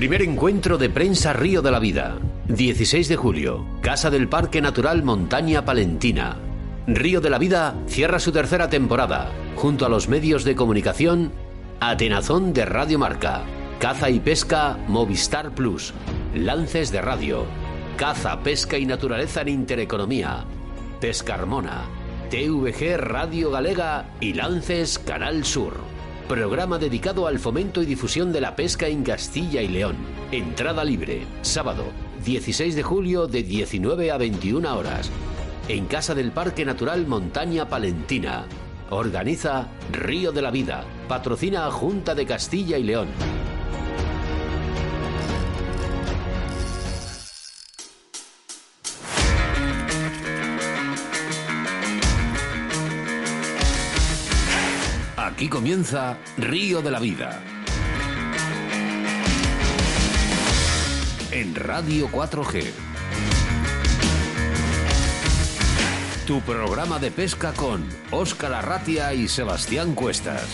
Primer encuentro de prensa Río de la Vida. 16 de julio. Casa del Parque Natural Montaña Palentina. Río de la Vida cierra su tercera temporada, junto a los medios de comunicación Atenazón de Radio Marca, Caza y Pesca Movistar Plus, Lances de Radio, Caza, Pesca y Naturaleza en Intereconomía, Pescarmona, TVG Radio Galega y Lances Canal Sur. Programa dedicado al fomento y difusión de la pesca en Castilla y León. Entrada libre, sábado, 16 de julio de 19 a 21 horas. En Casa del Parque Natural Montaña Palentina. Organiza Río de la Vida. Patrocina Junta de Castilla y León. Aquí comienza Río de la Vida. En Radio 4G. Tu programa de pesca con Óscar Arratia y Sebastián Cuestas.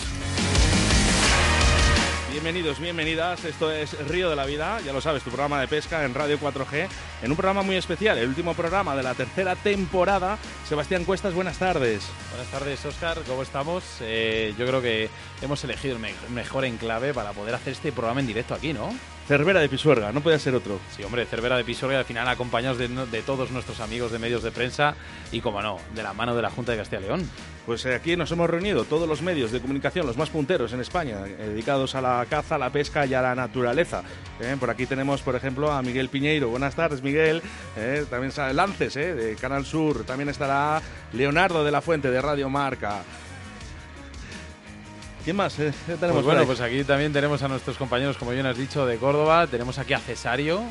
Bienvenidos, bienvenidas. Esto es Río de la Vida, ya lo sabes, tu programa de pesca en Radio 4G, en un programa muy especial, el último programa de la tercera temporada. Sebastián Cuestas, buenas tardes. Buenas tardes, Oscar. ¿Cómo estamos? Eh, yo creo que hemos elegido el me- mejor enclave para poder hacer este programa en directo aquí, ¿no? Cervera de Pisuerga, no puede ser otro. Sí, hombre, Cervera de Pisuerga, al final acompañados de, de todos nuestros amigos de medios de prensa y, como no, de la mano de la Junta de Castilla y León. Pues eh, aquí nos hemos reunido todos los medios de comunicación, los más punteros en España, eh, dedicados a la caza, a la pesca y a la naturaleza. Eh, por aquí tenemos, por ejemplo, a Miguel Piñeiro. Buenas tardes, Miguel. Eh, también Lances, de Canal Sur. También estará Leonardo de la Fuente, de Radio Marca. ¿Quién más? eh? ¿Qué tenemos Pues bueno, pues aquí también tenemos a nuestros compañeros, como bien has dicho, de Córdoba. Tenemos aquí a Cesario.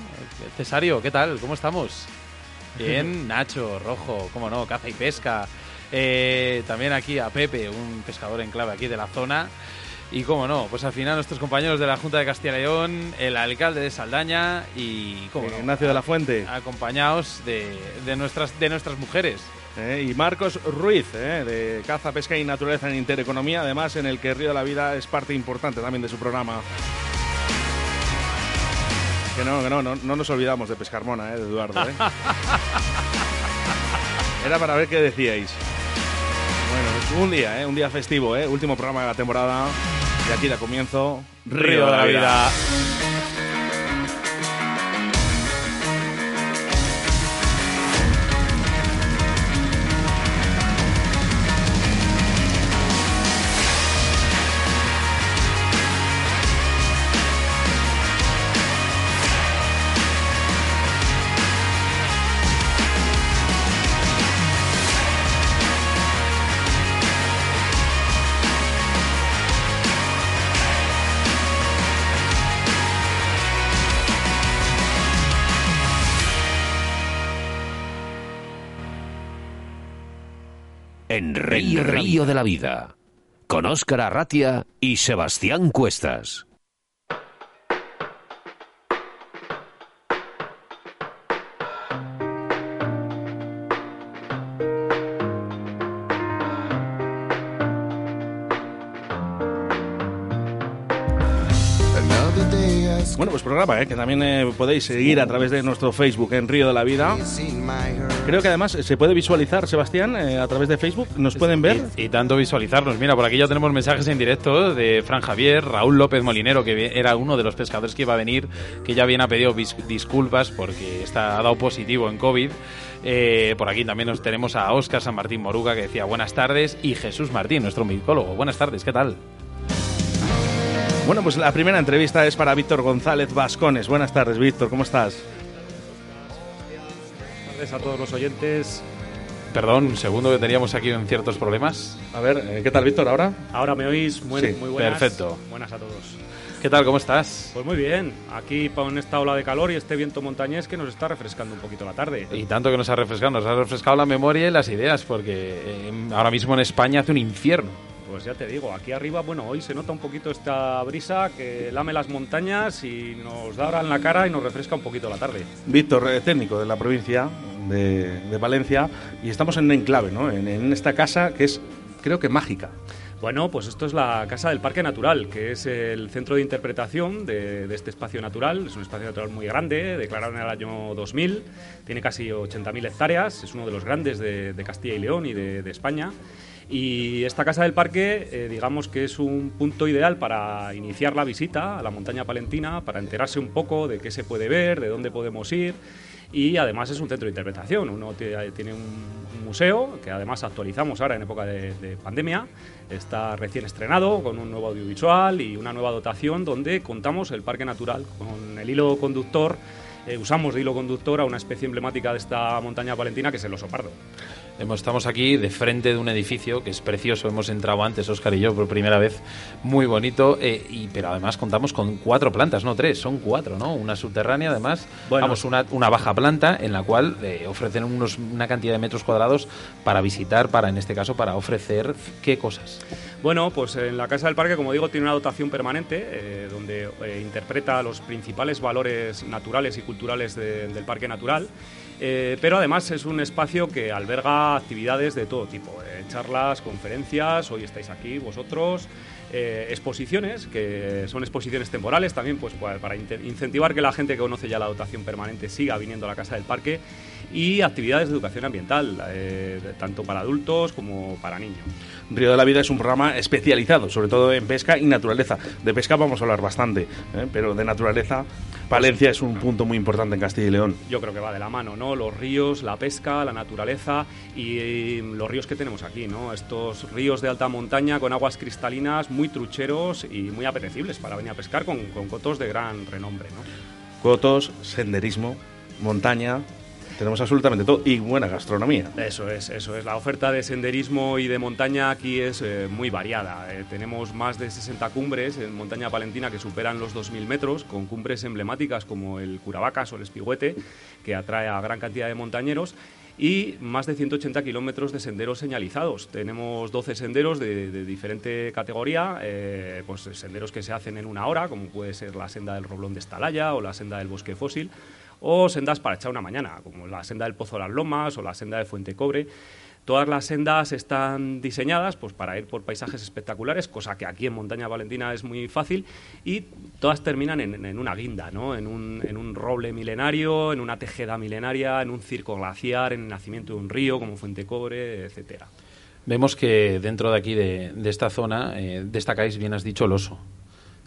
Cesario, ¿qué tal? ¿Cómo estamos? Bien, Nacho, Rojo, cómo no, caza y pesca. Eh, también aquí a Pepe, un pescador en clave aquí de la zona. Y cómo no, pues al final nuestros compañeros de la Junta de Castilla y León, el alcalde de Saldaña y cómo no, Ignacio de la Fuente. acompañados de, de nuestras, de nuestras mujeres. Eh, y Marcos Ruiz, eh, de Caza, Pesca y Naturaleza en Intereconomía, además en el que Río de la Vida es parte importante también de su programa. Que no, que no, no, no nos olvidamos de Pescarmona, eh, de Eduardo. eh. Era para ver qué decíais. Bueno, pues un día, eh, un día festivo, eh, último programa de la temporada. Y aquí da comienzo Río de la Vida. En Río, Río de la Vida. Con Óscar Arratia y Sebastián Cuestas. Bueno, pues programa, eh, que también eh, podéis seguir a través de nuestro Facebook en Río de la Vida. Creo que además eh, se puede visualizar, Sebastián, eh, a través de Facebook. ¿Nos pueden ver? Y, y tanto visualizarnos. Mira, por aquí ya tenemos mensajes en directo de Fran Javier, Raúl López Molinero, que era uno de los pescadores que iba a venir, que ya bien ha pedido disculpas porque está, ha dado positivo en COVID. Eh, por aquí también nos tenemos a Óscar San Martín Moruga, que decía buenas tardes, y Jesús Martín, nuestro micólogo. Buenas tardes, ¿qué tal? Bueno, pues la primera entrevista es para Víctor González Vascones. Buenas tardes, Víctor, ¿cómo estás? tardes a todos los oyentes. Perdón, un segundo que teníamos aquí en ciertos problemas. A ver, eh, ¿qué tal, Víctor, ahora? Ahora me oís muy, Sí, muy buenas. perfecto. Buenas a todos. ¿Qué tal? ¿Cómo estás? Pues muy bien, aquí con esta ola de calor y este viento montañés que nos está refrescando un poquito la tarde. Y tanto que nos ha refrescado, nos ha refrescado la memoria y las ideas, porque eh, ahora mismo en España hace un infierno. Pues ya te digo, aquí arriba, bueno, hoy se nota un poquito esta brisa que lame las montañas y nos da ahora en la cara y nos refresca un poquito la tarde. Víctor, eh, técnico de la provincia de, de Valencia, y estamos en un enclave, ¿no? En, en esta casa que es, creo que mágica. Bueno, pues esto es la Casa del Parque Natural, que es el centro de interpretación de, este espacio natural. Es un espacio natural muy grande, declarado en el año 2000, tiene casi 80.000 hectáreas, es uno de los grandes de, Castilla y León y de, España. Y esta casa del parque, eh, digamos que es un punto ideal para iniciar la visita a la montaña palentina, para enterarse un poco de qué se puede ver, de dónde podemos ir y además es un centro de interpretación. Uno tiene un museo que además actualizamos ahora en época de, pandemia. Está recién estrenado con un nuevo audiovisual y una nueva dotación donde contamos el parque natural con el hilo conductor. Eh, usamos de hilo conductor a una especie emblemática de esta montaña palentina que es el oso pardo. Estamos aquí de frente de un edificio que es precioso. Hemos entrado antes, Oscar y yo, por primera vez. Muy bonito. Eh, y, pero además contamos con cuatro plantas, no tres, son cuatro, ¿no? Una subterránea, además. Vamos, una, una, baja planta en la cual eh, ofrecen unos, una cantidad de metros cuadrados para visitar, para en este caso, para ofrecer qué cosas. Bueno, pues en la Casa del Parque, como digo, tiene una dotación permanente eh, donde interpreta los principales valores naturales y culturales del parque natural. Eh, pero además es un espacio que alberga actividades de todo tipo, eh, charlas, conferencias, hoy estáis aquí vosotros, eh, exposiciones, que son exposiciones temporales también, pues para incentivar que la gente que conoce ya la dotación permanente siga viniendo a la Casa del Parque, y actividades de educación ambiental, tanto para adultos como para niños. Río de la Vida es un programa especializado, sobre todo en pesca y naturaleza. De pesca vamos a hablar bastante, pero de naturaleza Palencia es un punto muy importante en Castilla y León. Yo creo que va de la mano, ¿no? Los ríos, la pesca, la naturaleza y los ríos que tenemos aquí, ¿no? Estos ríos de alta montaña con aguas cristalinas muy trucheros y muy apetecibles para venir a pescar con, con cotos de gran renombre, ¿no? Cotos, senderismo, montaña, tenemos absolutamente todo y buena gastronomía. Eso es, eso es. La oferta de senderismo y de montaña aquí es eh, muy variada. Eh, tenemos más de 60 cumbres en montaña palentina que superan los 2.000 metros, con cumbres emblemáticas como el Curavacas o el Espigüete, que atrae a gran cantidad de montañeros y más de 180 kilómetros de senderos señalizados. Tenemos 12 senderos de, diferente categoría, eh, pues senderos que se hacen en una hora, como puede ser la senda del Roblón de Estalaya o la senda del Bosque Fósil, o sendas para echar una mañana, como la senda del Pozo de las Lomas o la senda de Fuente Cobre. Todas las sendas están diseñadas pues, para ir por paisajes espectaculares, cosa que aquí en Montaña Valentina es muy fácil, y todas terminan en, una guinda, ¿no? en, un, en un roble milenario, en una tejeda milenaria, en un circo glaciar, en el nacimiento de un río como Fuente Cobre, etcétera. Vemos que dentro de aquí, de, esta zona, eh, destacáis, bien has dicho, el oso,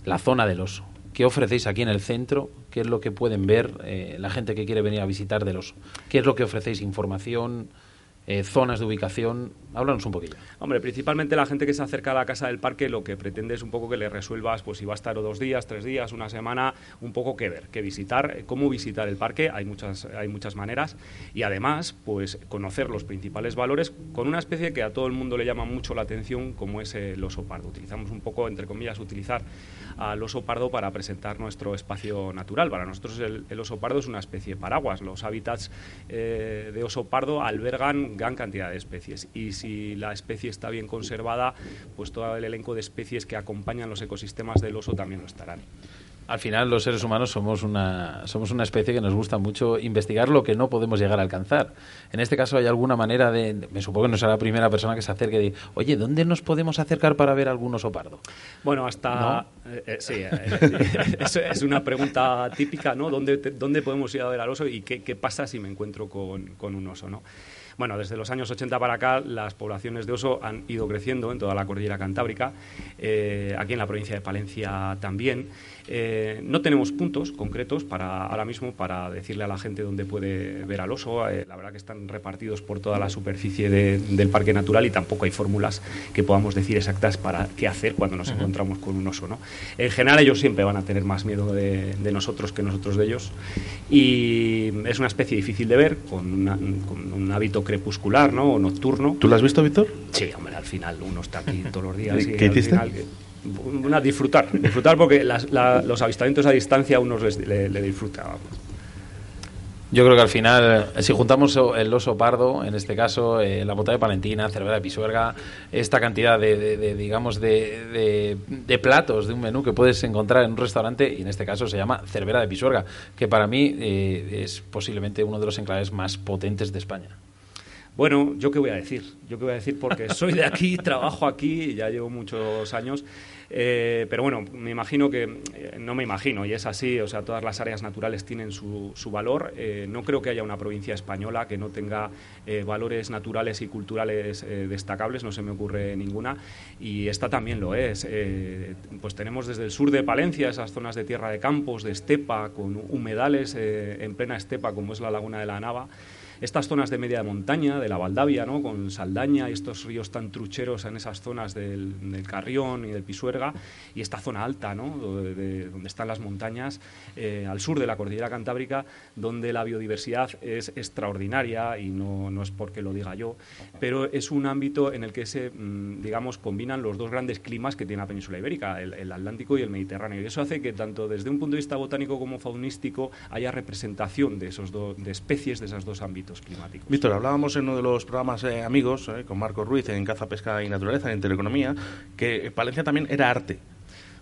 la zona del oso. ¿Qué ofrecéis aquí en el centro? ¿Qué es lo que pueden ver eh, la gente que quiere venir a visitar del oso? ¿Qué es lo que ofrecéis? ¿Información? Eh, zonas de ubicación. Háblanos un poquillo. Hombre, principalmente la gente que se acerca a la casa del parque lo que pretende es un poco que le resuelvas, pues si va a estar dos días, tres días, una semana, un poco qué ver, qué visitar, eh, cómo visitar el parque. Hay muchas, hay muchas maneras y además, pues conocer los principales valores con una especie que a todo el mundo le llama mucho la atención, como es el oso pardo. Utilizamos un poco, entre comillas, utilizar al oso pardo para presentar nuestro espacio natural. Para nosotros el, oso pardo es una especie de paraguas. Los hábitats eh, de oso pardo albergan gran cantidad de especies y si la especie está bien conservada, pues todo el elenco de especies que acompañan los ecosistemas del oso también lo estarán. Al final los seres humanos somos una, somos una especie que nos gusta mucho investigar lo que no podemos llegar a alcanzar. En este caso hay alguna manera de, me supongo que no será la primera persona que se acerque y diga, oye, ¿dónde nos podemos acercar para ver algún oso pardo? Bueno, hasta... Eh, eh, sí, eh, es, una pregunta típica, ¿no? ¿Dónde, ¿Dónde podemos ir a ver al oso y qué, qué pasa si me encuentro con, con un oso, ¿no? Bueno, desde los años 80 para acá las poblaciones de oso han ido creciendo en toda la cordillera cantábrica, aquí en la provincia de Palencia también. Eh, no tenemos puntos concretos para ahora mismo para decirle a la gente dónde puede ver al oso. Eh, la verdad que están repartidos por toda la superficie del parque natural y tampoco hay fórmulas que podamos decir exactas para qué hacer cuando nos encontramos con un oso. ¿no? En general ellos siempre van a tener más miedo de, nosotros que nosotros de ellos y es una especie difícil de ver con, un hábito crepuscular ¿no? o nocturno. ¿Tú lo has visto, Víctor? Sí, hombre, al final uno está aquí todos los días. ¿Qué hiciste? Una, disfrutar, disfrutar porque los avistamientos a distancia uno le, le disfruta. Yo creo que al final, si juntamos el oso pardo, en este caso, eh, la bota de palentina, cerveza de pisuerga, esta cantidad de, digamos, de, platos de un menú que puedes encontrar en un restaurante, y en este caso se llama cervera de pisuerga, que para mí eh, es posiblemente uno de los enclaves más potentes de España. Bueno, yo qué voy a decir, yo qué voy a decir porque soy de aquí, trabajo aquí, ya llevo muchos años eh, pero bueno, me imagino que, eh, no me imagino, y es así, o sea, todas las áreas naturales tienen su, valor. Eh, no creo que haya una provincia española que no tenga valores naturales y culturales destacables, no se me ocurre ninguna, y esta también lo es. pues tenemos desde el sur de Palencia esas zonas de tierra de campos, de estepa, con humedales en plena estepa, como es la laguna de la Nava estas zonas de media montaña, de la Valdavia, ¿no? con Saldaña y estos ríos tan trucheros en esas zonas del, Carrión y del Pisuerga, y esta zona alta, ¿no? donde, están las montañas, eh, al sur de la cordillera cantábrica, donde la biodiversidad es extraordinaria, y no, no, es porque lo diga yo, pero es un ámbito en el que se, mm, digamos, combinan los dos grandes climas que tiene la península ibérica, el, Atlántico y el Mediterráneo. Y eso hace que tanto desde un punto de vista botánico como faunístico haya representación de, esos de especies de esos dos ámbitos climáticos. Víctor, hablábamos en uno de los programas eh, amigos eh, con Marco Ruiz en Caza, Pesca y Naturaleza, en Intereconomía, que Palencia también era arte.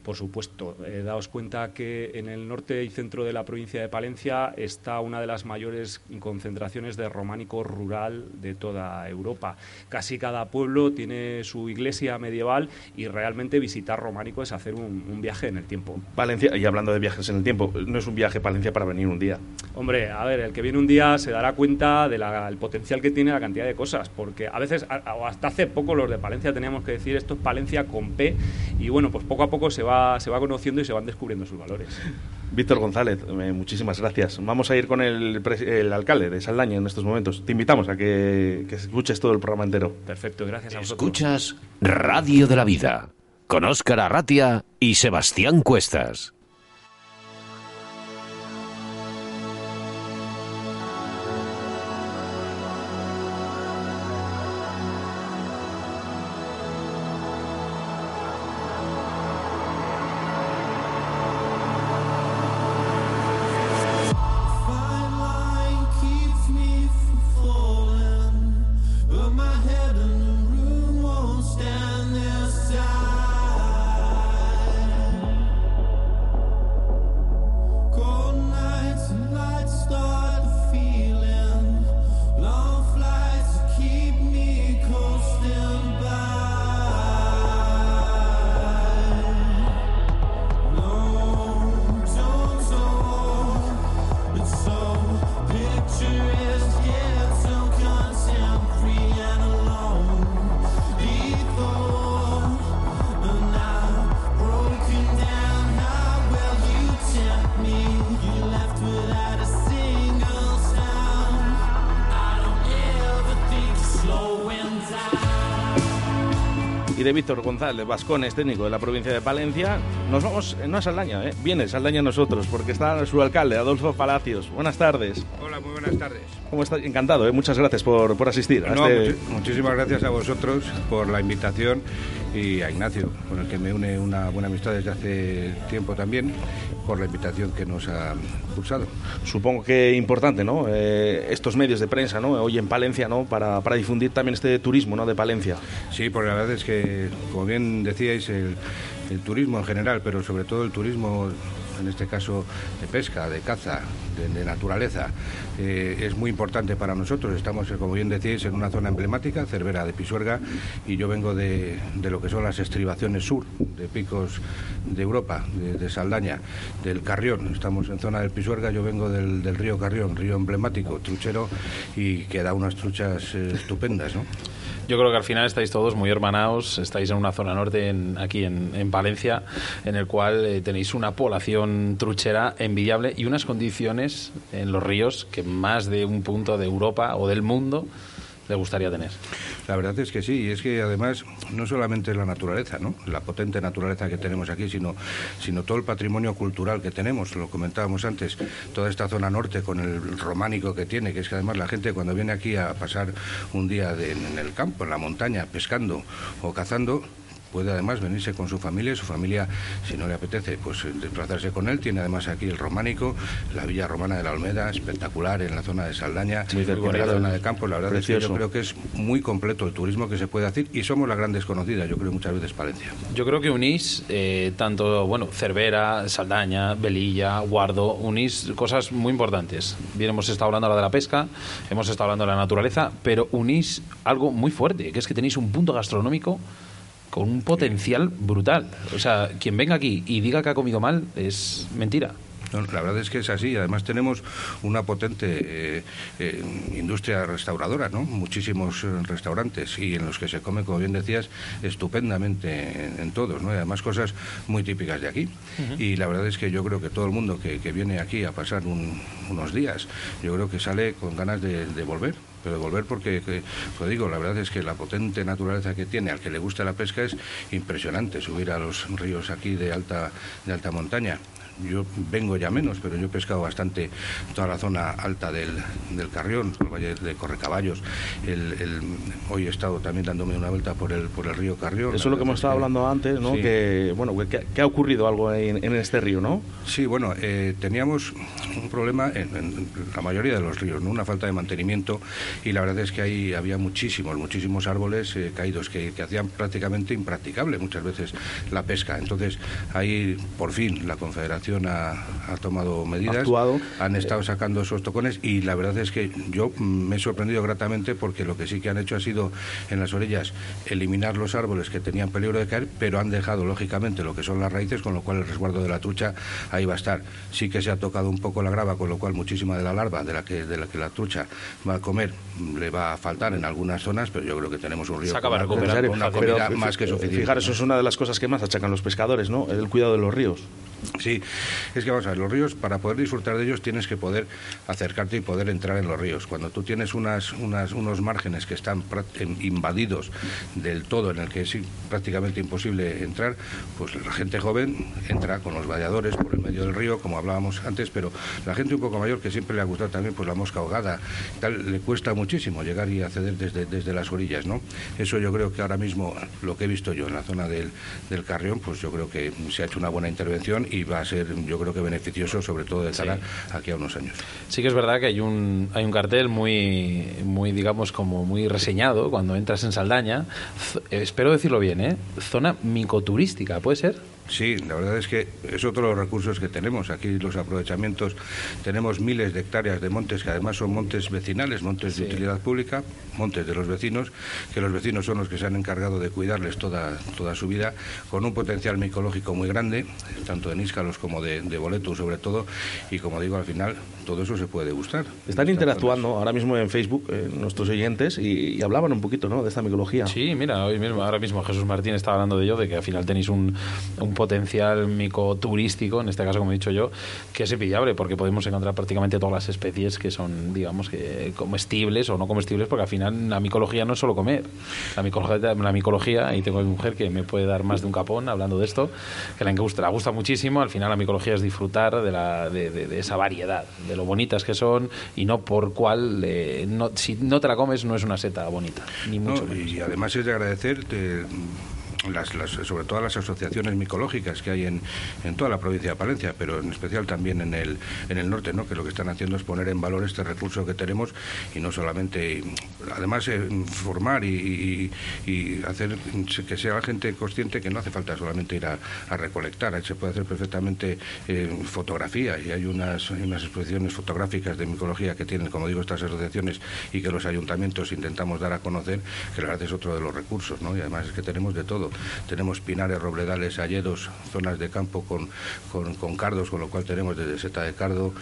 Por supuesto, eh, daos cuenta que en el norte y centro de la provincia de Palencia está una de las mayores concentraciones de románico rural de toda Europa. Casi cada pueblo tiene su iglesia medieval y realmente visitar románico es hacer un, viaje en el tiempo. Valencia, y hablando de viajes en el tiempo, no es un viaje a Palencia para venir un día. Hombre, a ver, el que viene un día se dará cuenta del potencial que tiene la cantidad de cosas, porque a veces, hasta hace poco los de Palencia teníamos que decir esto es Palencia con P, y bueno, pues poco a poco se va se va conociendo y se van descubriendo sus valores. Víctor González, eh, muchísimas gracias. Vamos a ir con el, alcalde de Saldaña en estos momentos. Te invitamos a que, que escuches todo el programa entero. Perfecto, gracias a vosotros. Escuchas Radio de la Vida con Óscar Arratia y Sebastián Cuestas. Víctor González Vascones, técnico de la provincia de Palencia. Nos vamos, no a Saldaña, ¿eh? viene Saldaña a nosotros, porque está su alcalde, Adolfo Palacios. Buenas tardes. Hola, muy buenas tardes. ¿Cómo está? Encantado, ¿eh? muchas gracias por, por asistir. Este muchísimas gracias a vosotros por la invitación y a Ignacio, con el que me une una buena amistad desde hace tiempo también, por la invitación que nos ha pulsado. Supongo que importante, ¿no? Eh, estos medios de prensa, ¿no? Hoy en Palencia, ¿no? Para, para, difundir también este turismo, ¿no? De Palencia. Sí, porque la verdad es que, como bien decíais, el, el turismo en general, pero sobre todo el turismo en este caso de pesca, de caza, de, naturaleza, eh, es muy importante para nosotros. Estamos, como bien decís, en una zona emblemática, Cervera de Pisuerga, y yo vengo de, lo que son las estribaciones sur, de picos de Europa, de, Saldaña, del Carrión. Estamos en zona del Pisuerga, yo vengo del, río Carrión, río emblemático, truchero, y que da unas truchas eh, estupendas, ¿no? Yo creo que al final estáis todos muy hermanados, estáis en una zona norte, aquí en, Valencia, en el cual eh, tenéis una población truchera envidiable y unas condiciones en los ríos que más de un punto de Europa o del mundo le gustaría tener. La verdad es que sí, y es que además no solamente la naturaleza, ¿no? la potente naturaleza que tenemos aquí, sino, sino todo el patrimonio cultural que tenemos, lo comentábamos antes, toda esta zona norte con el románico que tiene, que es que además la gente cuando viene aquí a pasar un día en el campo, en la montaña, pescando o cazando, puede además venirse con su familia, su familia, si no le apetece, pues desplazarse con él. Tiene además aquí el románico, la villa romana de la Almeda, espectacular en la zona de Saldaña, en la zona de campo. La verdad es que yo creo que es muy completo el turismo que se puede hacer y somos las grandes conocidas, yo creo muchas veces Palencia. Yo creo que unís eh, tanto, bueno, Cervera, Saldaña, Velilla, Guardo, unís cosas muy importantes. Bien, hemos estado hablando ahora de la pesca, hemos estado hablando de la naturaleza, pero unís algo muy fuerte, que es que tenéis un punto gastronómico con un potencial brutal. O sea, quien venga aquí y diga que ha comido mal es mentira la verdad es que es así. Además tenemos una potente eh, eh, industria restauradora, ¿no? Muchísimos eh, restaurantes y en los que se come, como bien decías, estupendamente en, todos, ¿no? Y además cosas muy típicas de aquí. Y la verdad es que yo creo que todo el mundo que, viene aquí a pasar unos días, yo creo que sale con ganas de, volver pero volver porque, pues digo, la verdad es que la potente naturaleza que tiene, al que le gusta la pesca, es impresionante subir a los ríos aquí de alta, de alta montaña yo vengo ya menos, pero yo he pescado bastante toda la zona alta del, del Carrión, el valle de Correcaballos. El, hoy he estado también dándome una vuelta por el, por el río Carrión. Eso es lo que hemos estado hablando antes, ¿no? Que, bueno, que, ha ocurrido algo en, en, este río, ¿no? Sí, bueno, eh, teníamos un problema en, la mayoría de los ríos, ¿no? Una falta de mantenimiento y la verdad es que ahí había muchísimos, muchísimos árboles eh, caídos que, que hacían prácticamente impracticable muchas veces la pesca. Entonces, ahí por fin la Confederación ha, tomado medidas, han estado sacando esos tocones y la verdad es que yo me he sorprendido gratamente porque lo que sí que han hecho ha sido en las orillas eliminar los árboles que tenían peligro de caer, pero han dejado lógicamente lo que son las raíces, con lo cual el resguardo de la trucha ahí va a estar. Sí que se ha tocado un poco la grava, con lo cual muchísima de la larva de la que, de la, que la trucha va a comer le va a faltar en algunas zonas, pero yo creo que tenemos un río con una comida más que suficiente. Fijar, eso es una de las cosas que más achacan los pescadores, ¿no? El cuidado de los ríos. Sí, es que vamos a ver, los ríos, para poder disfrutar de ellos tienes que poder acercarte y poder entrar en los ríos. Cuando tú tienes unas, unas, unos márgenes que están invadidos del todo, en el que es prácticamente imposible entrar, pues la gente joven entra con los valladores por el medio del río, como hablábamos antes, pero la gente un poco mayor, que siempre le ha gustado también pues la mosca ahogada, tal, le cuesta muchísimo llegar y acceder desde, desde las orillas, ¿no? Eso yo creo que ahora mismo, lo que he visto yo en la zona del, del Carrión, pues yo creo que se ha hecho una buena intervención y va a ser, yo creo que beneficioso, sobre todo de cara aquí a unos años. Sí que es verdad que hay un, hay un cartel muy, muy, digamos, como muy reseñado cuando entras en Saldaña. espero decirlo bien, ¿eh? Zona micoturística, ¿puede ser? Sí, la verdad es que es otro de los recursos que tenemos. Aquí los aprovechamientos, tenemos miles de hectáreas de montes que además son montes vecinales, montes de utilidad pública, montes de los vecinos, que los vecinos son los que se han encargado de cuidarles toda, toda su vida, con un potencial micológico muy grande, tanto de níscalos como de, de boletus sobre todo, y como digo, al final todo eso se puede gustar. Están interactuando ahora mismo en Facebook eh, nuestros oyentes y, hablaban un poquito ¿no? de esta micología. Sí, mira, hoy mismo, ahora mismo Jesús Martín estaba hablando de ello, de que al final tenéis un, un potencial micoturístico, en este caso, como he dicho yo, que es pillable, porque podemos encontrar prácticamente todas las especies que son, digamos, que comestibles o no comestibles, porque al final la micología no es solo comer. La micología, la micología y tengo una mujer que me puede dar más de un capón hablando de esto, que le gusta, le gusta muchísimo. Al final la micología es disfrutar de, la, de, esa variedad, de lo bonitas que son y no por cual, eh, no, si no te la comes, no es una seta bonita, ni mucho Y además es de agradecer sobre todo las asociaciones micológicas que hay en, en, toda la provincia de Palencia, pero en especial también en el, en el norte, ¿no? que lo que están haciendo es poner en valor este recurso que tenemos y no solamente, además, eh, formar y, y, hacer que sea la gente consciente que no hace falta solamente ir a, recolectar, se puede hacer perfectamente eh, fotografía y hay unas, unas exposiciones fotográficas de micología que tienen, como digo, estas asociaciones y que los ayuntamientos intentamos dar a conocer, que la verdad es otro de los recursos, ¿no? y además es que tenemos de todo tenemos pinares, robledales, alleros, zonas de campo con, con, cardos, con lo cual tenemos desde seta de cardo,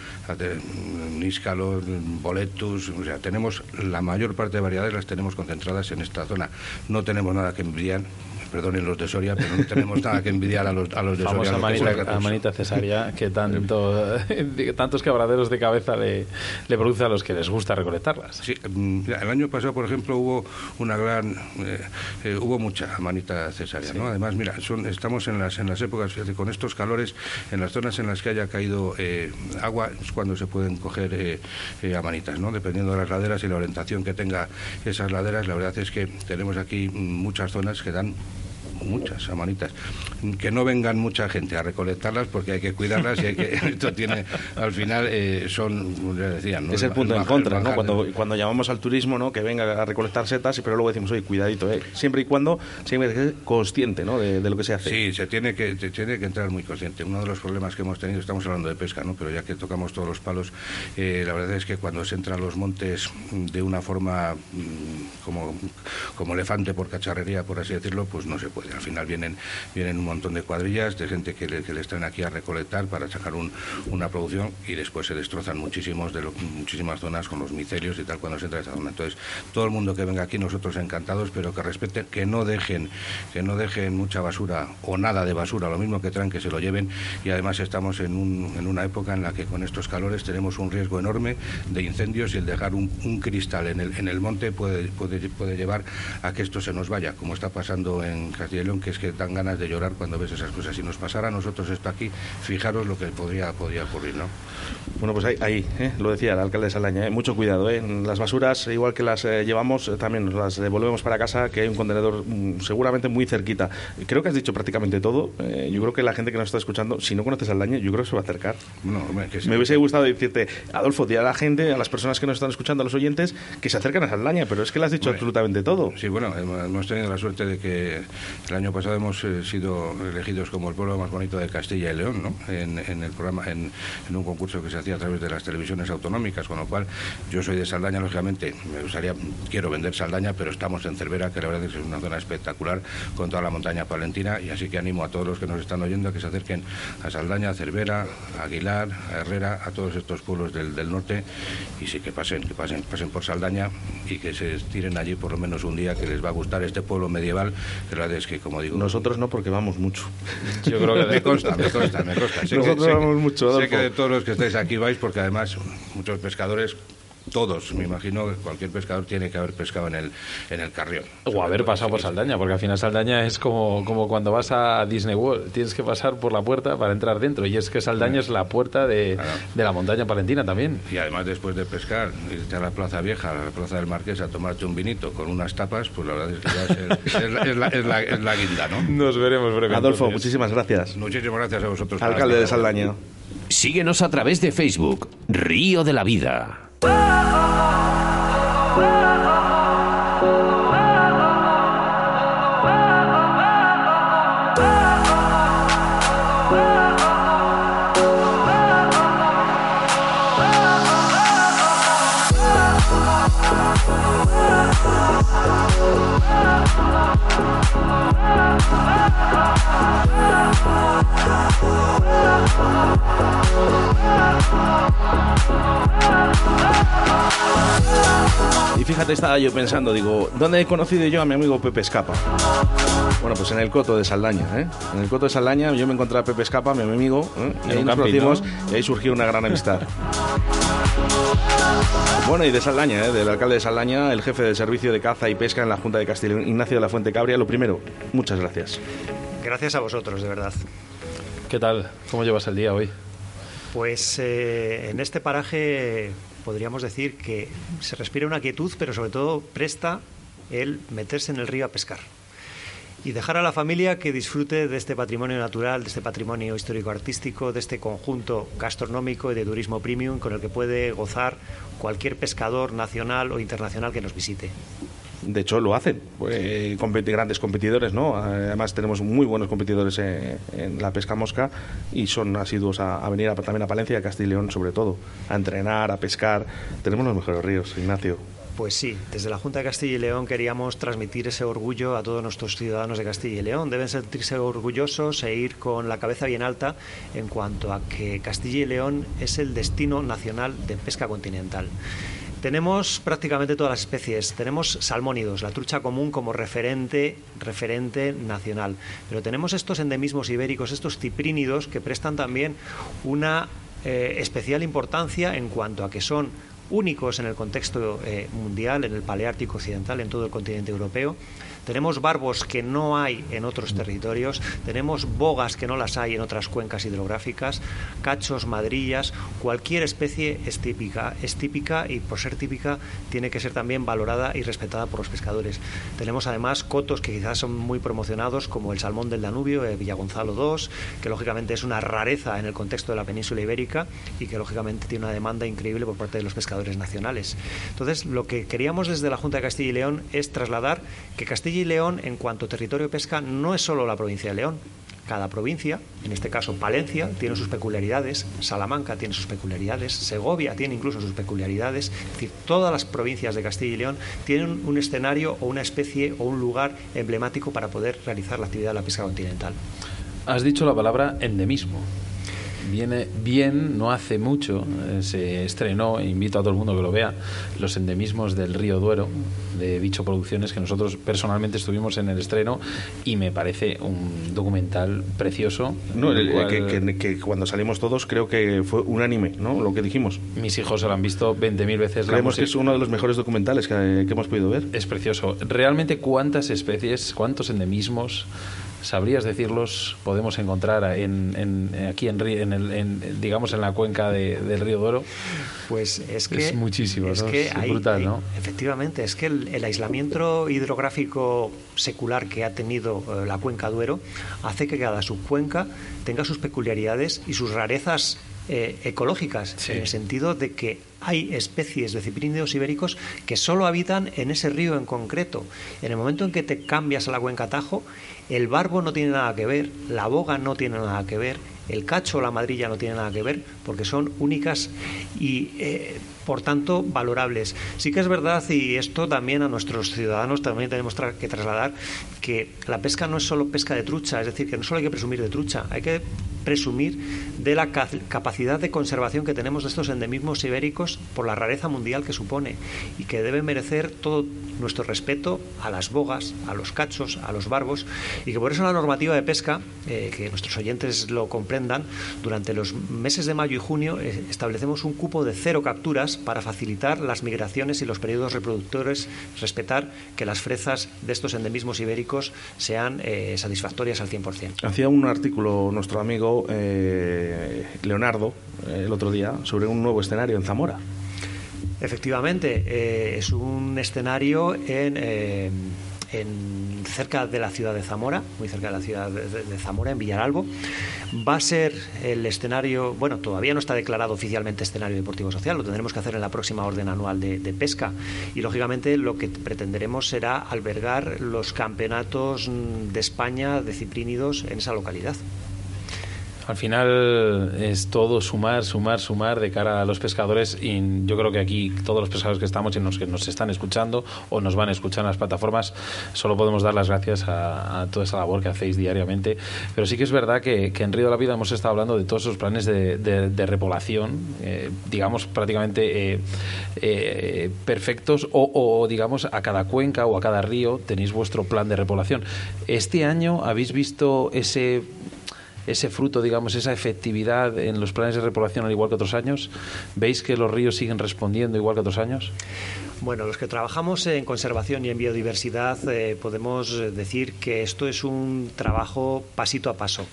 níscalos, boletus, o sea, tenemos la mayor parte de variedades las tenemos concentradas en esta zona. No tenemos nada que envidiar perdonen los de Soria, pero no tenemos nada que envidiar a los, a los de Soria. A manita, cesárea, que tanto, tantos quebraderos de cabeza le, le, produce a los que les gusta recolectarlas. Sí, mm, el año pasado, por ejemplo, hubo una gran, eh, eh, hubo mucha manita cesárea, ¿no? Además, mira, son, estamos en las, en las épocas, con estos calores, en las zonas en las que haya caído eh, agua, es cuando se pueden coger a manitas, ¿no? Dependiendo de las laderas y la orientación que tenga esas laderas, la verdad es que tenemos aquí muchas zonas que dan muchas amanitas. Que no vengan mucha gente a recolectarlas porque hay que cuidarlas y hay que, esto tiene, al final eh, son, ya decían, ¿no? Es el punto en contra, ¿no? Cuando, cuando llamamos al turismo, ¿no? Que venga a recolectar setas, pero luego decimos, oye, cuidadito, ¿eh? Siempre y cuando siempre que consciente, ¿no? De, de, lo que se hace. Sí, se tiene, que, se tiene que entrar muy consciente. Uno de los problemas que hemos tenido, estamos hablando de pesca, ¿no? Pero ya que tocamos todos los palos, eh, la verdad es que cuando se entra a los montes de una forma mm, como, como elefante por cacharrería, por así decirlo, pues no se puede. Al final vienen, vienen un montón de cuadrillas de gente que, le, que les traen aquí a recolectar para sacar un, una producción y después se destrozan muchísimos de muchísimas zonas con los micelios y tal cuando se entra a esa zona. Entonces, todo el mundo que venga aquí, nosotros encantados, pero que respeten, que no dejen, que no dejen mucha basura o nada de basura, lo mismo que traen, que se lo lleven. Y además estamos en, un, en una época en la que con estos calores tenemos un riesgo enorme de incendios y el dejar un, un cristal en el, en el monte puede, puede, puede llevar a que esto se nos vaya, como está pasando en Castilla León, que es que dan ganas de llorar cuando ves esas cosas. Si nos pasara a nosotros esto aquí, fijaros lo que podría, podría ocurrir, ¿no? Bueno, pues ahí, ahí ¿eh? lo decía el alcalde de Saldaña, ¿eh? mucho cuidado. ¿eh? Las basuras, igual que las eh, llevamos, también nos las devolvemos para casa, que hay un contenedor mm, seguramente muy cerquita. Creo que has dicho prácticamente todo. Yo creo que la gente que nos está escuchando, si no conoces Saldaña, yo creo que se va a acercar. No, que sí. Me hubiese gustado decirte, Adolfo, di a la gente, a las personas que nos están escuchando, a los oyentes, que se acercan a Saldaña, pero es que le has dicho Bueno, absolutamente todo. Sí, bueno, hemos tenido la suerte de que el año pasado hemos eh, sido elegidos como el pueblo más bonito de Castilla y León, ¿no? En, el programa, en, un concurso que se hacía a través de las televisiones autonómicas, con lo cual yo soy de Saldaña, lógicamente, me gustaría, quiero vender Saldaña, pero estamos en Cervera, que la verdad es que es una zona espectacular con toda la montaña palentina, y así que animo a todos los que nos están oyendo a que se acerquen a Saldaña, a Cervera, Aguilar, a Herrera, a todos estos pueblos del, norte, y sí que pasen, que pasen, pasen por Saldaña y que se tiren allí por lo menos un día, que les va a gustar este pueblo medieval, que la verdad es que, como digo... Nosotros no, porque vamos mucho. Yo creo que me consta, me consta, me consta. Sé Nosotros que, vamos mucho, Sé que de todos los que estáis aquí vais, porque además muchos pescadores, todos, me imagino que cualquier pescador tiene que haber pescado en el, en el carrión. O haber pasado por Saldaña, porque al final Saldaña es como, como cuando vas a Disney World, tienes que pasar por la puerta para entrar dentro. Y es que Saldaña es la puerta de, Claro. de la montaña palentina también. Y además después de pescar, irte a la Plaza Vieja, a la Plaza del Marqués, a tomarte un vinito con unas tapas, pues la verdad es que ya es, el- es la, es la- es la- es la guinda, ¿no? Nos veremos brevemente. Adolfo, muchísimas gracias. Muchísimas gracias a vosotros. Alcalde de Saldaña. Síguenos a través de Facebook, Río de la Vida. Oh, Y fíjate, estaba yo pensando, digo, ¿dónde he conocido yo a mi amigo Pepe Escapa? Bueno, pues en el Coto de Saldaña, ¿eh? En el Coto de Saldaña yo me encontré a Pepe Escapa, mi amigo, ¿eh? y ahí nos camping, conocimos ¿no? y ahí surgió una gran amistad. Bueno, y de Saldaña, ¿eh? del alcalde de Saldaña, el jefe del servicio de caza y pesca en la Junta de Castilla y León, Ignacio de la Fuente Cabria. Lo primero, muchas gracias. Gracias a vosotros, de verdad. ¿Qué tal? ¿Cómo llevas el día hoy? Pues eh, en este paraje podríamos decir que se respira una quietud, pero sobre todo presta el meterse en el río a pescar. Y dejar a la familia que disfrute de este patrimonio natural, de este patrimonio histórico-artístico, de este conjunto gastronómico y de turismo premium con el que puede gozar cualquier pescador nacional o internacional que nos visite. De hecho, lo hacen. Eh, competi- grandes competidores, ¿no? Además, tenemos muy buenos competidores eh, en la pesca mosca y son asiduos a, a venir a- también a Palencia y a Castilla y León, sobre todo, a entrenar, a pescar. Tenemos los mejores ríos, Ignacio. Pues sí, desde la Junta de Castilla y León queríamos transmitir ese orgullo a todos nuestros ciudadanos de Castilla y León. Deben sentirse orgullosos e ir con la cabeza bien alta en cuanto a que Castilla y León es el destino nacional de pesca continental. Tenemos prácticamente todas las especies. Tenemos salmónidos, la trucha común como referente, referente nacional. Pero tenemos estos endemismos ibéricos, estos ciprínidos, que prestan también una eh, especial importancia en cuanto a que son únicos en el contexto eh, mundial, en el Paleártico occidental, en todo el continente europeo. Tenemos barbos que no hay en otros territorios, tenemos bogas que no las hay en otras cuencas hidrográficas, cachos, madrillas, cualquier especie es típica, es típica y por ser típica tiene que ser también valorada y respetada por los pescadores. Tenemos además cotos que quizás son muy promocionados como el salmón del Danubio, el Villagonzalo II, que lógicamente es una rareza en el contexto de la península ibérica y que lógicamente tiene una demanda increíble por parte de los pescadores nacionales. Entonces, lo que queríamos desde la Junta de Castilla y León es trasladar que Castilla y León, en cuanto a territorio de pesca, no es solo la provincia de León, cada provincia, en este caso Palencia, tiene sus peculiaridades, Salamanca tiene sus peculiaridades, Segovia tiene incluso sus peculiaridades, es decir, todas las provincias de Castilla y León tienen un escenario o una especie o un lugar emblemático para poder realizar la actividad de la pesca continental. Has dicho la palabra endemismo viene bien, no hace mucho, eh, se estrenó, invito a todo el mundo que lo vea, Los endemismos del río Duero, de Bicho Producciones, que nosotros personalmente estuvimos en el estreno y me parece un documental precioso. No, que, cuando salimos todos creo que fue unánime, ¿no? Lo que dijimos. Mis hijos se lo han visto 20.000 veces. Creemos que es uno de los mejores documentales que, que hemos podido ver. Es precioso. Realmente, ¿cuántas especies, cuántos endemismos ¿Sabrías decirlos? Podemos encontrar en, aquí en, en, digamos en la cuenca del río Duero. Pues es que es muchísimo, es, que brutal, ¿no? Efectivamente, es que el, aislamiento hidrográfico secular que ha tenido eh, la cuenca Duero hace que cada subcuenca tenga sus peculiaridades y sus rarezas eh, ecológicas, en el sentido de que hay especies de ciprínidos ibéricos que solo habitan en ese río en concreto. En el momento en que te cambias a la cuenca Tajo, el barbo no tiene nada que ver, la boga no tiene nada que ver, el cacho o la madrilla no tiene nada que ver, porque son únicas y eh, por tanto valorables. Sí que es verdad, y esto también a nuestros ciudadanos también tenemos que trasladar, que la pesca no es solo pesca de trucha, es decir, que no solo hay que presumir de trucha, hay que presumir de la capacidad de conservación que tenemos de estos endemismos ibéricos por la rareza mundial que supone y que debe merecer todo nuestro respeto a las bogas, a los cachos, a los barbos y que por eso la normativa de pesca, eh, que nuestros oyentes lo comprendan, durante los meses de mayo y junio eh, establecemos un cupo de cero capturas para facilitar las migraciones y los periodos reproductores, respetar que las fresas de estos endemismos ibéricos sean eh, satisfactorias al 100%. Hacía un artículo nuestro amigo eh, Leonardo eh, el otro día sobre un nuevo escenario en Zamora. Efectivamente, eh, es un escenario en, en, cerca de la ciudad de Zamora, muy cerca de la ciudad de, Zamora, en Villaralbo. Va a ser el escenario, bueno, todavía no está declarado oficialmente escenario deportivo social, lo tendremos que hacer en la próxima orden anual de, de pesca. Y lógicamente lo que pretenderemos será albergar los campeonatos de España de ciprínidos en esa localidad. Al final es todo sumar, sumar, sumar de cara a los pescadores y yo creo que aquí todos los pescadores que estamos y los que nos están escuchando o nos van a escuchar en las plataformas, solo podemos dar las gracias a, toda esa labor que hacéis diariamente. Pero sí que es verdad que, en Río de la Vida hemos estado hablando de todos esos planes de, repoblación, eh, digamos prácticamente eh, eh, perfectos o, o digamos a cada cuenca o a cada río tenéis vuestro plan de repoblación. Este año habéis visto ese ese fruto, digamos, esa efectividad en los planes de repoblación al igual que otros años? ¿Veis que los ríos siguen respondiendo igual que otros años? Bueno, los que trabajamos en conservación y en biodiversidad eh, podemos decir que esto es un trabajo pasito a paso.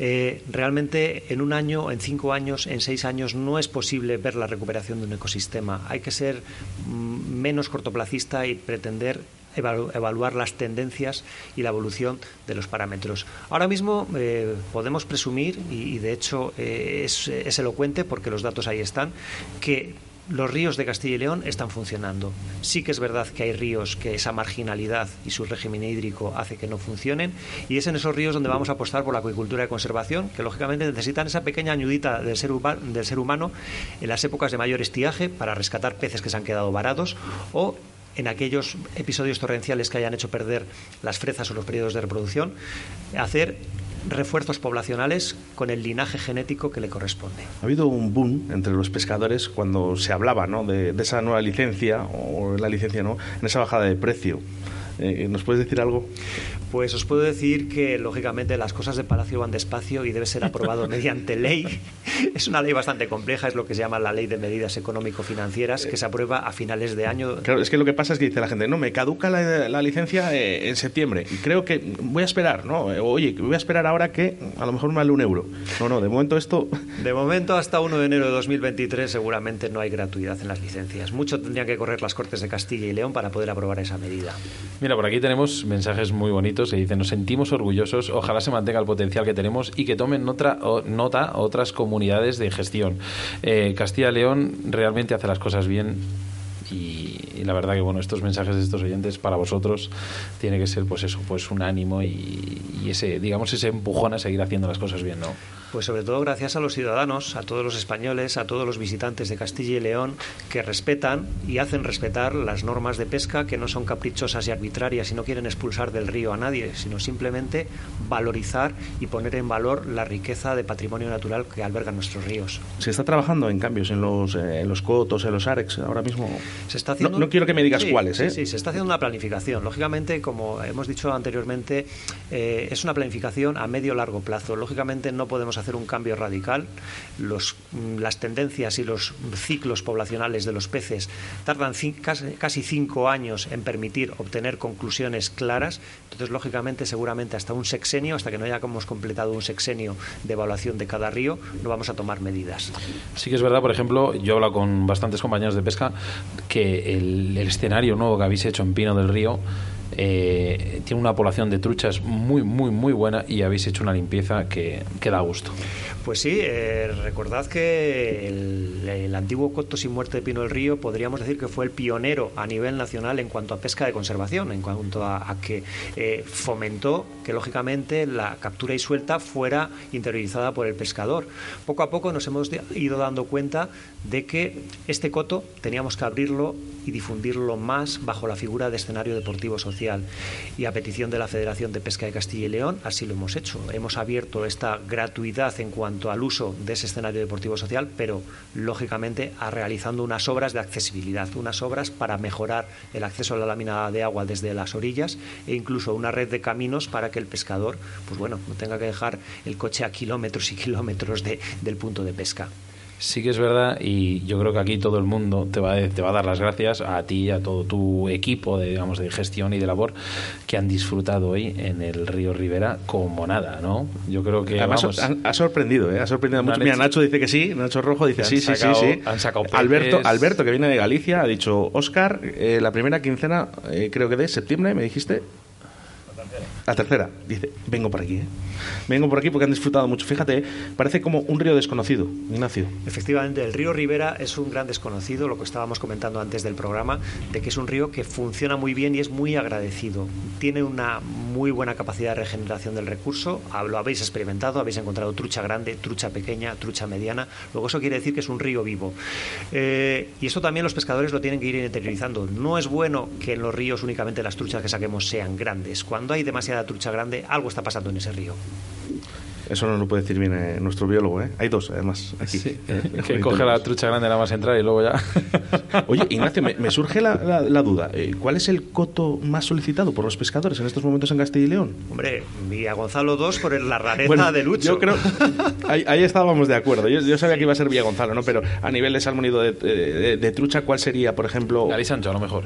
Eh, realmente en un año, en cinco años, en seis años no es posible ver la recuperación de un ecosistema. Hay que ser mm, menos cortoplacista y pretender evaluar las tendencias y la evolución de los parámetros. Ahora mismo eh, podemos presumir, y, de hecho eh, es, elocuente porque los datos ahí están, que los ríos de Castilla y León están funcionando. Sí que es verdad que hay ríos que esa marginalidad y su régimen hídrico hace que no funcionen y es en esos ríos donde vamos a apostar por la acuicultura de conservación, que lógicamente necesitan esa pequeña ayudita del ser, del ser humano en las épocas de mayor estiaje para rescatar peces que se han quedado varados o en aquellos episodios torrenciales que hayan hecho perder las fresas o los periodos de reproducción, hacer refuerzos poblacionales con el linaje genético que le corresponde. Ha habido un boom entre los pescadores cuando se hablaba ¿no? de, esa nueva licencia o la licencia no en esa bajada de precio. Eh, ¿Nos puedes decir algo? Pues os puedo decir que, lógicamente, las cosas de Palacio van despacio y debe ser aprobado mediante ley. Es una ley bastante compleja, es lo que se llama la Ley de Medidas Económico-Financieras, que se aprueba a finales de año. Claro, es que lo que pasa es que dice la gente, no, me caduca la, licencia eh, en septiembre y creo que voy a esperar, ¿no? Oye, voy a esperar ahora que a lo mejor me vale un euro. No, no, de momento esto... De momento, hasta 1 de enero de 2023, seguramente no hay gratuidad en las licencias. Mucho tendrían que correr las Cortes de Castilla y León para poder aprobar esa medida. Mira, por aquí tenemos mensajes muy bonitos que dicen, nos sentimos orgullosos, ojalá se mantenga el potencial que tenemos y que tomen otra, nota otras comunidades de gestión. Eh, Castilla y León realmente hace las cosas bien y, la verdad que bueno estos mensajes de estos oyentes para vosotros tiene que ser pues eso pues un ánimo y, y ese digamos ese empujón a seguir haciendo las cosas bien no pues sobre todo gracias a los ciudadanos, a todos los españoles, a todos los visitantes de Castilla y León que respetan y hacen respetar las normas de pesca que no son caprichosas y arbitrarias y no quieren expulsar del río a nadie, sino simplemente valorizar y poner en valor la riqueza de patrimonio natural que albergan nuestros ríos. ¿Se está trabajando en cambios en los, eh, en los cotos, en los arex ahora mismo? Se está haciendo... no, quiero que me digas cuáles. ¿eh? Sí, sí, se está haciendo una planificación. Lógicamente, como hemos dicho anteriormente, eh, es una planificación a medio largo plazo. Lógicamente no podemos hacer un cambio radical. Los, mm, las tendencias y los ciclos poblacionales de los peces tardan casi cinco años en permitir obtener conclusiones claras. Entonces, lógicamente, seguramente hasta un sexenio, hasta que no hayamos completado un sexenio de evaluación de cada río, no vamos a tomar medidas. Sí que es verdad, por ejemplo, yo he hablado con bastantes compañeros de pesca que el, el escenario nuevo que habéis hecho en Pino del Río eh, tiene una población de truchas muy, muy, muy buena y habéis hecho una limpieza que, que da gusto. Pues sí, eh, recordad que el, antiguo Coto sin muerte de Pino del Río podríamos decir que fue el pionero a nivel nacional en cuanto a pesca de conservación, en cuanto a, que eh, fomentó que lógicamente la captura y suelta fuera interiorizada por el pescador. Poco a poco nos hemos ido dando cuenta de que este coto teníamos que abrirlo y difundirlo más bajo la figura de escenario deportivo social. Y a petición de la Federación de Pesca de Castilla y León, así lo hemos hecho. Hemos abierto esta gratuidad en cuanto al uso de ese escenario deportivo social, pero lógicamente a realizando unas obras de accesibilidad, unas obras para mejorar el acceso a la lámina de agua desde las orillas e incluso una red de caminos para que el pescador, pues bueno, no tenga que dejar el coche a kilómetros y kilómetros del punto de pesca. Sí que es verdad y yo creo que aquí todo el mundo te va, a, te va a dar las gracias a ti, a todo tu equipo de, digamos, de gestión y de labor que han disfrutado hoy en el río Rivera como nada, ¿no? Yo creo que Además, ha, sorprendido, ¿eh? ha sorprendido mucho. Mira, Nacho dice que sí, Nacho Rojo dice sí, sí, sí, sí. Han sacado Alberto, Alberto, que viene de Galicia, ha dicho, Oscar, eh, la primera quincena, eh, creo que de septiembre, me dijiste, la tercera, dice, vengo por aquí. ¿eh? Vengo por aquí porque han disfrutado mucho. Fíjate, parece como un río desconocido, Ignacio. Efectivamente, el río Rivera es un gran desconocido, lo que estábamos comentando antes del programa, de que es un río que funciona muy bien y es muy agradecido. Tiene una muy buena capacidad de regeneración del recurso, lo habéis experimentado, habéis encontrado trucha grande, trucha pequeña, trucha mediana. Luego eso quiere decir que es un río vivo. Eh, y eso también los pescadores lo tienen que ir interiorizando. No es bueno que en los ríos únicamente las truchas que saquemos sean grandes. Cuando hay demasiada trucha grande, algo está pasando en ese río. Eso no lo puede decir bien eh, nuestro biólogo, ¿eh? Hay dos, además, aquí. Eh, que coge la trucha grande nada más entrar y luego ya... Oye, Ignacio, me, surge la, duda. ¿Cuál es el coto más solicitado por los pescadores en estos momentos en Castilla y León? Hombre, Villa Gonzalo 2 por la rareza de Lucho. Yo creo... Ahí, estábamos de acuerdo. Yo, sabía que iba a ser Villa Gonzalo, ¿no? Pero a nivel de salmonido de, de, de trucha, ¿cuál sería, por ejemplo...? Gary Sancho, a lo mejor.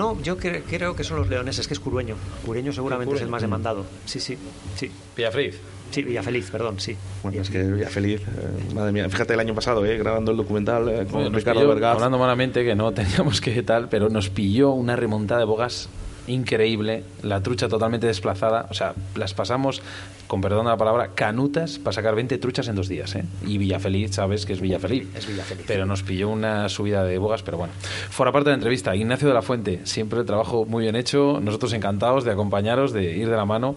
No, yo creo que son los leoneses, que es Curueño. Curueño seguramente es el más demandado. Sí, sí, sí. Villafeliz. Sí, Villafeliz, perdón, sí. Bueno, es que Villafeliz, eh, madre mía, fíjate el año pasado, eh, grabando el documental eh, con Ricardo Vergaz. Hablando malamente, que no teníamos que tal, pero nos pilló una remontada de bogas increíble, la trucha totalmente desplazada, o sea, las pasamos con perdón de la palabra, canutas para sacar 20 truchas en dos días. ¿eh? Y Villafeliz, sabes que es Villafeliz. Es Villafeliz. Pero nos pilló una subida de bogas, pero bueno. Fuera parte de la entrevista, Ignacio de la Fuente, siempre el trabajo muy bien hecho, nosotros encantados de acompañaros, de ir de la mano.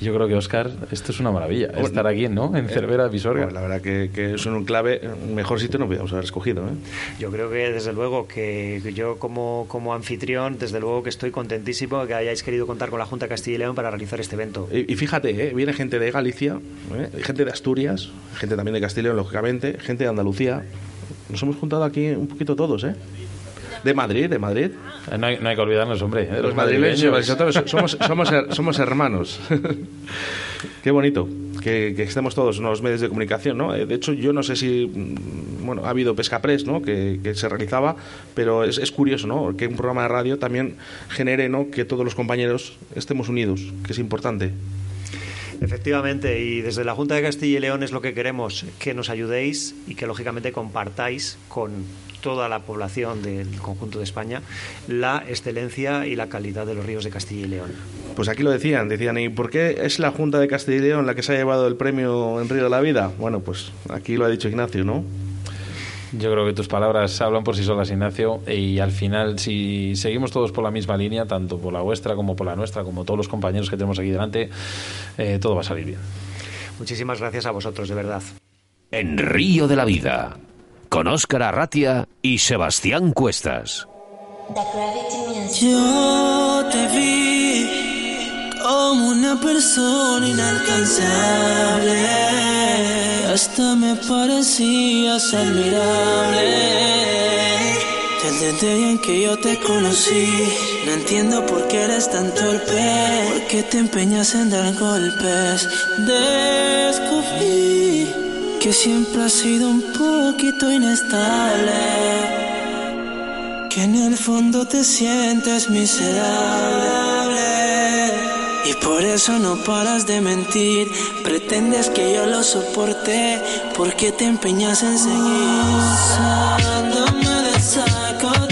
Yo creo que, Oscar, esto es una maravilla, estar aquí, ¿no? En eh, Cervera, Visorga. la verdad que, que, es un clave, mejor sitio no podíamos haber escogido. ¿eh? Yo creo que, desde luego, que yo como, como anfitrión, desde luego que estoy contentísimo de que hayáis querido contar con la Junta de Castilla y León para realizar este evento. Y, y fíjate, ¿eh? viene gente de Galicia, ¿eh? gente de Asturias, gente también de Castilla, lógicamente, gente de Andalucía. Nos hemos juntado aquí un poquito todos, ¿eh? de Madrid, de Madrid. Eh, No hay, no hay que olvidarnos, hombre. de Los madrileños, somos, somos, somos hermanos. Qué bonito que, estemos todos en los medios de comunicación, ¿no? Eh, De hecho, yo no sé si, mm, bueno, ha habido Pescapress, ¿no? Que, que se realizaba, pero es, es curioso, ¿no? Que un programa de radio también genere, ¿no? Que todos los compañeros estemos unidos, que es importante. Efectivamente, y desde la Junta de Castilla y León es lo que queremos, que nos ayudéis y que lógicamente compartáis con toda la población del conjunto de España la excelencia y la calidad de los ríos de Castilla y León. Pues aquí lo decían, decían, ¿y por qué es la Junta de Castilla y León la que se ha llevado el premio en Río de la Vida? Bueno, pues aquí lo ha dicho Ignacio, ¿no? Yo creo que tus palabras hablan por sí solas, Ignacio, y al final, si seguimos todos por la misma línea, tanto por la vuestra como por la nuestra, como todos los compañeros que tenemos aquí delante, eh, todo va a salir bien. Muchísimas gracias a vosotros, de verdad. En Río de la Vida, con Óscar Arratia y Sebastián Cuestas. Yo te vi como una persona inalcanzable. Hasta me parecías admirable. Desde el día en que yo te conocí, no entiendo por qué eres tan torpe. ¿Por qué te empeñas en dar golpes? Descubrí que siempre has sido un poquito inestable. Que en el fondo te sientes miserable. Y por eso no paras de mentir. Pretendes que yo lo soporte. Porque te empeñas en seguir de saco.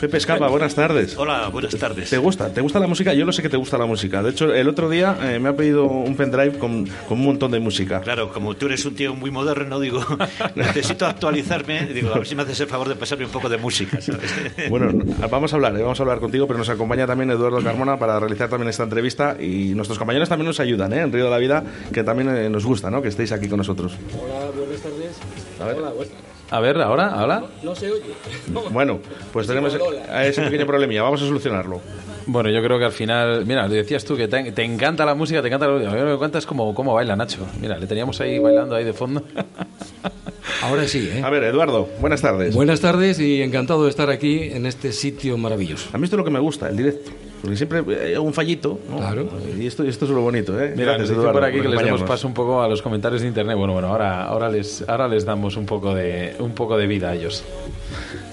Pepe Escapa, buenas tardes. Hola, buenas tardes. ¿Te gusta? ¿Te gusta la música? Yo lo sé que te gusta la música. De hecho, el otro día eh, me ha pedido un pendrive con, con un montón de música. Claro, como tú eres un tío muy moderno, digo, necesito actualizarme. Digo, a ver si me haces el favor de pasarme un poco de música, ¿sabes? Bueno, vamos a hablar, eh, vamos a hablar contigo, pero nos acompaña también Eduardo Carmona para realizar también esta entrevista y nuestros compañeros también nos ayudan, ¿eh? En Río de la Vida, que también eh, nos gusta, ¿no? Que estéis aquí con nosotros. Hola, buenas tardes. A ver. Hola, buenas. A ver, ahora, ahora. No se oye. Bueno, pues tenemos Lola. ese pequeño problemilla, vamos a solucionarlo. Bueno, yo creo que al final, mira, decías tú que te, te encanta la música, te encanta la música. A mí me cuentas cómo, cómo baila Nacho. Mira, le teníamos ahí bailando ahí de fondo. Ahora sí, ¿eh? A ver, Eduardo, buenas tardes. Buenas tardes y encantado de estar aquí en este sitio maravilloso. A mí esto es lo que me gusta, el directo. Porque siempre hay un fallito, ¿no? Claro. Y esto, esto es lo bonito, ¿eh? Mira, Gracias, Eduardo, por aquí que les demos paso un poco a los comentarios de internet. Bueno, bueno, ahora, ahora les, ahora les damos un poco de, un poco de vida a ellos.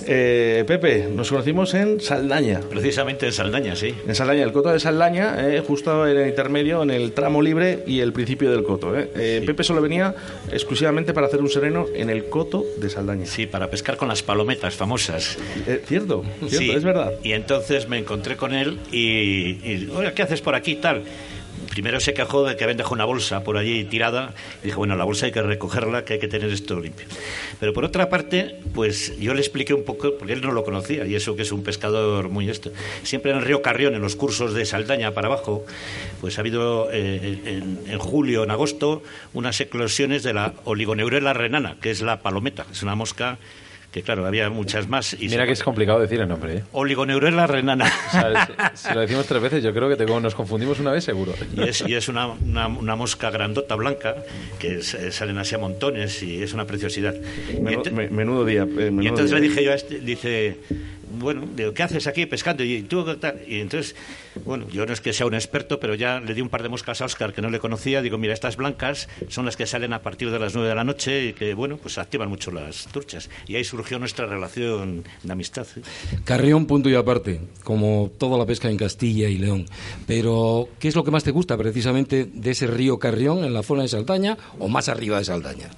Eh, Pepe, nos conocimos en Saldaña. Precisamente en Saldaña, sí. En Saldaña, el coto de Saldaña, eh, justo en el intermedio, en el tramo libre y el principio del coto. eh. Eh, Pepe solo venía exclusivamente para hacer un sereno en el coto de Saldaña. Sí, para pescar con las palometas famosas. Eh, cierto, cierto, Sí. es verdad. Y entonces me encontré con él y, y oye, ¿qué haces por aquí tal? Primero se quejó de que habían dejado una bolsa por allí tirada. Y dije, bueno, la bolsa hay que recogerla, que hay que tener esto limpio. Pero por otra parte, pues yo le expliqué un poco, porque él no lo conocía, y eso que es un pescador muy esto. Siempre en el río Carrión, en los cursos de Saldaña para abajo, pues ha habido eh, en, en julio, en agosto, unas eclosiones de la oligoneurela renana, que es la palometa. Es una mosca que, claro, había muchas más. Y Mira se- que es complicado decir el nombre, ¿eh? Oligoneurela renana. O sea, si, si lo decimos tres veces, yo creo que te- nos confundimos una vez seguro. Y es, y es una, una, una mosca grandota blanca que es- eh, salen así a montones y es una preciosidad. Y Menudo, ente- me- menudo día. eh, y menudo entonces día. le dije yo a este, dice, bueno, digo, ¿qué haces aquí pescando? Y tú, ¿qué tal? Y entonces, bueno, yo no es que sea un experto, pero ya le di un par de moscas a Oscar que no le conocía. Digo, mira, estas blancas son las que salen a partir de las nueve de la noche y que, bueno, pues activan mucho las turchas. Y ahí surgió nuestra relación de amistad. ¿eh? Carrión, punto y aparte, como toda la pesca en Castilla y León. Pero, ¿qué es lo que más te gusta precisamente de ese río Carrión en la zona de Saldaña o más arriba de Saldaña?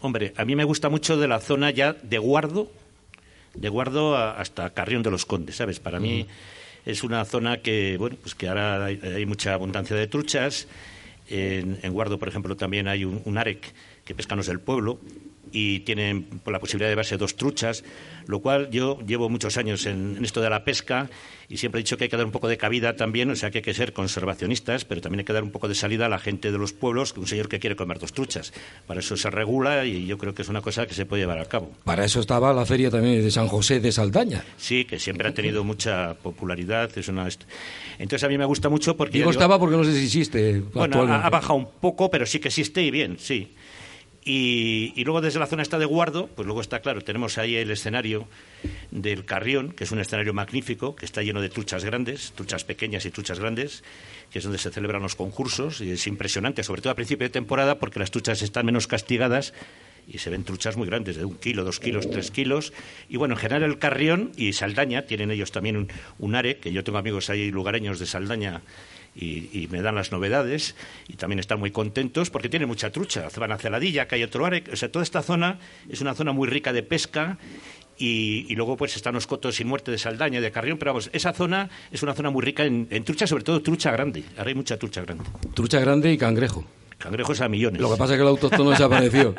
Hombre, a mí me gusta mucho de la zona ya de Guardo, de Guardo a- hasta Carrión de los Condes, ¿sabes? Para mí es una zona que, bueno, pues que ahora hay, hay mucha abundancia de truchas. En, en Guardo, por ejemplo, también hay un, un arec que pescan los del pueblo y tienen la posibilidad de verse dos truchas, lo cual yo llevo muchos años en, en esto de la pesca y siempre he dicho que hay que dar un poco de cabida también, o sea que hay que ser conservacionistas, pero también hay que dar un poco de salida a la gente de los pueblos, un señor que quiere comer dos truchas. Para eso se regula y yo creo que es una cosa que se puede llevar a cabo. Para eso estaba la feria también de San José de Saldaña. Sí, que siempre ha tenido mucha popularidad. Es una... Entonces a mí me gusta mucho porque... Digo digo- estaba porque no sé si existe Bueno, ha bajado un poco, pero sí que existe y bien, sí. Y, luego desde la zona esta de Guardo, pues luego está claro, tenemos ahí el escenario del Carrión, que es un escenario magnífico, que está lleno de truchas grandes, truchas pequeñas y truchas grandes, que es donde se celebran los concursos, y es impresionante, sobre todo a principio de temporada, porque las truchas están menos castigadas y se ven truchas muy grandes, de un kilo, dos kilos, tres kilos. Y bueno, en general el Carrión y Saldaña tienen ellos también un, un are, que yo tengo amigos ahí lugareños de Saldaña y, me dan las novedades y también están muy contentos porque tienen mucha trucha. Van a Celadilla, que hay otro are. O sea, toda esta zona es una zona muy rica de pesca y, y luego pues están los cotos sin muerte de Saldaña, de Carrión, pero vamos, esa zona es una zona muy rica en, en trucha, sobre todo trucha grande. Ahora hay mucha trucha grande. Trucha grande y cangrejo. Cangrejos a millones. Lo que pasa es que el autóctono desapareció.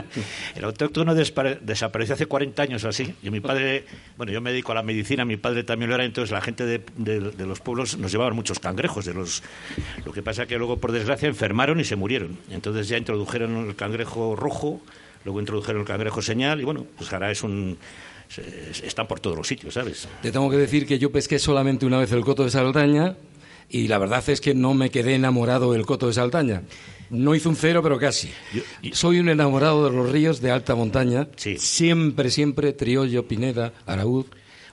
El autóctono desapareció hace 40 años o así. Y mi padre, bueno, yo me dedico a la medicina, mi padre también lo era, entonces la gente de, de- de los pueblos nos llevaban muchos cangrejos. De los, lo que pasa es que luego, por desgracia, enfermaron y se murieron. Entonces ya introdujeron el cangrejo rojo, luego introdujeron el cangrejo señal y bueno, pues ahora es un... están por todos los sitios, ¿sabes? Te tengo que decir que yo pesqué solamente una vez el coto de Saldaña y la verdad es que no me quedé enamorado del coto de Saldaña. No hizo un cero, pero casi. Yo- y- Soy un enamorado de los ríos de alta montaña. Sí. Siempre, siempre, Triollo, Pineda, Araúz.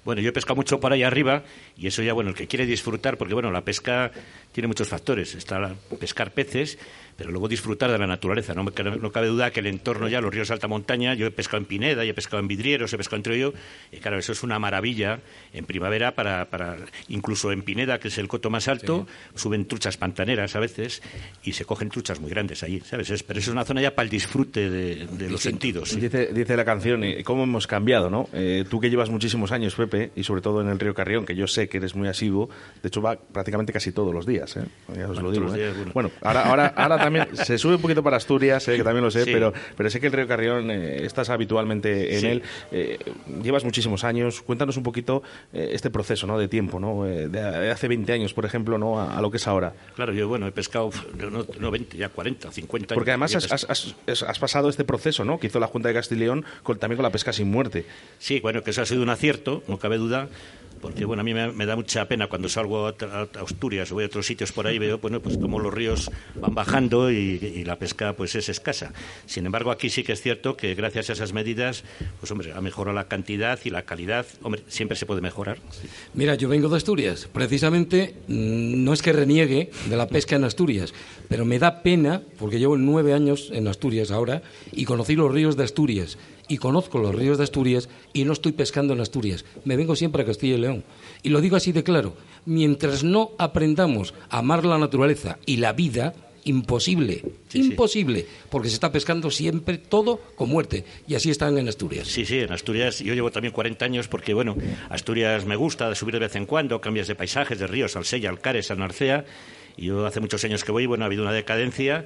Bueno, yo he pescado mucho por ahí arriba y eso ya, bueno, el que quiere disfrutar, porque bueno, la pesca tiene muchos factores. Está pescar peces, pero luego disfrutar de la naturaleza. No, no cabe duda que el entorno ya, los ríos de alta montaña, yo he pescado en Pineda, y he pescado en Vidrieros, he pescado en Troyo, y claro, eso es una maravilla en primavera para, para incluso en Pineda, que es el coto más alto, suben truchas pantaneras a veces y se cogen truchas muy grandes allí, ¿sabes? Es- pero es una zona ya para el disfrute de, de los sentidos. sí. Dice, dice la canción, ¿cómo hemos cambiado, no? Eh, tú que llevas muchísimos años, Pepe, y sobre todo en el río Carrión, que yo sé que eres muy asiduo, de hecho va prácticamente casi todos los días, ¿eh? Ya os Bueno, lo digo, ¿eh? días, bueno. Bueno, ahora, ahora, ahora también se sube un poquito para Asturias, eh, que también lo sé, Sí. pero, pero sé que el río Carrión eh, estás habitualmente en Sí. él. Eh, llevas muchísimos años, cuéntanos un poquito eh, este proceso, ¿no? De tiempo, ¿no? De, de hace 20 años, por ejemplo, ¿no? A, a lo que es ahora. Claro, yo, bueno, he pescado, no, no 20, ya 40, 50 años. Porque además has, has- has- has pasado este proceso, ¿no? Que hizo la Junta de Castilla y León con, también con la pesca sin muerte. Sí, bueno, que eso ha sido un acierto, no cabe duda, porque bueno, a mí me, da mucha pena cuando salgo a, Asturias o voy a otros sitios por ahí, veo bueno, pues cómo los ríos van bajando y, y la pesca pues es escasa. Sin embargo, aquí sí que es cierto que gracias a esas medidas, pues hombre, ha mejorado la cantidad y la calidad. Hombre, siempre se puede mejorar. Mira, yo vengo de Asturias. Precisamente mm, no es que reniegue de la pesca en Asturias, pero me da pena, porque llevo nueve años en Asturias ahora, y conocí los ríos de Asturias, y conozco los ríos de Asturias, y no estoy pescando en Asturias. Me vengo siempre a Castilla y León. Y lo digo así de claro, mientras no aprendamos a amar la naturaleza y la vida, imposible, Sí, sí. imposible, porque se está pescando siempre todo con muerte, y así están en Asturias. Sí, sí, en Asturias yo llevo también 40 años porque, bueno, Asturias me gusta de subir de vez en cuando, cambias de paisajes, de ríos, Alsella, Alcares, Narcea, y yo hace muchos años que voy, bueno, ha habido una decadencia,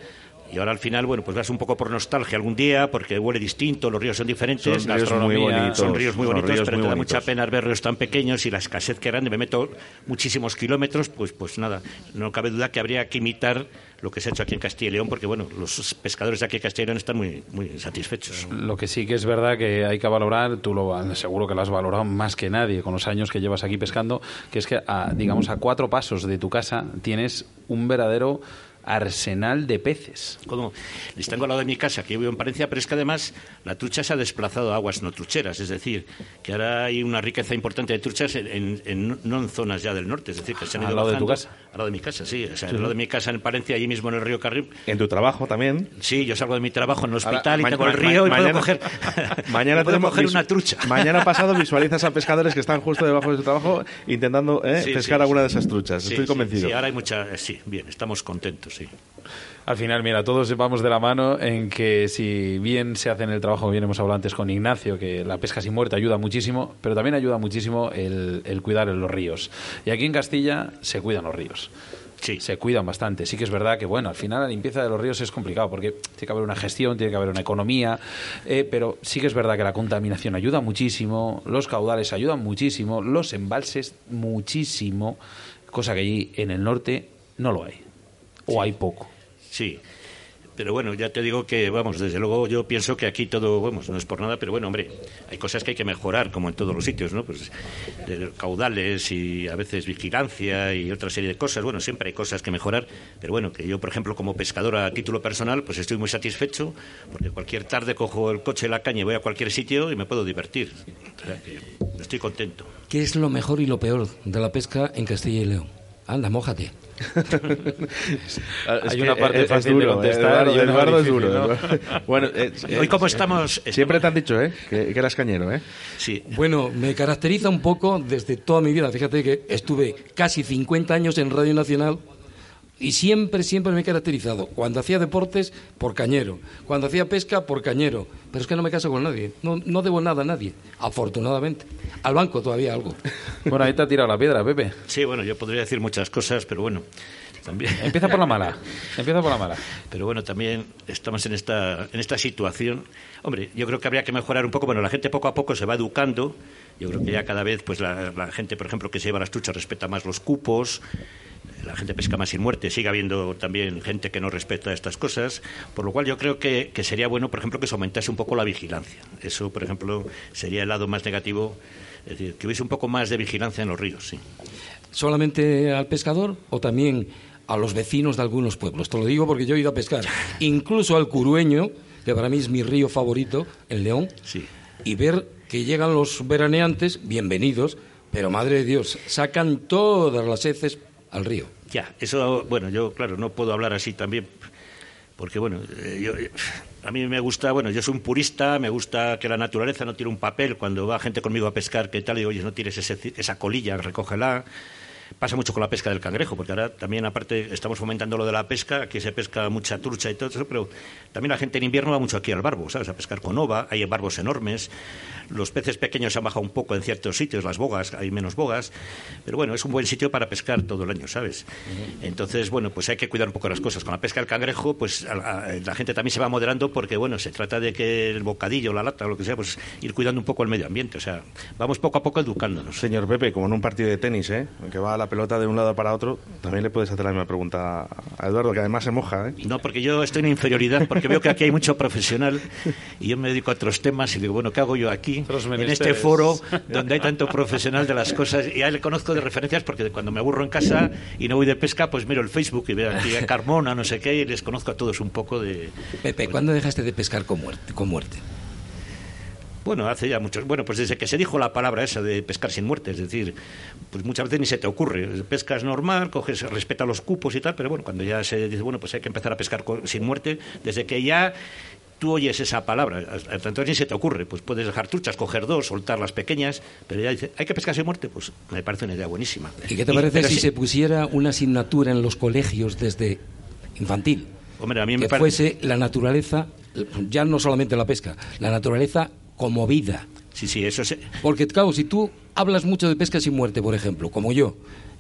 y ahora al final, bueno, pues vas un poco por nostalgia algún día, porque huele distinto, los ríos son diferentes, Son la ríos muy bonitos, son ríos muy son bonitos, ríos pero muy te da bonitos. mucha pena ver ríos tan pequeños y la escasez que grande, me meto muchísimos kilómetros, pues, pues nada, no cabe duda que habría que imitar lo que se ha hecho aquí en Castilla y León, porque, bueno, los pescadores de aquí en Castilla y León están muy, muy satisfechos. Lo que sí que es verdad que hay que valorar, tú lo seguro que lo has valorado más que nadie con los años que llevas aquí pescando, que es que a, digamos a cuatro pasos de tu casa tienes un verdadero arsenal de peces. como les tengo al lado de mi casa, que yo vivo en Palencia, pero es que además la trucha se ha desplazado a aguas no trucheras, es decir, que ahora hay una riqueza importante de truchas en, en- en- no en zonas ya del norte, es decir, que se han Al ido lado de tu bajando- casa. Al lado de mi casa, sí, o sea, al lado de mi casa en Palencia, allí mismo en el río Carril. En tu trabajo también. Sí, yo salgo de mi trabajo en el hospital y tengo el río y mañana- puedo coger, Mañana puedo coger una trucha. Mañana pasado visualizas a pescadores que están justo debajo de su trabajo intentando eh, Sí, pescar sí, alguna sí. de esas truchas. Sí, Estoy sí, convencido. Sí, ahora hay mucha, eh, sí, bien, estamos contentos, sí. Al final, mira, todos vamos de la mano en que si bien se hace en el trabajo, bien hemos hablado antes con Ignacio, que la pesca sin muerte ayuda muchísimo, pero también ayuda muchísimo el, el cuidar los ríos. Y aquí en Castilla se cuidan los ríos. Sí. Se cuidan bastante. Sí que es verdad que, bueno, al final la limpieza de los ríos es complicado porque tiene que haber una gestión, tiene que haber una economía, eh, pero sí que es verdad que la contaminación ayuda muchísimo, los caudales ayudan muchísimo, los embalses muchísimo, cosa que allí en el norte no lo hay. O hay poco. Sí. Pero bueno, ya te digo que, vamos, desde luego yo pienso que aquí todo, vamos, no es por nada, pero bueno, hombre, hay cosas que hay que mejorar, como en todos los sitios, ¿no? Pues de caudales y a veces vigilancia y otra serie de cosas. Bueno, siempre hay cosas que mejorar, pero bueno, que yo, por ejemplo, como pescador a título personal, pues estoy muy satisfecho, porque cualquier tarde cojo el coche, la caña y voy a cualquier sitio y me puedo divertir. O sea que estoy contento. ¿Qué es lo mejor y lo peor de la pesca en Castilla y León? Anda, mójate. Es Hay que una parte es- es fácil de duro, contestar Eduardo, y Eduardo es duro. Bueno, eh, eh, Hoy como estamos... Siempre te han dicho, ¿eh? Que, que eras cañero, ¿eh? Sí, Bueno, me caracteriza un poco desde toda mi vida. Fíjate que estuve casi 50 años en Radio Nacional y siempre, siempre me he caracterizado. Cuando hacía deportes, por cañero. Cuando hacía pesca, por cañero. Pero es que no me caso con nadie. No, no debo nada a nadie, afortunadamente. Al banco todavía algo. Bueno, ahí te ha tirado la piedra, Pepe. sí, bueno, yo podría decir muchas cosas, pero bueno, también... Empieza por la mala. Empieza por la mala. Pero bueno, también estamos en esta, en esta situación. Hombre, yo creo que habría que mejorar un poco. Bueno, la gente poco a poco se va educando. Yo creo que ya cada vez, pues la, la gente, por ejemplo, que se lleva las truchas respeta más los cupos. La gente pesca más sin muerte. Sigue habiendo también gente que no respeta estas cosas. Por lo cual yo creo que, que sería bueno, por ejemplo, que se aumentase un poco la vigilancia. Eso, por ejemplo, sería el lado más negativo. Es decir, que hubiese un poco más de vigilancia en los ríos, sí. ¿Solamente al pescador o también a los vecinos de algunos pueblos? Te lo digo porque yo he ido a pescar. Incluso al Curueño, que para mí es mi río favorito, el León. Sí. y ver que llegan los veraneantes, bienvenidos, pero madre de Dios, sacan todas las heces al río. Ya, eso, bueno, yo, claro, no puedo hablar así también, porque, bueno, eh, yo, a mí me gusta, bueno, yo soy un purista, me gusta que la naturaleza no tire un papel cuando va gente conmigo a pescar, que tal, digo, oye, no tires ese- esa colilla, recógela. Pasa mucho con la pesca del cangrejo, porque ahora también, aparte, estamos fomentando lo de la pesca, aquí se pesca mucha trucha y todo eso, pero también la gente en invierno va mucho aquí al barbo, ¿sabes? A pescar con ova, hay barbos enormes, los peces pequeños se han bajado un poco en ciertos sitios, las bogas, hay menos bogas, pero bueno, es un buen sitio para pescar todo el año, ¿sabes? Entonces, bueno, pues hay que cuidar un poco las cosas. Con la pesca del cangrejo, pues a- a- la gente también se va moderando porque, bueno, se trata de que el bocadillo, la lata o lo que sea, pues ir cuidando un poco el medio ambiente, o sea, vamos poco a poco educándonos. Señor Pepe, como en un partido de tenis, ¿eh? Que va la pelota de un lado para otro, también le puedes hacer la misma pregunta a Eduardo, que además se moja, ¿eh? No, porque yo estoy en inferioridad, porque veo que aquí hay mucho profesional y yo me dedico a otros temas y digo, bueno, ¿qué hago yo aquí? En este foro donde hay tanto profesional de las cosas y a él le conozco de referencias porque cuando me aburro en casa y no voy de pesca, pues miro el Facebook y veo aquí a Carmona, no sé qué, y les conozco a todos un poco de... Pepe, ¿cuándo dejaste de pescar con muerte? Con muerte? Bueno, hace ya muchos. Bueno, pues desde que se dijo la palabra esa de pescar sin muerte, es decir, pues muchas veces ni se te ocurre. Pescas normal, coges, respeta los cupos y tal, pero bueno, cuando ya se dice, bueno, pues hay que empezar a pescar con- sin muerte, desde que ya tú oyes esa palabra, entonces ni se te ocurre, pues puedes dejar truchas, coger dos, soltar las pequeñas, pero ya dice, hay que pescar sin muerte, pues me parece una idea buenísima. ¿Y qué te parece si se pusiera una asignatura en los colegios desde infantil? Hombre, a mí me que parece- fuese la naturaleza, ya no solamente la pesca, la naturaleza como vida. Sí, sí, eso es... Porque, claro, si tú hablas mucho de pesca sin muerte, por ejemplo, como yo,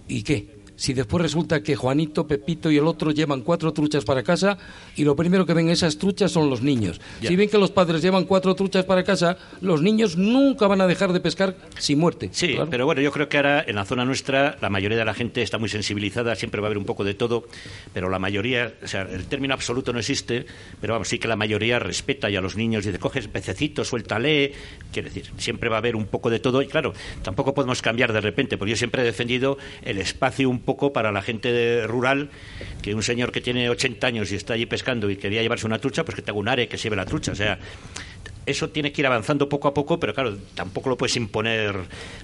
¿y qué? Si después resulta que Juanito, Pepito y el otro llevan cuatro truchas para casa y lo primero que ven esas truchas son los niños. Ya. Si ven que los padres llevan cuatro truchas para casa, los niños nunca van a dejar de pescar sin muerte. Sí, Claro. pero bueno, yo creo que ahora en la zona nuestra la mayoría de la gente está muy sensibilizada, siempre va a haber un poco de todo, pero la mayoría, o sea, el término absoluto no existe, pero vamos, sí que la mayoría respeta y a los niños dice, coges pececito, suéltale, quiere decir, siempre va a haber un poco de todo y claro, tampoco podemos cambiar de repente, porque yo siempre he defendido el espacio un poco para la gente rural, que un señor que tiene 80 años y está allí pescando y quería llevarse una trucha, pues que te haga un are que lleve la trucha, o sea, eso tiene que ir avanzando poco a poco, pero claro, tampoco lo puedes imponer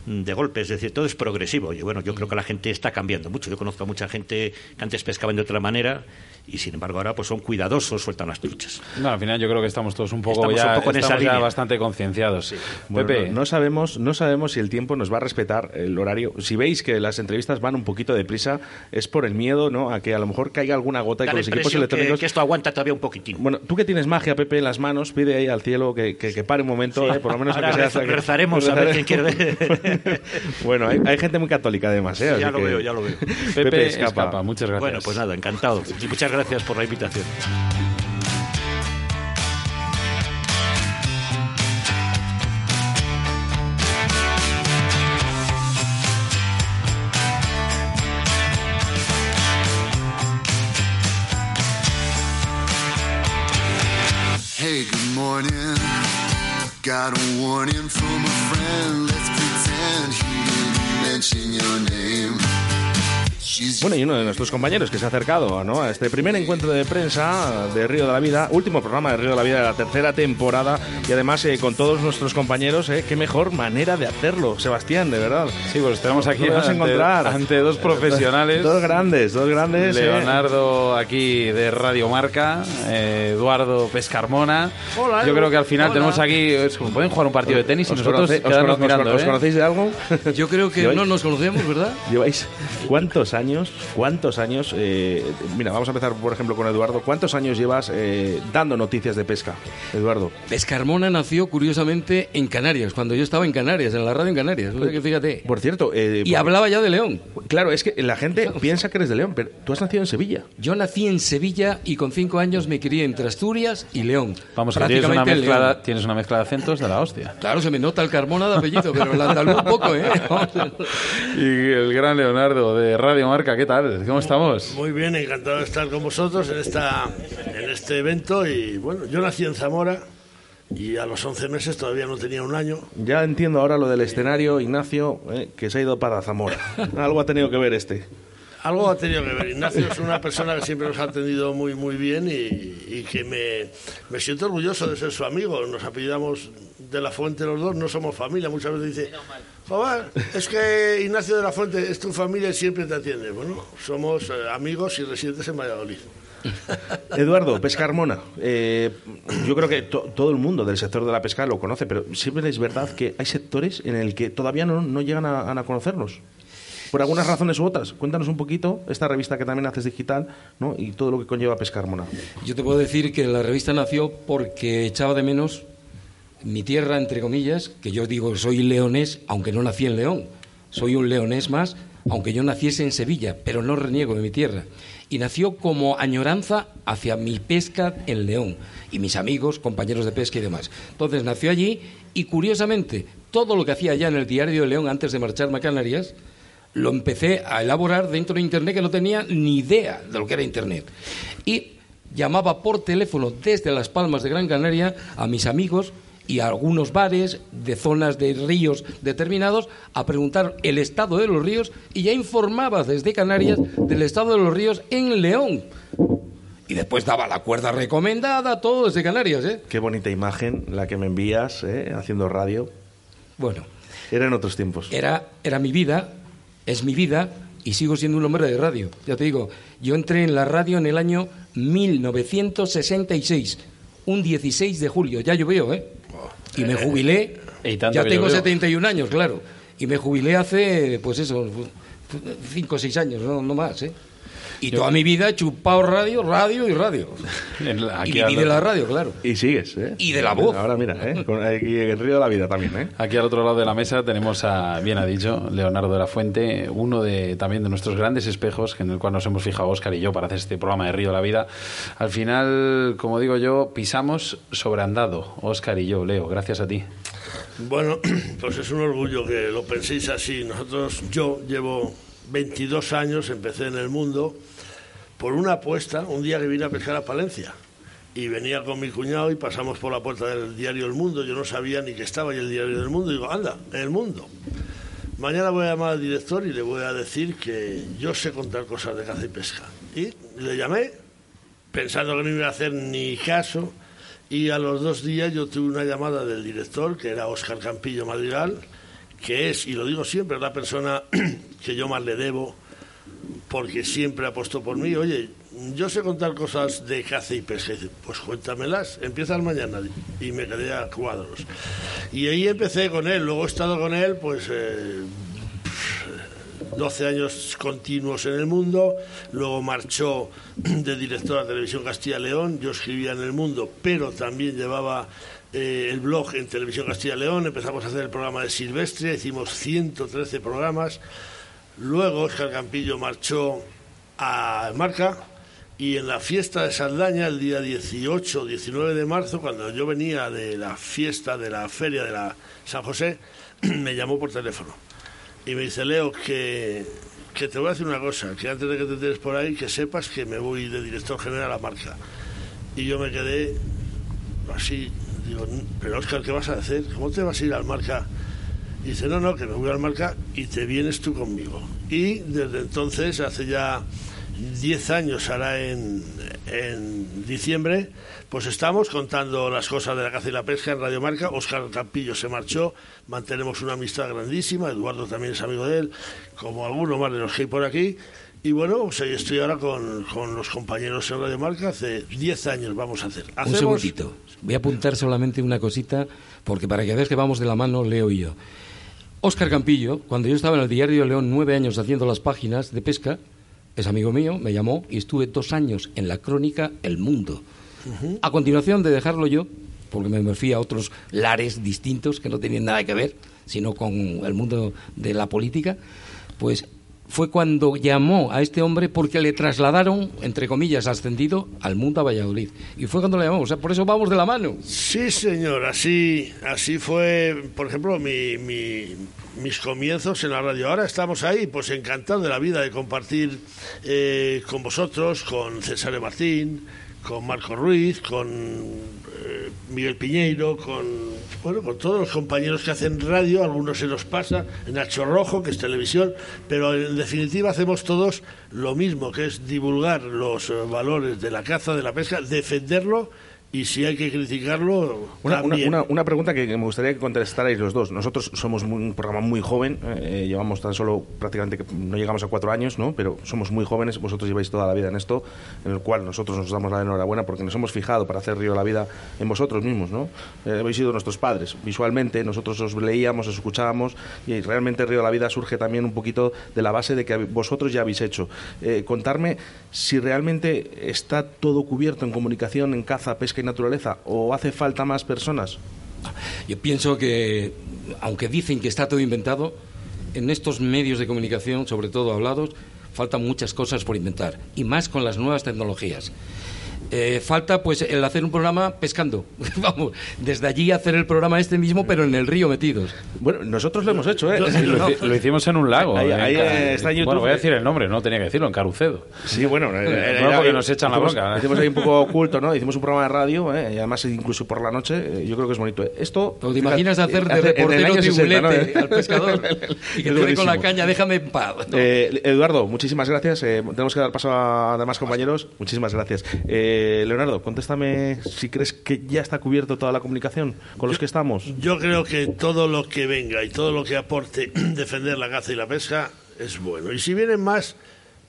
de golpe, es decir, todo es progresivo. Y bueno, yo creo que la gente está cambiando mucho. Yo conozco a mucha gente que antes pescaban de otra manera y sin embargo ahora pues son cuidadosos, sueltan las truchas. No, al final yo creo que estamos todos un poco Estamos ya, un poco en esa estamos ya línea. bastante concienciados. Bueno, Pepe, no, no sabemos, no sabemos si el tiempo nos va a respetar el horario. Si veis que las entrevistas van un poquito deprisa, es por el miedo, ¿no? A que a lo mejor caiga alguna gota y con los equipos impresión que, electrónicos. que esto aguanta todavía un poquitín. Bueno, tú que tienes magia, Pepe, en las manos, pide ahí al cielo que, que- que pare un momento, Sí. ¿eh? por lo menos Ahora sea reza- rezaremos a ver quién quiere bueno, hay, hay gente muy católica además, ¿eh? Sí, ya lo que- veo, ya lo veo. Pepe, Pepe escapa. escapa. muchas gracias. Bueno, pues nada, encantado. Muchas gracias por la invitación. Hey, good morning. Got a warning from a friend. Let's pretend he didn't mention your name. Bueno, y uno de nuestros compañeros que se ha acercado ¿no? a este primer encuentro de prensa de Río de la Vida, último programa de Río de la Vida de la tercera temporada, y además eh, con todos nuestros compañeros, eh, qué mejor manera de hacerlo, Sebastián, de verdad. Sí, pues tenemos aquí ante, encontrar. ante dos profesionales. Dos grandes, dos grandes. eh. Leonardo aquí de Radio Marca, eh, Eduardo Pescarmona. Hola, Yo creo que al final hola. tenemos aquí, es como, pueden jugar un partido de tenis y ¿Os nosotros conoce- os mirando. os ¿eh? conocéis de algo? Yo creo que ¿Lleváis? no nos conocemos, ¿verdad? ¿Lleváis cuántos años, cuántos años, eh, mira, vamos a empezar por ejemplo con Eduardo, ¿cuántos años llevas eh, dando noticias de pesca, Eduardo? Pescarmona nació curiosamente en Canarias, cuando yo estaba en Canarias, en la radio en Canarias. O sea que fíjate. Por cierto, eh, Y por- hablaba ya de León. Claro, es que la gente piensa que eres de León, pero tú has nacido en Sevilla. Yo nací en Sevilla y con cinco años me crié entre Asturias y León. Vamos, que tienes una, mezcla, León. tienes una mezcla de acentos de la hostia. Claro, se me nota el Carmona de apellido, pero el andaluz un poco, ¿eh? Y el gran Leonardo de Radio Marca, ¿qué tal? ¿Cómo estamos? Muy bien, encantado de estar con vosotros en, esta, en este evento. Y bueno, yo nací en Zamora y a los 11 meses todavía no tenía un año. Ya entiendo ahora lo del escenario, Ignacio, eh, que se ha ido para Zamora. Algo ha tenido que ver este. Algo ha tenido que ver. Ignacio es una persona que siempre nos ha atendido muy, muy bien y, y que me, me siento orgulloso de ser su amigo. Nos apellidamos de la Fuente los dos, no somos familia. Muchas veces dice, joder, es que Ignacio de la Fuente es tu familia y siempre te atiende. Bueno, somos eh, amigos y residentes en Valladolid. Eduardo, Pescarmona. Eh, yo creo que to- todo el mundo del sector de la pesca lo conoce, pero siempre es verdad que hay sectores en el que todavía no, no llegan a, a conocernos. Por algunas razones u otras. Cuéntanos un poquito esta revista que también haces digital ¿no? y todo lo que conlleva Pescarmona. Yo te puedo decir que la revista nació porque echaba de menos mi tierra, entre comillas, que yo digo soy leonés, aunque no nací en León. Soy un leonés más, aunque yo naciese en Sevilla, pero no reniego de mi tierra. Y nació como añoranza hacia mi pesca en León y mis amigos, compañeros de pesca y demás. Entonces nació allí y curiosamente todo lo que hacía allá en el diario de León antes de marcharme a Canarias, lo empecé a elaborar dentro de Internet que no tenía ni idea de lo que era Internet. Y llamaba por teléfono desde Las Palmas de Gran Canaria a mis amigos y a algunos bares de zonas de ríos determinados a preguntar el estado de los ríos y ya informaba desde Canarias del estado de los ríos en León. Y después daba la cuerda recomendada, todo desde Canarias, ¿eh? Qué bonita imagen la que me envías ¿eh? haciendo radio. Bueno, Eran otros tiempos. era, era mi vida, es mi vida y sigo siendo un hombre de radio. Ya te digo, yo entré en la radio en el año 1966, un 16 de julio, ya llovió, ¿eh? Y me jubilé, Y tanto ya tengo llovió. 71 años, claro, y me jubilé hace, pues eso, 5 o 6 años, no, no más, ¿eh? Y toda mi vida he chupado radio, radio y radio. En la- y aquí viví al- de la radio, claro. Y sigues, ¿eh? Y de la voz. Ahora mira, ¿eh? Con- aquí el Río de la Vida también, ¿eh? Aquí al otro lado de la mesa tenemos a, bien ha dicho, Leonardo de la Fuente, uno de también de nuestros grandes espejos en el cual nos hemos fijado Óscar y yo para hacer este programa de Río de la Vida. Al final, como digo yo, pisamos sobre andado, Óscar y yo, Leo, gracias a ti. Bueno, pues es un orgullo que lo penséis así. Nosotros, yo llevo 22 años, empecé en el mundo por una apuesta, un día que vine a pescar a Palencia. Y venía con mi cuñado y pasamos por la puerta del diario El Mundo. Yo no sabía ni que estaba ahí el diario del Mundo. Y digo, anda, El Mundo. Mañana voy a llamar al director y le voy a decir que yo sé contar cosas de caza y pesca. Y le llamé pensando que no iba a hacer ni caso. Y a los dos días yo tuve una llamada del director, que era Óscar Campillo Madrigal, que es, y lo digo siempre, la persona que yo más le debo, porque siempre apostó por mí. Oye, yo sé contar cosas de caza y dice, pues cuéntamelas, empiezas mañana. Y me quedé a cuadros. Y ahí empecé con él, luego he estado con él, pues... eh, 12 años continuos en el mundo, luego marchó de director a Televisión Castilla León, yo escribía en el mundo, pero también llevaba eh, el blog en Televisión Castilla León, empezamos a hacer el programa de Silvestre, hicimos 113 programas, luego Oscar Campillo marchó a Marca y en la fiesta de Saldaña, el día 18 19 de marzo, cuando yo venía de la fiesta de la feria de la San José, me llamó por teléfono y me dice, Leo, que, que te voy a decir una cosa, que antes de que te enteres por ahí, que sepas que me voy de director general a marca. Y yo me quedé así, digo, pero Oscar, ¿qué vas a hacer? ¿Cómo te vas a ir al marca? Y dice, no, no, que me voy al marca y te vienes tú conmigo. Y desde entonces, hace ya 10 años, hará en, en diciembre, pues estamos contando las cosas de la caza y la pesca en Radio Marca. Óscar Campillo se marchó, mantenemos una amistad grandísima, Eduardo también es amigo de él, como alguno más de los que hay por aquí. Y bueno, pues ahí estoy ahora con, con los compañeros en Radio Marca, hace 10 años vamos a hacer. Un segundito. Voy a apuntar solamente una cosita, porque para que veas que vamos de la mano, leo yo. Óscar Campillo, cuando yo estaba en el Diario de León nueve años haciendo las páginas de pesca, es amigo mío, me llamó y estuve dos años en la crónica El Mundo. A continuación de dejarlo yo, porque me me fui a otros lares distintos que no tenían nada que ver, sino con el mundo de la política, pues fue cuando llamó a este hombre porque le trasladaron, entre comillas, ascendido al mundo a Valladolid. Y fue cuando le llamamos. O sea, por eso vamos de la mano. Sí, señor, así, así fue, por ejemplo, mi, mi- mis comienzos en la radio. Ahora estamos ahí, pues encantados de la vida de compartir eh, con vosotros, con César Martín, con Marco Ruiz, con eh, Miguel Piñeiro, con bueno, con todos los compañeros que hacen radio, algunos se nos pasa, Nacho Rojo, que es televisión, pero en definitiva hacemos todos lo mismo, que es divulgar los eh, valores de la caza, de la pesca, defenderlo y si hay que criticarlo, Una, una, una- una pregunta que, me gustaría que contestarais los dos. Nosotros somos muy- un programa muy joven, eh, llevamos tan solo prácticamente, no llegamos a cuatro años, ¿no? pero somos muy jóvenes, vosotros lleváis toda la vida en esto, en el cual nosotros nos damos la enhorabuena porque nos hemos fijado para hacer Río la Vida en vosotros mismos. ¿no? Eh, habéis sido nuestros padres. Visualmente nosotros os leíamos, os escuchábamos y realmente Río la Vida surge también un poquito de la base de que vosotros ya habéis hecho. Eh, contarme si realmente está todo cubierto en comunicación, en caza, pesca naturaleza o hace falta más personas. Yo pienso que, aunque dicen que está todo inventado, en estos medios de comunicación, sobre todo hablados, faltan muchas cosas por inventar, y más con las nuevas tecnologías. Eh, falta pues el hacer un programa pescando. Vamos, desde allí hacer el programa este mismo, pero en el río metidos. Bueno, nosotros lo hemos hecho, ¿eh? Lo, hici- lo hicimos en un lago. Ahí- está en YouTube. Bueno, voy a decir el nombre, no tenía que decirlo, en Carucedo. Sí, bueno, eh, eh, No, era- porque nos echan la hicimos- bronca. Hicimos ahí un poco oculto, ¿no? Hicimos un programa de radio, ¿eh? y además incluso por la noche, eh, yo creo que es bonito. ¿eh? Esto... ¿Te imaginas hacer de hace- en el reportero año 60, ¿no? tribulete al pescador? y que te dé con la caña, déjame en paz. No. Eh, Eduardo, muchísimas gracias. Eh, tenemos que dar paso a demás compañeros. Muchísimas gracias. Eh, Leonardo, contéstame si crees que ya está cubierto toda la comunicación con los que estamos. Yo creo que todo lo que venga y todo lo que aporte defender la caza y la pesca es bueno. Y si vienen más,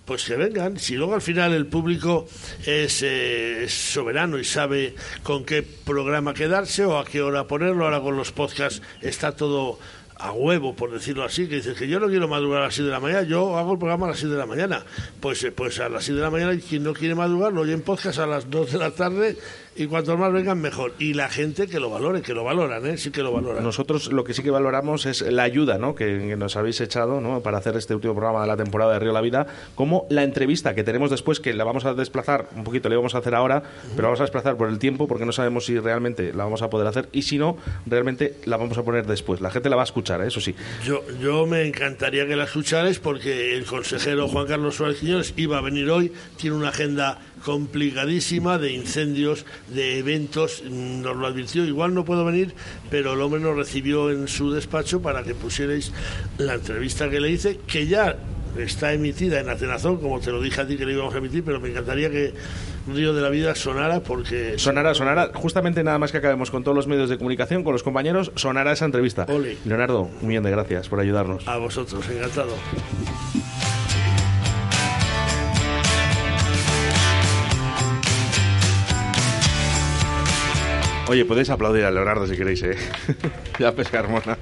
pues que vengan. Si luego al final el público es, eh, es soberano y sabe con qué programa quedarse o a qué hora ponerlo, ahora con los podcasts está todo a huevo, por decirlo así, que dices que yo no quiero madrugar a las 6 de la mañana, yo hago el programa a las 6 de la mañana. Pues, eh, pues a las 6 de la mañana, quien no quiere madrugar, lo oye en podcast a las 2 de la tarde y cuantos más vengan, mejor. Y la gente que lo valore, que lo valoran, ¿eh? sí que lo valoran. Nosotros lo que sí que valoramos es la ayuda ¿no? que, que nos habéis echado ¿no? para hacer este último programa de la temporada de Río La Vida, como la entrevista que tenemos después, que la vamos a desplazar un poquito, le vamos a hacer ahora, pero vamos a desplazar por el tiempo porque no sabemos si realmente la vamos a poder hacer y si no, realmente la vamos a poner después. La gente la va a escuchar, ¿eh? eso sí. Yo, yo me encantaría que la escucharais porque el consejero Juan Carlos Suárez Quiñones iba a venir hoy, tiene una agenda complicadísima de incendios, de eventos, mm, nos lo advirtió, igual no puedo venir, pero el hombre nos recibió en su despacho para que pusierais la entrevista que le hice, que ya está emitida en Atenazón, como te lo dije a ti que le íbamos a emitir, pero me encantaría que Río de la Vida sonara porque... Sonará, sonará, justamente nada más que acabemos con todos los medios de comunicación, con los compañeros, sonará esa entrevista. Ole. Leonardo, un millón de gracias por ayudarnos. A vosotros, encantado. Oye, podéis aplaudir a Leonardo si queréis, ¿eh? ya pescar mona.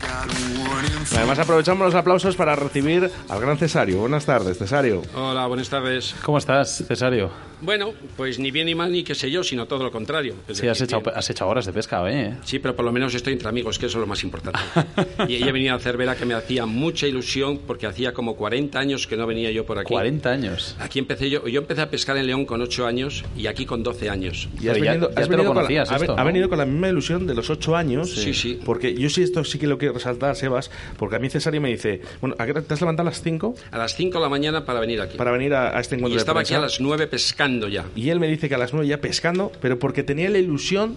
Además aprovechamos los aplausos para recibir al gran Cesario. Buenas tardes, Cesario. Hola, buenas tardes. ¿Cómo estás, Cesario? Bueno, pues ni bien ni mal ni qué sé yo, sino todo lo contrario. Es Sí, has echado, has echado horas de pesca ¿eh? Sí, pero por lo menos estoy entre amigos, que eso es lo más importante. y, y he venido a hacer vera que me hacía mucha ilusión porque hacía como 40 años que no venía yo por aquí. 40 años. Aquí empecé yo, yo empecé a pescar en León con 8 años y aquí con 12 años. Y has Pero ya- venido, ya has te lo venido con la- conocías ha, esto, ha ¿no? venido con la misma ilusión de los ocho años. Sí, eh, sí. Porque yo sí esto sí que lo quiero resaltar, Sebas, porque a mí Cesario me dice, bueno, ¿a qué hora te has levantado a las 5 A las 5 de la mañana para venir aquí. para venir a, a este encuentro y estaba de aquí a las 9 pescando ya. Y él me dice que a las 9 ya pescando, pero porque tenía la ilusión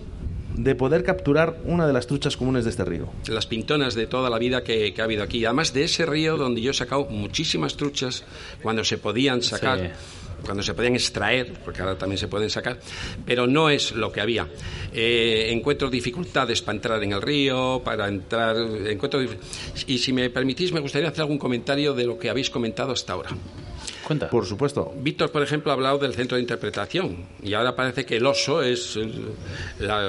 de poder capturar una de las truchas comunes de este río? Las pintonas de toda la vida que, que ha habido aquí. Además de ese río donde yo he sacado muchísimas truchas cuando se podían sacar. Sí. cuando se podían extraer, porque ahora también se pueden sacar, pero no es lo que había. Eh, encuentro dificultades para entrar en el río, para entrar... Encuentro y si me permitís, me gustaría hacer algún comentario de lo que habéis comentado hasta ahora. Cuenta. Por supuesto. Víctor, por ejemplo, ha hablado del centro de interpretación y ahora parece que el oso es la,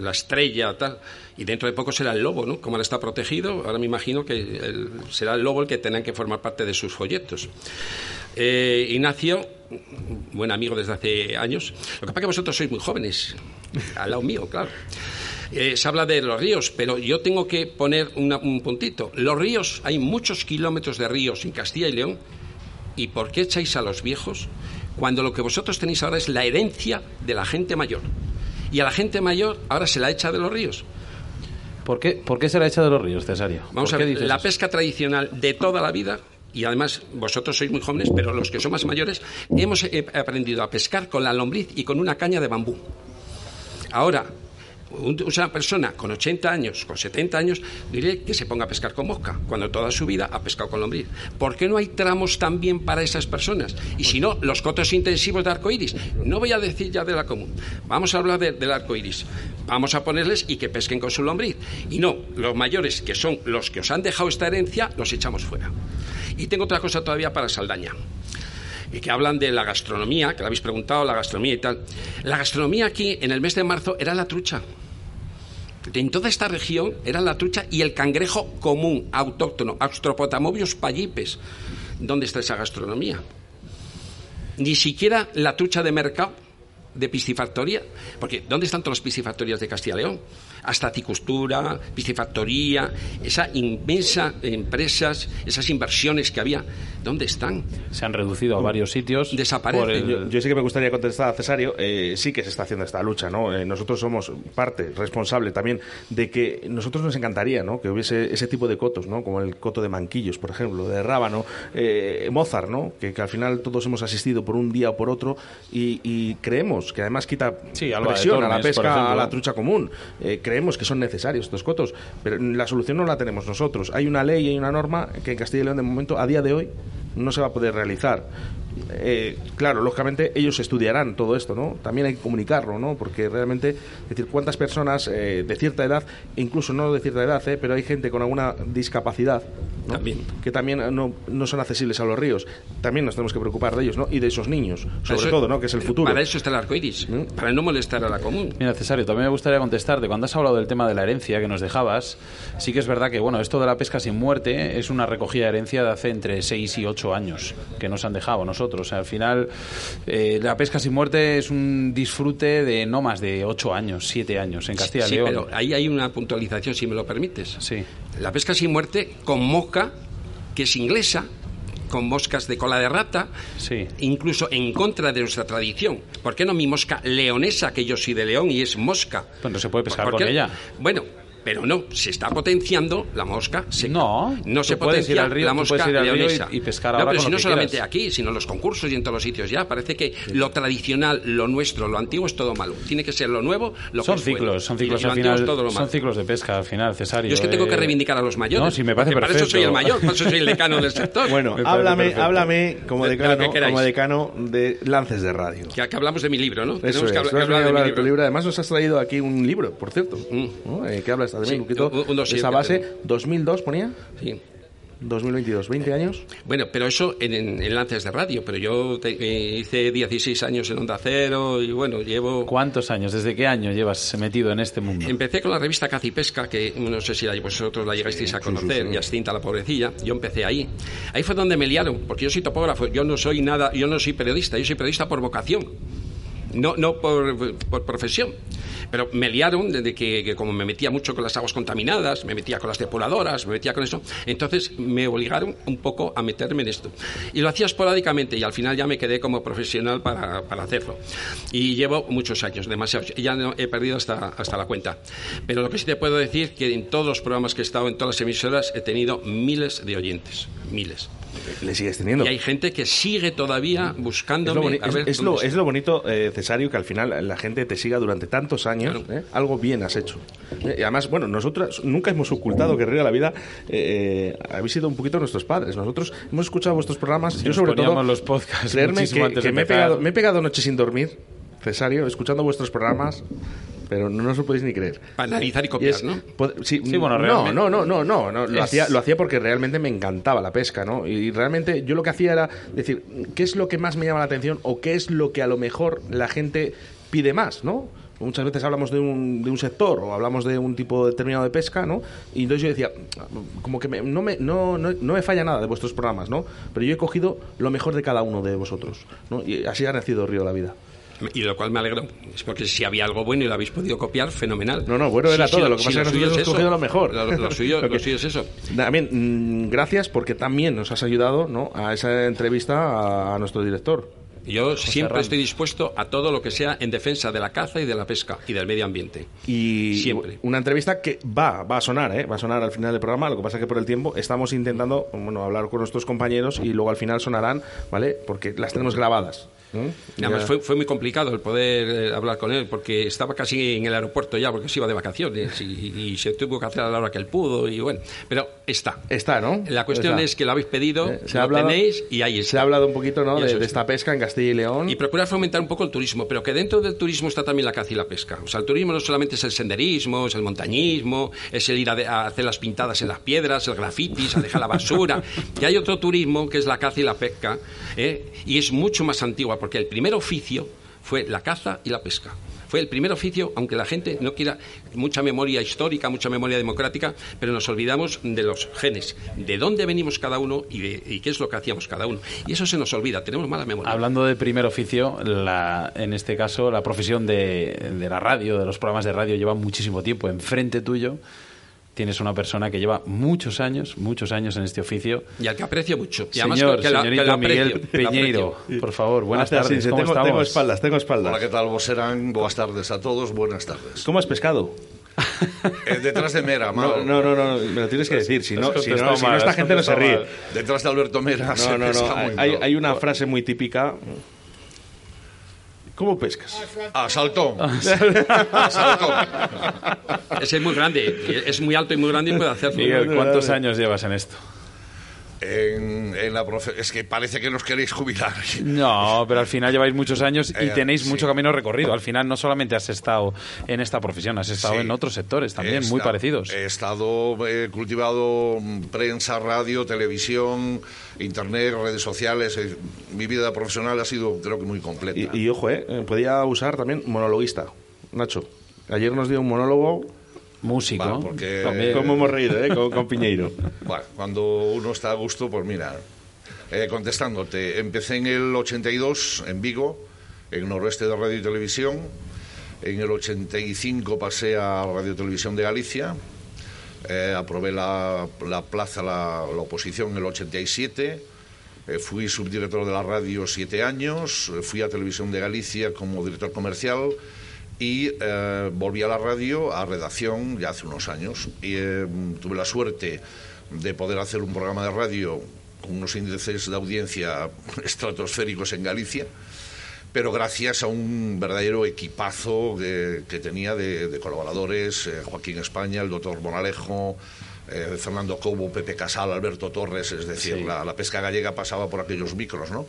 la estrella tal y dentro de poco será el lobo, ¿no? Como ahora está protegido, ahora me imagino que el- será el lobo el que tenga que formar parte de sus folletos. Eh, Ignacio, buen amigo desde hace años, lo que pasa es que vosotros sois muy jóvenes, al lado mío, claro. Eh, se habla de los ríos, pero yo tengo que poner una- un puntito. Los ríos, hay muchos kilómetros de ríos en Castilla y León ¿Y por qué echáis a los viejos cuando lo que vosotros tenéis ahora es la herencia de la gente mayor? Y a la gente mayor ahora se la echa de los ríos. ¿Por qué, ¿Por qué se la echa de los ríos, Cesario? Vamos ¿Por a ver, la eso? pesca tradicional de toda la vida, y además vosotros sois muy jóvenes, pero los que son más mayores, hemos eh, aprendido a pescar con la lombriz y con una caña de bambú. Ahora, una persona con 80 años, con 70 años, diré que se ponga a pescar con mosca, cuando toda su vida ha pescado con lombriz. ¿Por qué no hay tramos también para esas personas? Y si no, los cotos intensivos de arco iris. No voy a decir ya de la común. Vamos a hablar de- del arco iris. Vamos a ponerles y que pesquen con su lombriz. Y no, los mayores, que son los que os han dejado esta herencia, los echamos fuera. Y tengo otra cosa todavía para Saldaña y que hablan de la gastronomía, que le habéis preguntado, la gastronomía y tal. La gastronomía aquí, en el mes de marzo, era la trucha. En toda esta región era la trucha y el cangrejo común, autóctono, Austropotamobius pallipes. ¿Dónde está esa gastronomía? Ni siquiera la trucha de mercado, de piscifactoría, porque ¿dónde están todas las piscifactorías de Castilla y León? Hasta Cicustura, piscifactoría, esa inmensa empresas, esas inversiones que había, ¿dónde están? Se han reducido a varios sitios. Desaparecen. el- Yo, yo sí que me gustaría contestar a Cesario, eh, sí que se está haciendo esta lucha, ¿no? Eh, nosotros somos parte responsable también de que nosotros nos encantaría, ¿no? Que hubiese ese tipo de cotos, ¿no? Como el coto de Manquillos, por ejemplo, de Rábano, eh, Mozart, ¿no? Que, que al final todos hemos asistido por un día o por otro y, y creemos que además quita Sí, presión a la pesca, ejemplo. a la trucha común. Eh, creemos que son necesarios estos cotos, pero la solución no la tenemos nosotros. Hay una ley y hay una norma que en Castilla y León de momento, a día de hoy, no se va a poder realizar. Eh, claro, lógicamente ellos estudiarán todo esto, ¿no? También hay que comunicarlo, ¿no? Porque realmente, es decir, cuántas personas eh, de cierta edad, incluso no de cierta edad, ¿eh? pero hay gente con alguna discapacidad, ¿no? También. que también eh, no, no son accesibles a los ríos. También nos tenemos que preocupar de ellos, ¿no? Y de esos niños, sobre Eso- todo, ¿no? Que es el futuro. Para eso está el arco iris, para no molestar a la común. Mira, Cesario, también me gustaría contestarte. Cuando has hablado del tema de la herencia que nos dejabas, sí que es verdad que, bueno, esto de la pesca sin muerte es una recogida de herencia de hace entre 6 y 8 años que nos han dejado a nosotros. O sea, al final, eh, la pesca sin muerte es un disfrute de no más de 8 años, 7 años en Castilla y Sí, León. pero ahí hay una puntualización, si me lo permites. Sí. La pesca sin muerte con mosca, que es inglesa, con moscas de cola de rata, Sí. incluso en contra de nuestra tradición. ¿Por qué no mi mosca leonesa, que yo soy de León y es mosca? Pues no se puede pescar ¿Por con ella. Bueno, pero no, se está potenciando la mosca seca. No, no se potencia al río, la mosca ir al río y- y pescar no, ahora pero con si lo no que solamente quieras. aquí, sino en los concursos y en todos los sitios ya. Parece que lo tradicional, lo nuestro, lo antiguo es todo malo. Tiene que ser lo nuevo, lo son que es bueno. ciclos, son Y ciclos lo al final, todo lo son malo. ciclos de pesca al final, Cesario. Yo es que tengo que eh, reivindicar a los mayores. No, sí, me parece porque Para eso soy el perfecto. mayor, para eso soy el decano del sector. Bueno, háblame, perfecto. háblame como De- de decano, que queráis. como decano de Lances de Radio. Que, que hablamos de mi libro, ¿no? Eso Tenemos es, que hablar, que de mi de tu libro. libro. Además nos has traído aquí un libro, por cierto, Mm. ¿no? Que hablas también Sí, un poquito un- un de esa base. tengo. 2002 ponía, Sí. 2022, 20 años. Bueno, pero eso en, en- en lances de radio. Pero yo te- eh, hice 16 años en Onda Cero y bueno, llevo... ¿Cuántos años? ¿Desde qué año llevas metido en este mundo? Empecé con la revista Caza y Pesca, que no sé si la- vosotros la llegasteis a conocer, y extinta la pobrecilla. Yo empecé ahí. Ahí fue donde me liaron, porque yo soy topógrafo, yo no soy nada, yo no soy periodista, yo soy periodista por vocación. No, no por, profesión. Pero me liaron desde que, que como me metía mucho con las aguas contaminadas, me metía con las depuradoras, me metía con eso, entonces me obligaron un poco a meterme en esto. Y lo hacía esporádicamente y al final ya me quedé como profesional para, para hacerlo. Y llevo muchos años, demasiados. Ya no, he perdido hasta, hasta la cuenta. Pero lo que sí te puedo decir que en todos los programas que he estado, en todas las emisoras, he tenido miles de oyentes. Miles. Le sigues teniendo. Y hay gente que sigue todavía Es lo, buscándome a es- ver es dónde lo- es lo bonito, eh, Cesario, que al final la gente te siga durante tantos años. ¿eh? Algo bien has hecho. Eh, y además, bueno, nosotros nunca hemos ocultado que Río de la Vida eh, habéis sido un poquito nuestros padres. Nosotros hemos escuchado vuestros programas. Sí, yo, sobre todo, los podcasts creerme que, antes que de me, he pegado, me he pegado noches sin dormir, Cesario, escuchando vuestros programas. Pero no os lo podéis ni creer. Para analizar y copiar, es- ¿no? pod- Sí, Sí, bueno, no, realmente- no, no, no, no, no, Lo, Es- hacía, lo hacía porque realmente me encantaba la pesca, ¿no? Y realmente yo lo que hacía era decir, ¿qué es lo que más me llama la atención o qué es lo que a lo mejor la gente pide más, ¿no? Muchas veces hablamos de un, de un sector o hablamos de un tipo determinado de pesca, ¿no? Y entonces yo decía, como que me- no, me, no, no, no me falla nada de vuestros programas, ¿no? Pero yo he cogido lo mejor de cada uno de vosotros, ¿no? Y así ha nacido Río de la Vida. Y de lo cual me alegro. Es porque si había algo bueno y lo habéis podido copiar, fenomenal. No, no, bueno era todo. Lo que sí, pasa es que nosotros hemos cogido lo mejor. Lo, lo suyo, Lo suyo es eso. También, mm, gracias porque también nos has ayudado ¿no? a esa entrevista a, a nuestro director. Yo siempre estoy dispuesto a todo lo que sea en defensa de la caza y de la pesca y del medio ambiente. Y Siempre. una entrevista que va, va a sonar, ¿eh? va a sonar al final del programa. Lo que pasa es que por el tiempo estamos intentando bueno, hablar con nuestros compañeros y luego al final sonarán, ¿vale? Porque las tenemos grabadas. Además Ya- fue, fue muy complicado el poder eh, hablar con él porque estaba casi en el aeropuerto ya porque se iba de vacaciones y, y se tuvo que hacer a la hora que él pudo y bueno, pero está. Está, ¿no? La cuestión Está. es que lo habéis pedido, Eh, se ha lo hablado- tenéis y ahí está. Se ha hablado un poquito ¿no? De, de es. esta pesca en Castilla y León. Y procurar fomentar un poco el turismo, pero que dentro del turismo está también la caza y la pesca. O sea, el turismo no solamente es el senderismo, es el montañismo, es el ir a, de- a hacer las pintadas en las piedras, el grafitis, a dejar la basura. y hay otro turismo que es la caza y la pesca, ¿eh? y es mucho más antigua, porque el primer oficio fue la caza y la pesca. Fue el primer oficio, aunque la gente no quiera mucha memoria histórica, mucha memoria democrática, pero nos olvidamos de los genes, de dónde venimos cada uno y, de- y qué es lo que hacíamos cada uno. Y eso se nos olvida, tenemos mala memoria. Hablando de primer oficio, la, en este caso la profesión de, de la radio, de los programas de radio, lleva muchísimo tiempo. Enfrente tuyo tienes una persona que lleva muchos años, muchos años en este oficio. Y al que aprecio mucho. Y Señor, que la- que señorito la aprecio, Miguel que la Peñeiro, por favor, buenas así, tardes. sí, ¿Cómo tengo, estamos? tengo espaldas, tengo espaldas. Hola, ¿qué tal? Vos serán. Buenas tardes a todos, buenas tardes. ¿Cómo has pescado? Eh, detrás de Mera, No, Mao. no, no, no, me lo tienes que decir. Si no, si no, contestado si no mal, esta gente no se ríe. mal. Detrás de Alberto Mera se No, no, pesca no. muy Hay, mal. hay una frase muy típica. ¿Cómo pescas? A saltón. A saltón. Ese es muy grande, es muy alto y muy grande y puede hacerlo. Miguel, ¿cuántos años llevas en esto? En, en la profe- Es que parece que nos queréis jubilar. No, pero al final lleváis muchos años y Eh, tenéis sí. mucho camino recorrido. Al final no solamente has estado en esta profesión, has estado Sí. en otros sectores también muy parecidos. He estado he cultivado prensa, radio, televisión, internet, redes sociales. eh, Mi vida profesional ha sido, creo que, muy completa. Y, y ojo, eh, eh, podía usar también monologuista. Nacho, ayer nos dio un monólogo. Músico. Vale, porque- También. ¿Cómo hemos reído, eh? Con, con Piñeiro. Bueno, cuando uno está a gusto, pues mira, eh, contestándote, empecé en el 82 en Vigo, en Noroeste de Radio y Televisión. En el 85 pasé a Radio y Televisión de Galicia. Eh, aprobé la, la plaza, la, la oposición en el 87. Eh, fui subdirector de la radio siete años. fui a Televisión de Galicia como director comercial. Y eh, volví a la radio, a redacción, ya hace unos años. Y eh, tuve la suerte de poder hacer un programa de radio con unos índices de audiencia estratosféricos en Galicia pero gracias a un verdadero equipazo que, que tenía de, de colaboradores, eh, Joaquín España, el doctor Bonalejo, eh, Fernando Cobo, Pepe Casal, Alberto Torres, es decir, la, la pesca gallega pasaba por aquellos micros, ¿no?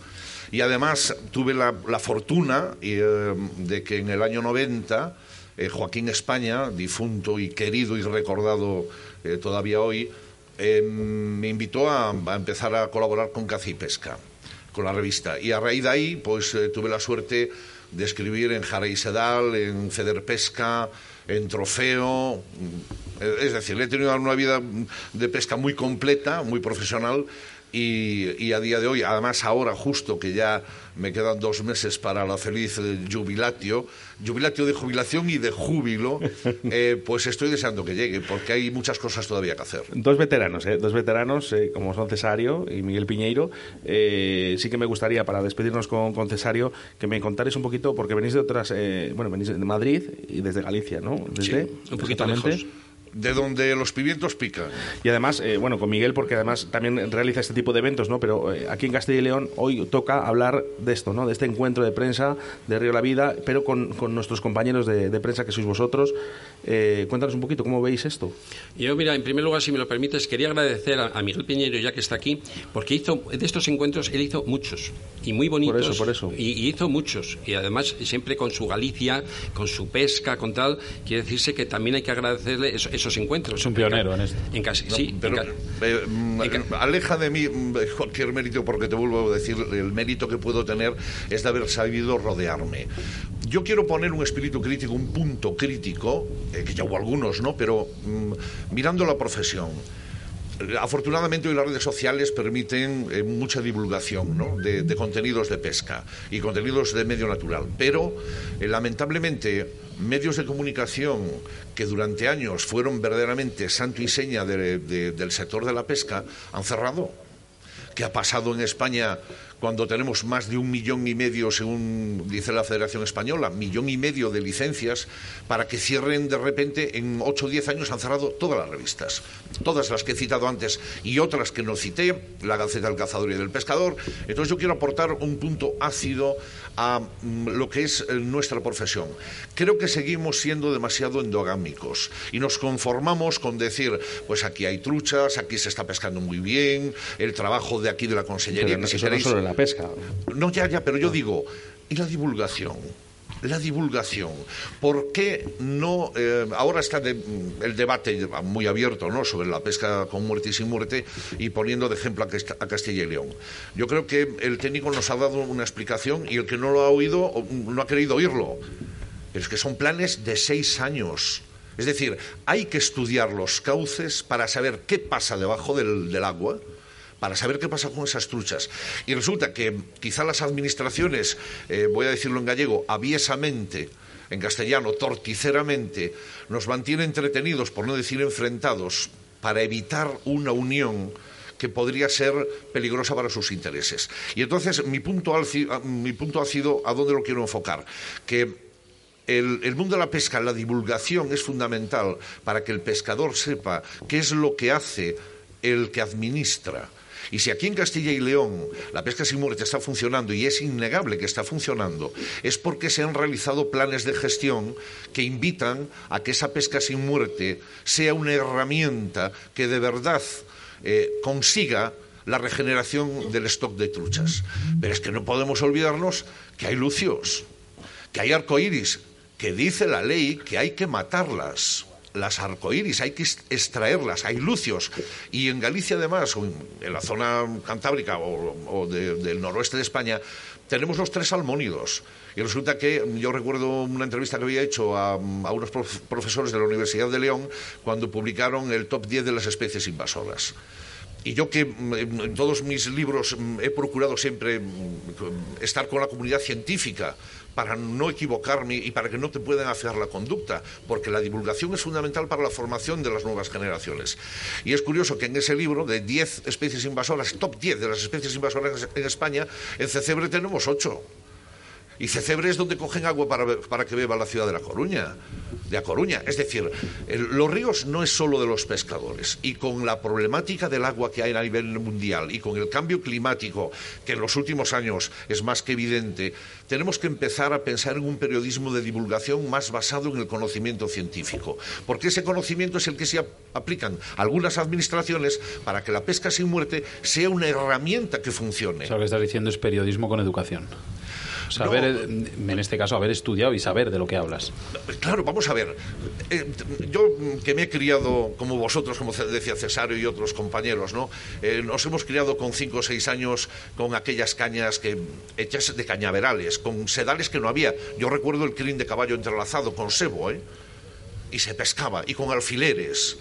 Y además tuve la, fortuna eh, de que en el año 90 eh, Joaquín España, difunto y querido y recordado eh, todavía hoy, me invitó a, empezar a colaborar con Caza y Pesca con la revista. Y a raíz de ahí, pues tuve la suerte de escribir en Jara y Sedal, en Feder Pesca, en Trofeo. mm, Es decir, he tenido una vida de pesca muy completa, muy profesional. Y, y a día de hoy, además ahora justo que ya me quedan dos meses para la feliz eh, jubilatio, jubilatio de jubilación y de júbilo, eh, pues estoy deseando que llegue, porque hay muchas cosas todavía que hacer. Dos veteranos, ¿eh? Dos veteranos, eh, como son Cesario y Miguel Piñeiro. Eh, sí que me gustaría, para despedirnos con, con Cesario, que me contarais un poquito, porque venís de otras... eh, bueno, venís de Madrid y desde Galicia, ¿no? Desde, un poquito lejos. De donde los pimientos pican. Y además, eh, bueno, con Miguel, porque además también realiza este tipo de eventos, ¿no? Pero eh, aquí en Castilla y León hoy toca hablar de esto, ¿no? De este encuentro de prensa de Río La Vida, pero con, con nuestros compañeros de, de prensa que sois vosotros. Eh, cuéntanos un poquito, ¿cómo veis esto? Yo, mira, en primer lugar, si me lo permites, quería agradecer a, a Miguel Piñero, ya que está aquí, porque hizo, de estos encuentros, él hizo muchos, y muy bonitos. Por eso, por eso. Y, y hizo muchos, y además siempre con su Galicia, con su pesca, con tal, quiere decirse que también hay que agradecerle eso- esos encuentros. Es un pionero en esto. En casi, No, sí, en pero ca- eh, mm, aleja de mí mm, cualquier mérito porque te vuelvo a decir el mérito que puedo tener es de haber sabido rodearme. Yo quiero poner un espíritu crítico, un punto crítico, eh, que ya hubo algunos, ¿no? Pero mm, mirando la profesión. Afortunadamente hoy las redes sociales permiten eh, mucha divulgación de, contenidos de pesca y contenidos de medio natural, pero eh, lamentablemente medios de comunicación que durante años fueron verdaderamente santo y seña de- de- del sector de la pesca han cerrado. ¿Qué ha pasado en España cuando tenemos más de un millón y medio, según dice la Federación Española, millón y medio de licencias para que cierren de repente en 8 o 10 años han cerrado todas las revistas, todas las que he citado antes y otras que no cité, la Gaceta del Cazador y del Pescador. Entonces yo quiero aportar un punto ácido a mm, lo que es eh, nuestra profesión. Creo que seguimos siendo demasiado endogámicos y nos conformamos con decir, pues aquí hay truchas, aquí se está pescando muy bien, el trabajo de aquí de la Consellería, que si no queréis- la pesca. no, ya, ya, pero yo digo, ¿y la divulgación? La divulgación. ¿Por qué no? eh, ahora está el debate muy abierto ¿no? sobre la pesca con muerte y sin muerte y poniendo de ejemplo a, Cast- a Castilla y León. Yo creo que el técnico nos ha dado una explicación y el que no lo ha oído no ha querido oírlo. Es que son planes de seis años. Es decir, hay que estudiar los cauces para saber qué pasa debajo del agua, para saber qué pasa con esas truchas. Y resulta que quizá las administraciones, eh, voy a decirlo en gallego, aviesamente, en castellano, torticeramente, nos mantienen entretenidos, por no decir enfrentados, para evitar una unión que podría ser peligrosa para sus intereses. Y entonces mi punto, alci- ah, mi punto ¿a dónde lo quiero enfocar? Que el mundo de la pesca, la divulgación es fundamental para que el pescador sepa qué es lo que hace el que administra. Y si aquí en Castilla y León la pesca sin muerte está funcionando y es innegable que está funcionando, es porque se han realizado planes de gestión que invitan a que esa pesca sin muerte sea una herramienta que de verdad eh, consiga la regeneración del stock de truchas. Pero es que no podemos olvidarnos que hay lucios, que hay arcoíris, que dice la ley que hay que matarlas. Las arcoíris hay que extraerlas, hay lucios. Y en Galicia, además, en, la zona cantábrica o, o de- del noroeste de España, tenemos los tres salmónidos. Y resulta que yo recuerdo una entrevista que había hecho a, a unos prof- profesores de la Universidad de León cuando publicaron el top 10 de las especies invasoras. Y yo que mm, en en todos mis libros mm, he procurado siempre mm, estar con la comunidad científica para no equivocarme y para que no te puedan afear la conducta, porque la divulgación es fundamental para la formación de las nuevas generaciones. Y es curioso que en ese libro de 10 especies invasoras, top 10 de las especies invasoras en España, en Cecebre tenemos 8. Y Cecebre es donde cogen agua para, para que beba la ciudad de La Coruña, de A Coruña. Es decir, los ríos no es solo de los pescadores. Y con la problemática del agua que hay a nivel mundial y con el cambio climático, que en los últimos años es más que evidente, tenemos que empezar a pensar en un periodismo de divulgación más basado en el conocimiento científico. Porque ese conocimiento es el que se ap- aplican algunas administraciones para que la pesca sin muerte sea una herramienta que funcione. O sea, lo que estás diciendo es periodismo con educación. Saber, eh, en este caso, haber estudiado y saber de lo que hablas. Claro, vamos a ver. Eh, yo que me he criado, como vosotros, como decía Cesario y otros compañeros, ¿no? Eh, nos hemos criado con cinco o seis años con aquellas cañas que hechas de cañaverales, con sedales que no había. Yo recuerdo el crin de caballo entrelazado con sebo, ¿eh? Y se pescaba, y con alfileres.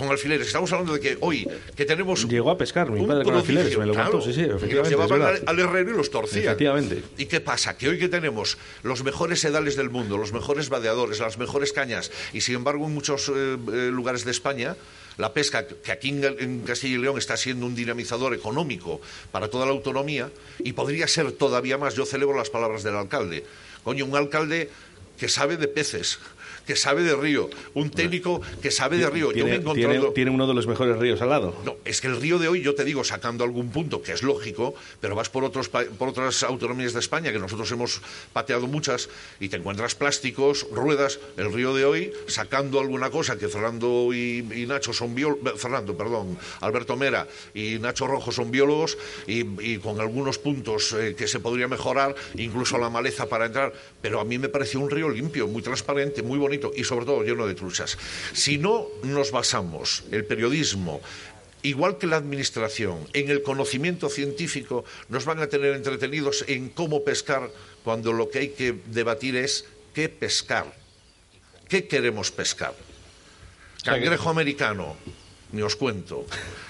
Con alfileres. Estamos hablando de que hoy, que tenemos... Llegó a pescar mi padre con alfileres, me lo claro, contó, sí, sí, y los efectivamente. es llevaban al, al herrero y los torcían. Efectivamente. ¿Y qué pasa? Que hoy que tenemos los mejores sedales del mundo, los mejores vadeadores, las mejores cañas, y sin embargo en muchos eh, eh, lugares de España, la pesca, que aquí en Castilla y León está siendo un dinamizador económico para toda la autonomía, y podría ser todavía más, yo celebro las palabras del alcalde. Coño, un alcalde que sabe de peces, que sabe de río, un técnico que sabe de río. Yo me he Tiene, encontrado... tiene- tiene uno de los mejores ríos al lado. No, es que el río de hoy, yo te digo, sacando algún punto, que es lógico, pero vas por, otros, por otras autonomías de España, que nosotros hemos pateado muchas, y te encuentras plásticos, ruedas. El río de hoy, sacando alguna cosa que Fernando y, y Nacho son biólogos, Fernando, perdón, Alberto Mera y Nacho Rojo son biólogos, y, y con algunos puntos eh, que se podría mejorar, incluso la maleza para entrar, pero a mí me pareció un río limpio, muy transparente, muy bonito, y sobre todo lleno de truchas. Si no nos basamos el periodismo igual que la administración, en el conocimiento científico, nos van a tener entretenidos en cómo pescar cuando lo que hay que debatir es qué pescar. ¿Qué queremos pescar? Cangrejo americano, ni os cuento.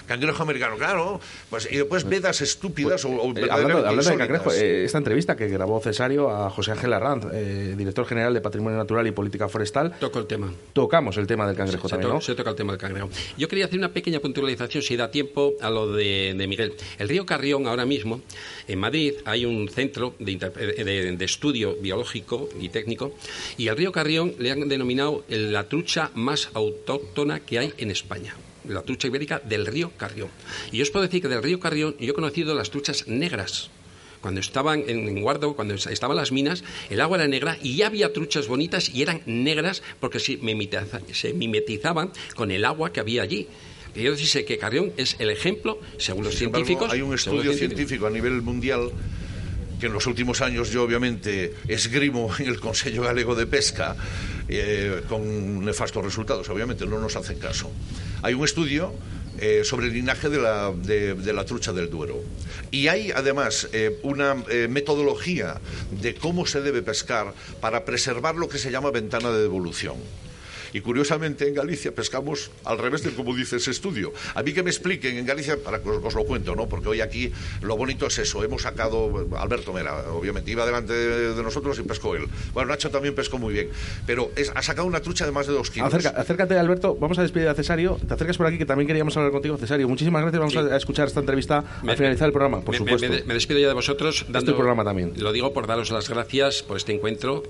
Cangrejo americano, claro. Pues, y después vedas estúpidas o, o Eh, hablando, de cangrejo, eh, esta entrevista que grabó Cesario a José Ángel Arranz, eh, director general de Patrimonio Natural y Política Forestal, Toco el tema. tocamos el tema del cangrejo Se, también, to- ¿no? se toca el tema del cangrejo. Yo quería hacer una pequeña puntualización, si da tiempo, a lo de, de Miguel. El río Carrión, ahora mismo, en Madrid, hay un centro de, de- de estudio biológico y técnico, y al río Carrión le han denominado la trucha más autóctona que hay en España. La trucha ibérica del río Carrión. Y yo os puedo decir que del río Carrión yo he conocido las truchas negras. Cuando estaban en, Guardo, cuando es- estaban las minas, el agua era negra y ya había truchas bonitas y eran negras porque se, mimetiza- se mimetizaban con el agua que había allí. Quiero decirse que Carrión es el ejemplo, según los Sin embargo, científicos. hay un estudio científico a nivel mundial que en los últimos años yo obviamente esgrimo en el Consejo Galego de Pesca eh, con nefastos resultados, obviamente no nos hacen caso. Hay un estudio eh, sobre el linaje de la, de, la trucha del Duero. Y hay además eh, una metodología de cómo se debe pescar para preservar lo que se llama ventana de devolución. Y curiosamente en Galicia pescamos al revés de como dice ese estudio. A mí que me expliquen en Galicia, para que os, os lo cuento, ¿no? Porque hoy aquí lo bonito es eso. Hemos sacado, Alberto Mera, obviamente, iba delante de, de nosotros y pescó él. Bueno, Nacho también pescó muy bien. Pero es- ha sacado una trucha de más de dos kilos. Acerca- acércate, Alberto. Vamos a despedir a Cesario. Te acercas por aquí, que también queríamos hablar contigo, Cesario. Muchísimas gracias. Vamos Sí. a a escuchar esta entrevista Me- al finalizar el programa, por me, supuesto. me- me despido ya de vosotros. tu programa también. Lo digo por daros las gracias por este encuentro.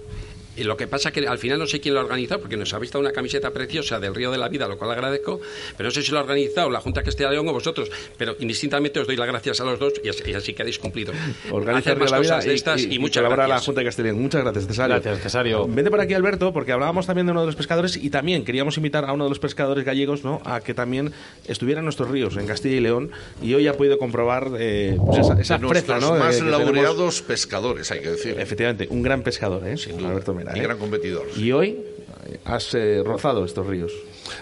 Y lo que pasa que al final no sé quién lo ha organizado, porque nos habéis dado una camiseta preciosa del Río de la Vida, lo cual agradezco, pero no sé si lo ha organizado la Junta de Castilla y León o vosotros, pero indistintamente os doy las gracias a los dos y así, y así quedáis cumplido. Organiza más de la Vida cosas de estas y, muchas gracias. la Junta de Castilla y León. Muchas gracias, Cesario. Gracias, Cesario. Vete por aquí, Alberto, porque hablábamos también de uno de los pescadores y también queríamos invitar a uno de los pescadores gallegos ¿no? a que también estuviera en nuestros ríos, en Castilla y León, y hoy ha podido comprobar eh, pues esa, esa De ¿no? más tenemos. laureados pescadores, hay que decir. Efectivamente, un gran pescador, ¿eh? Alberto Mera. Y ¿eh? gran competidor. Y hoy eh, has eh, rozado estos ríos.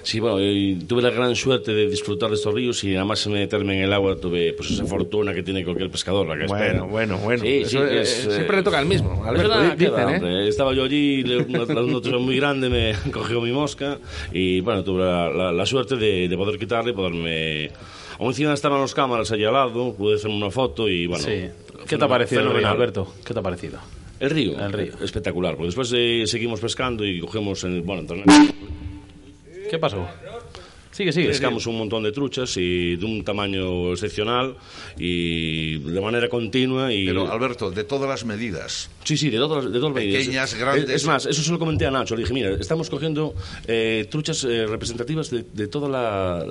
Sí, bueno, y tuve la gran suerte de disfrutar de estos ríos y además meterme en el agua tuve pues esa fortuna que tiene cualquier pescador. La que Bueno, espera. bueno, bueno. Sí, Eso, sí, eh, es, eh, siempre eh, le toca al mismo, Alberto, nada, queda, dicen, ¿eh? Estaba yo allí, una, una muy grande me cogió mi mosca y bueno, tuve la, la- la suerte de, de poder quitarle y poderme... Aún encima estaban las cámaras allí al lado, pude hacerme una foto y bueno... Sí. ¿Qué te ha parecido. Alberto? ¿Qué te ha parecido? El río, El río. espectacular, porque después eh, seguimos pescando y cogemos, en, bueno, entonces- ¿Qué pasó? Sigue, sigue. Pescamos un montón de truchas y de un tamaño excepcional y de manera continua y... Pero, Alberto, de todas las medidas. Sí, sí, de todas, de todas las medidas. Pequeñas, Es- grandes. Es, más, eso se lo comenté a Nacho. Le dije, mira, estamos cogiendo eh, truchas eh, representativas de, de, toda la,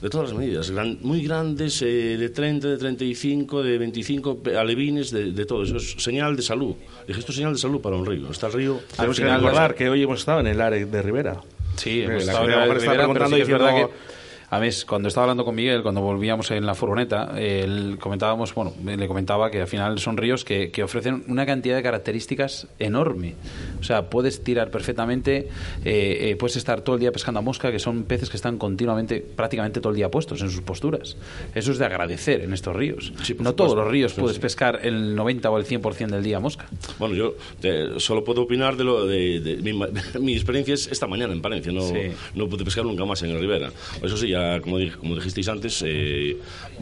de todas las medidas. Gran- muy grandes, eh, de 30, de 35, de 25, pe- alevines, de, de todo. Eso es señal de salud. Le dije, esto es señal de salud para un río. Está el río... Tenemos que recordar las- que hoy hemos estado en el área de Rivera. Sí, hemos la estado gente en a lo la mejor está Ribera, pero preguntando sí que es verdad diciendo- que a ver, cuando estaba hablando con Miguel, cuando volvíamos en la furgoneta, él comentábamos, bueno, le comentaba que al final son ríos que, que ofrecen una cantidad de características enorme. O sea, puedes tirar perfectamente, eh, eh, puedes estar todo el día pescando a mosca, que son peces que están continuamente, prácticamente todo el día puestos en sus posturas. Eso es de agradecer en estos ríos. no todos los ríos Sí, puedes sí. pescar el 90 o el 100% del día mosca. Bueno, yo eh, solo puedo opinar de lo de, de- mi, ma- mi experiencia es esta mañana en Palencia. No, Sí. no pude pescar nunca más en el Ribera. Eso sí, ya como, dije- como dijisteis antes, eh,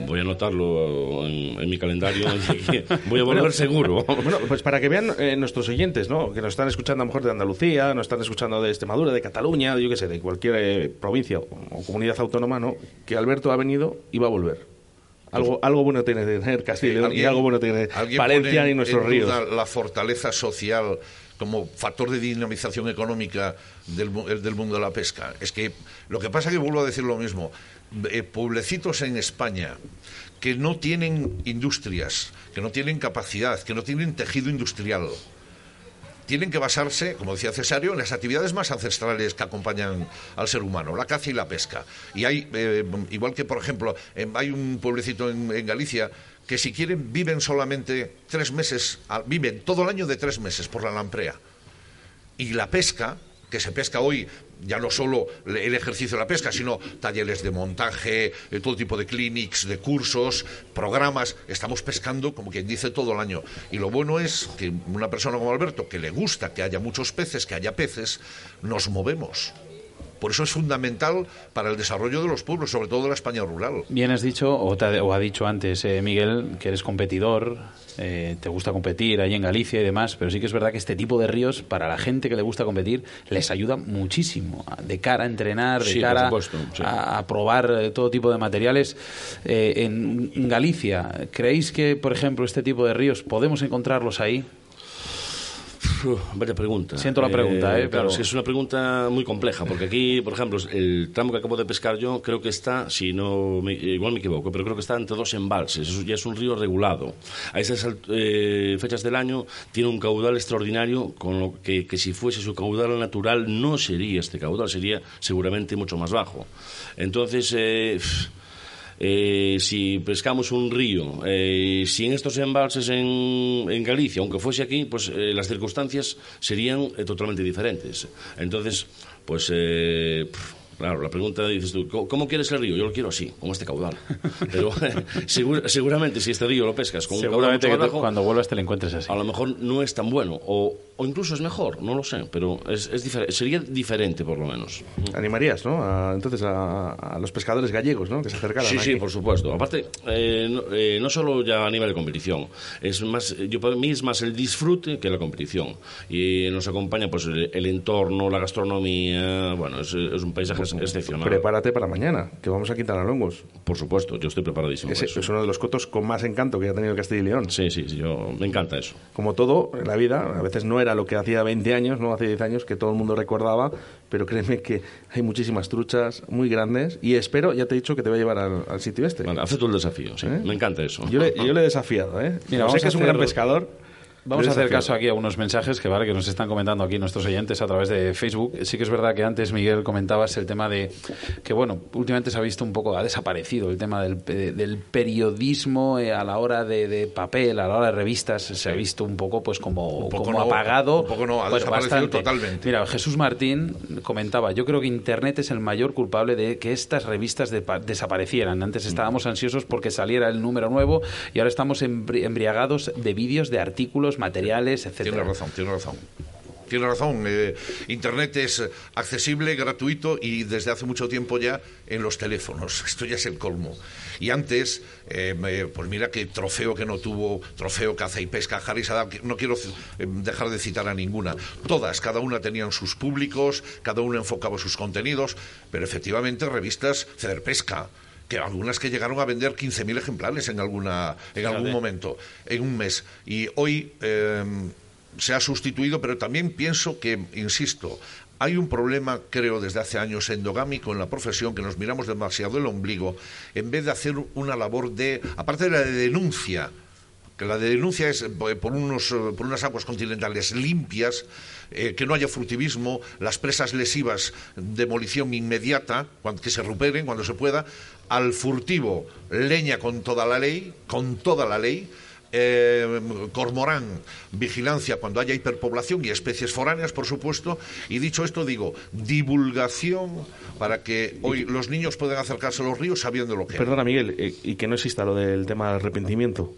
voy a anotarlo en, en mi calendario. voy a volver Bueno, seguro. Bueno, pues para que vean eh, nuestros oyentes, ¿no? Que nos están escuchando a lo mejor de Andalucía, nos están escuchando de Extremadura, de Cataluña, de yo qué sé, de cualquier eh, provincia o, o comunidad autónoma, ¿no? Que Alberto ha venido y va a volver. Algo, algo bueno tiene de tener Castilla y algo bueno tiene Valencia y nuestros en ríos. la fortaleza social como factor de dinamización económica del, del mundo de la pesca. Es que lo que pasa que vuelvo a decir lo mismo. Eh, pueblecitos en España que no tienen industrias, que no tienen capacidad, que no tienen tejido industrial, tienen que basarse, como decía Cesario, en las actividades más ancestrales que acompañan al ser humano, la caza y la pesca. Y hay, eh, igual que, por ejemplo, em, hay un pueblecito en Galicia que si quieren viven solamente tres meses, viven todo el año de tres meses por la lamprea. Y la pesca, que se pesca hoy, ya no solo el ejercicio de la pesca, sino talleres de montaje, eh, todo tipo de clinics, de cursos, programas. Estamos pescando, como quien dice, todo el año. Y lo bueno es que una persona como Alberto, que le gusta que haya muchos peces, que haya peces, nos movemos. Por eso es fundamental para el desarrollo de los pueblos, sobre todo de la España rural. Bien has dicho, o, te ha, o ha dicho antes eh, Miguel, que eres competidor, eh, te gusta competir ahí en Galicia y demás, pero sí que es verdad que este tipo de ríos, para la gente que le gusta competir, les ayuda muchísimo de cara a entrenar, de Sí, cara supuesto, sí. a, a probar eh, todo tipo de materiales. Eh, en, en Galicia, ¿creéis que, por ejemplo, este tipo de ríos podemos encontrarlos ahí? Vaya pregunta. Siento la pregunta, ¿eh? Claro, Pero- es que es una pregunta muy compleja, porque aquí, por ejemplo, el tramo que acabo de pescar yo, creo que está, si no, me- igual me equivoco, pero creo que está entre dos embalses, ya es un río regulado. A esas eh, fechas del año tiene un caudal extraordinario, con lo que, que si fuese su caudal natural no sería este caudal, sería seguramente mucho más bajo. Entonces, eh, eh, si pescamos un río eh, sin estos embalses en, en Galicia, aunque fuese aquí, pues eh, las circunstancias serían eh, totalmente diferentes. Entonces, pues, eh, pf, claro, la pregunta dices tú, ¿cómo, quieres el río? Yo lo quiero así, con este caudal. Pero segur- seguramente si este río lo pescas con un caudal que cuando vuelvas te lo encuentres así. a lo mejor no es tan bueno, o, o incluso es mejor, no lo sé, pero es, es difer- sería diferente por lo menos. Animarías, ¿no? A- entonces a, a los pescadores gallegos, ¿no? Que se acercaran. Sí, sí, aquí. por supuesto. Aparte, eh, no, eh, no solo ya a nivel de competición, es más, yo para mí es más el disfrute que la competición. Y nos acompaña pues el, el entorno, la gastronomía, bueno, es, es un paisaje Prepárate para mañana, que vamos a Quintana Longos. Por supuesto, yo estoy preparadísimo. Para eso. es uno de los cotos con más encanto que ha tenido Castilla y León. Sí, sí, sí, yo, me encanta eso. Como todo en la vida, a veces no era lo que hacía 20 años, no hace 10 años, que todo el mundo recordaba, pero créeme que hay muchísimas truchas muy grandes y espero, ya te he dicho, que te voy a llevar al, al sitio este. Vale, acepto el desafío, sí, me encanta eso. Yo le, yo le he desafiado, ¿eh? Mira, sé que a es un gran pescador. Vamos a hacer caso aquí a unos mensajes que, vale, que nos están comentando aquí nuestros oyentes a través de Facebook. Sí que es verdad que antes, Miguel, comentabas el tema de que, bueno, últimamente se ha visto un poco, ha desaparecido el tema del, pe- del periodismo eh, a la hora de, de papel, a la hora de revistas, se ha visto un poco pues como, poco como no, apagado. un poco no, ha Bueno, desaparecido bastante. totalmente. Mira, Jesús Martín comentaba, yo creo que Internet es el mayor culpable de que estas revistas de- desaparecieran. Antes Mm. estábamos ansiosos porque saliera el número nuevo y ahora estamos embri- embriagados de vídeos, de artículos, materiales, etcétera. Tiene razón, tiene razón. Tiene razón. eh, Internet es accesible, gratuito y desde hace mucho tiempo ya en los teléfonos. Esto ya es el colmo. Y antes, eh, pues mira qué trofeo que no tuvo, trofeo caza y pesca, Harry Sadam, no quiero eh, dejar de citar a ninguna. Todas, cada una tenían sus públicos, cada una enfocaba sus contenidos, pero efectivamente revistas Ceder Pesca, que algunas que llegaron a vender 15.000 ejemplares en alguna en algún momento, en un mes. Y hoy eh, se ha sustituido, pero también pienso que, insisto, hay un problema, creo, desde hace años endogámico en la profesión, que nos miramos demasiado el ombligo, en vez de hacer una labor de, aparte de la de denuncia, que la de denuncia es eh, por, unos, eh, por unas aguas continentales limpias, eh, que no haya frutivismo, las presas lesivas, demolición inmediata, cuando, que se recuperen cuando se pueda, al furtivo, leña con toda la ley, con toda la ley, eh, cormorán, vigilancia cuando haya hiperpoblación y especies foráneas, por supuesto. Y dicho esto, digo, divulgación para que hoy los niños puedan acercarse a los ríos sabiendo lo que. Perdona, Miguel, eh, y que no exista lo del tema del arrepentimiento.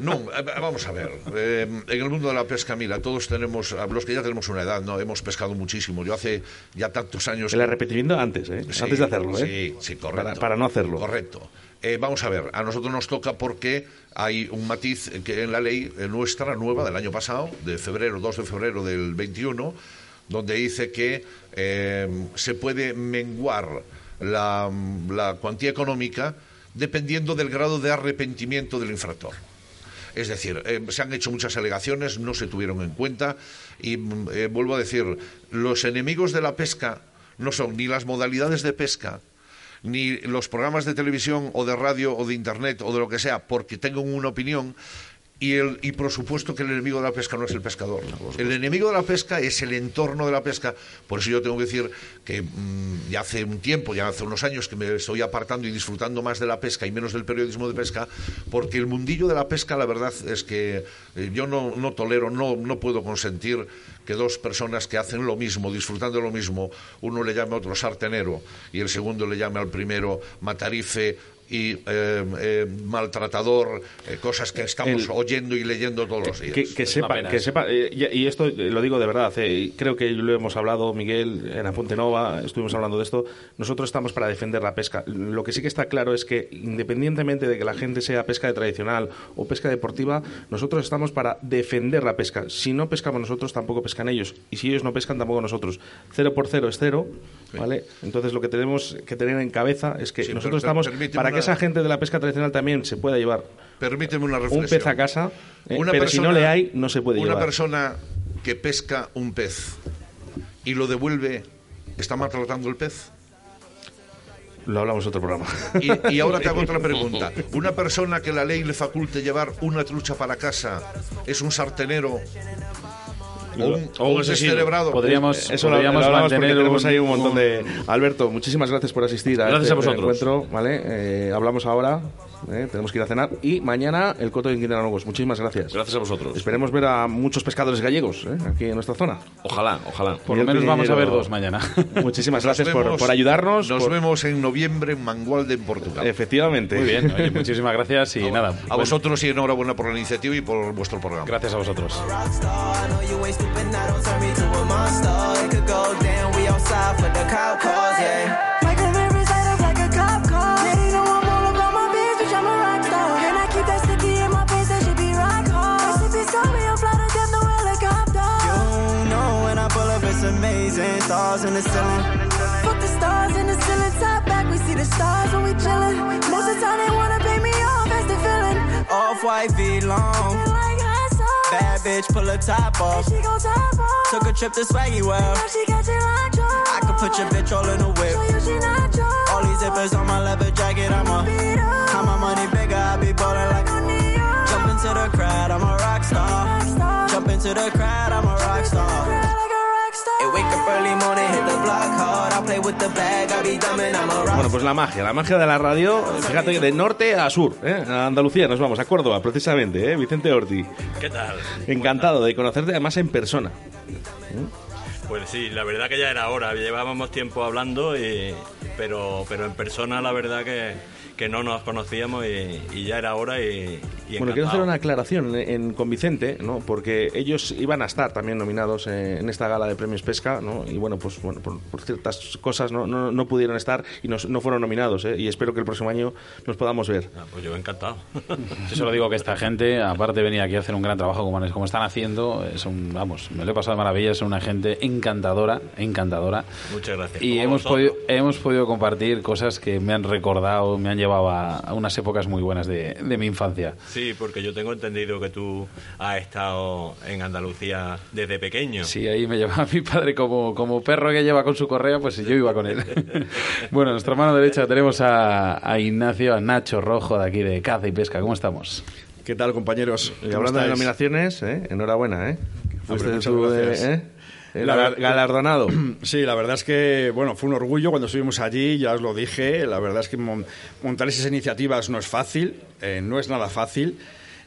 No, eh, vamos a ver. eh, en el mundo de la pesca, mira, todos tenemos, los que ya tenemos una edad, no, hemos pescado muchísimo. Yo hace ya tantos años. El arrepentimiento antes, ¿eh? Sí, antes de hacerlo, ¿eh? Sí, sí, correcto. Para, para no hacerlo. Correcto. Eh, vamos a ver, a nosotros nos toca porque hay un matiz que en la ley nuestra, nueva, del año pasado, de febrero, 2 de febrero del 21, donde dice que eh, se puede menguar la, la cuantía económica dependiendo del grado de arrepentimiento del infractor. Es decir, eh, se han hecho muchas alegaciones, no se tuvieron en cuenta y mm, eh, vuelvo a decir, los enemigos de la pesca no son ni las modalidades de pesca, ni los programas de televisión o de radio o de internet o de lo que sea, porque tengan una opinión, y, el, y por supuesto que el enemigo de la pesca no es el pescador. El enemigo de la pesca es el entorno de la pesca. Por eso yo tengo que decir que mm, ya hace un tiempo, ya hace unos años que me estoy apartando y disfrutando más de la pesca y menos del periodismo de pesca, porque el mundillo de la pesca, la verdad es que eh, yo no, no tolero, no, no puedo consentir que dos personas que hacen lo mismo, disfrutando de lo mismo, uno le llame a otro sartenero y el segundo le llame al primero matarife y eh, eh, maltratador, eh, cosas que estamos El- oyendo y leyendo todos los días. Que, que sepa, que sepa eh, y, y esto lo digo de verdad, eh, creo que lo hemos hablado, Miguel, en Apunte Estuvimos hablando de esto. Nosotros estamos para defender la pesca. Lo que sí que está claro es que, independientemente de que la gente sea pesca de tradicional o pesca deportiva, nosotros estamos para defender la pesca. Si no pescamos nosotros, tampoco pescan ellos. Y si ellos no pescan, tampoco nosotros. Cero por cero es cero, ¿vale? Entonces lo que tenemos que tener en cabeza es que Sí, nosotros estamos para que una- esa gente de la pesca tradicional también se pueda llevar Permíteme una un reflexión. pez a casa, eh, Una pero si no le hay, no se puede Una llevar. persona que pesca un pez y lo devuelve, ¿está maltratando el pez? Lo hablamos en otro programa. Y, y ahora te hago otra pregunta. ¿Una persona que la ley le faculte llevar una trucha para casa es un sartenero o un, o un descerebrado? Podríamos- Eso lo, podríamos lo hablamos porque mantener tenemos un- ahí un montón de... Alberto, muchísimas gracias por asistir a Gracias este a vosotros. encuentro. ¿vale? Eh, hablamos ahora, ¿eh? tenemos que ir a cenar. Y mañana el Coto de Quintana Longos. Muchísimas gracias. Gracias a vosotros. Esperemos ver a muchos pescadores gallegos ¿eh? aquí en nuestra zona. Ojalá, ojalá. Por lo menos vamos a ver dos mañana. Muchísimas gracias por, vemos- por ayudarnos. Nos por- vemos en noviembre en Mangualde, en Portugal. Efectivamente. Muy bien, oye, muchísimas gracias y nada. A vosotros y enhorabuena por la iniciativa y por vuestro programa. Gracias a vosotros. Stars in the ceiling. Fuck the stars in the ceiling, top back, we see the stars when we chillin'. Most of the time they wanna pay me off, that's the feeling. Off white V long. Like. Bad bitch, pull her top off. She gon' top off. Took a trip to Swaggy Well. Now she got locked. I could put your bitch all in a whip. Show you she not yours. All these zippers on my leather jacket, I'm a. Beat up. How my money bigger, I be ballin' like Don't need yours. Jump into the crowd, I'm a rock star. Rockstar. Jump into the crowd, I'm a rock star. Bueno, pues la magia, la magia de la radio, fíjate que de norte a sur, ¿eh? a Andalucía nos vamos, a Córdoba precisamente, ¿eh? Vicente Orti. ¿Qué tal? Encantado de conocerte además en persona. Pues sí, la verdad que ya era hora. Llevábamos tiempo hablando, y- pero, pero en persona la verdad que, que no nos conocíamos y, y ya era hora y, y Bueno, quiero hacer una aclaración en, en- con Vicente, ¿no? Porque ellos iban a estar también nominados eh, en esta gala de premios pesca, ¿no? Y bueno, pues bueno, por, por ciertas cosas no, no, no pudieron estar y nos- no fueron nominados, ¿eh? Y espero que el próximo año nos podamos ver. Ah, pues yo encantado. Yo solo digo que esta gente, aparte de venir aquí a hacer un gran trabajo como, como están haciendo, es un, vamos, me lo he pasado de maravilla, es una gente encantadora, encantadora. Muchas gracias. Y hemos vosotros. podido, hemos podido compartir cosas que me han recordado, me han llevado a, a unas épocas muy buenas de, de mi infancia. Sí, porque yo tengo entendido que tú has estado en Andalucía desde pequeño. Sí, ahí me llevaba mi padre como, como perro que lleva con su correa, pues yo iba con él. bueno, nuestra mano derecha tenemos a, a Ignacio, a Nacho Rojo de aquí de Caza y Pesca. ¿Cómo estamos? ¿Qué tal, compañeros? Y hablando de nominaciones, ¿eh? enhorabuena, ¿eh? Tú de- gracias. ¿eh? El La galardonado. Sí, la verdad es que, bueno, fue un orgullo cuando estuvimos allí, ya os lo dije. La verdad es que mon- montar esas iniciativas no es fácil, eh, no es nada fácil.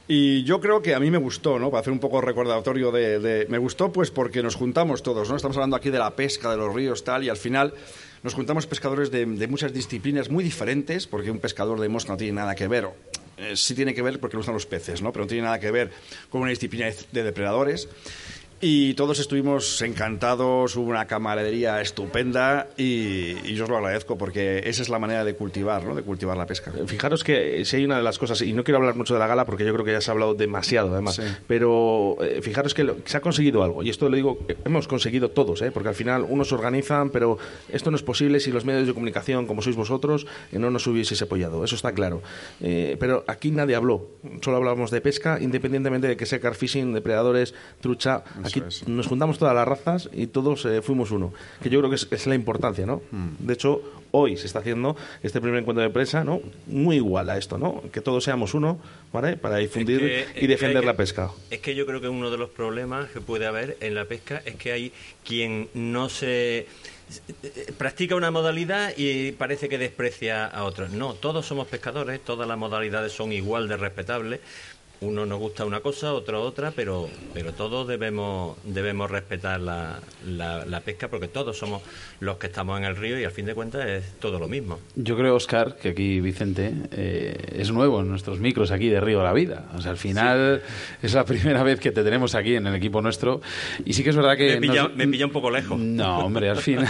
Y yo creo que a mí me gustó, ¿no? Para hacer un poco recordatorio de, de- Me gustó, pues, porque nos juntamos todos, ¿no? Estamos hablando aquí de la pesca, de los ríos, tal, y al final nos juntamos pescadores de, de muchas disciplinas muy diferentes, porque un pescador de mosca no tiene nada que ver. eh, sí tiene que ver porque le gustan los peces, ¿no? Pero no tiene nada que ver con una disciplina de depredadores. Y todos estuvimos encantados, hubo una camaradería estupenda y, y yo os lo agradezco porque esa es la manera de cultivar, ¿no? De cultivar la pesca. Fijaros que si hay una de las cosas, y no quiero hablar mucho de la gala porque yo creo que ya se ha hablado demasiado además, Sí. pero eh, fijaros que lo- se ha conseguido algo, y esto lo digo, eh, hemos conseguido todos, ¿eh? porque al final unos organizan, pero esto no es posible si los medios de comunicación, como sois vosotros, eh, no nos hubieseis apoyado, eso está claro. Eh, pero aquí nadie habló, solo hablábamos de pesca, independientemente de que sea carfishing, depredadores, trucha, aquí nos juntamos todas las razas y todos eh, fuimos uno, que yo creo que es, es la importancia, ¿no? De hecho, hoy se está haciendo este primer encuentro de prensa, ¿no? Muy igual a esto, ¿no? Que todos seamos uno, ¿vale? Para difundir que- y defender que- la pesca. Es que yo creo que uno de los problemas que puede haber en la pesca es que hay quien no se eh, practica una modalidad y parece que desprecia a otros. No, todos somos pescadores, todas las modalidades son igual de respetables. Uno nos gusta una cosa, otro otra, pero, pero todos debemos, debemos respetar la, la, la pesca porque todos somos los que estamos en el río y al fin de cuentas es todo lo mismo. Yo creo, Oscar, que aquí Vicente eh, es nuevo en nuestros micros aquí de Río de la Vida. O sea, al final es la primera vez que te tenemos aquí en el equipo nuestro. Y sí que es verdad que... Me pilla, nos- me pilla un poco lejos. No, hombre, al final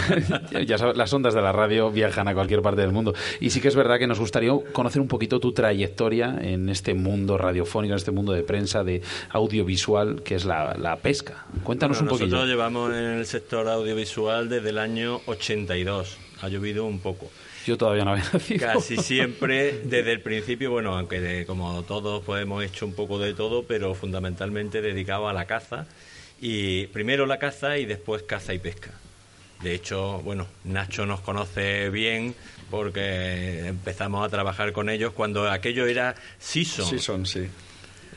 ya sabes, las ondas de la radio viajan a cualquier parte del mundo. Y sí que es verdad que nos gustaría conocer un poquito tu trayectoria en este mundo radiofónico, este mundo de prensa, de audiovisual, que es la, la pesca. Cuéntanos Bueno, un poquillo. Nosotros llevamos en el sector audiovisual desde el año 82. Ha llovido un poco. Yo todavía no había nacido. Casi siempre desde el principio, bueno, aunque de- como todos pues hemos hecho un poco de todo, pero fundamentalmente dedicado a la caza. Y primero la caza y después caza y pesca. De hecho, bueno, Nacho nos conoce bien porque empezamos a trabajar con ellos cuando aquello era Season. Season, sí.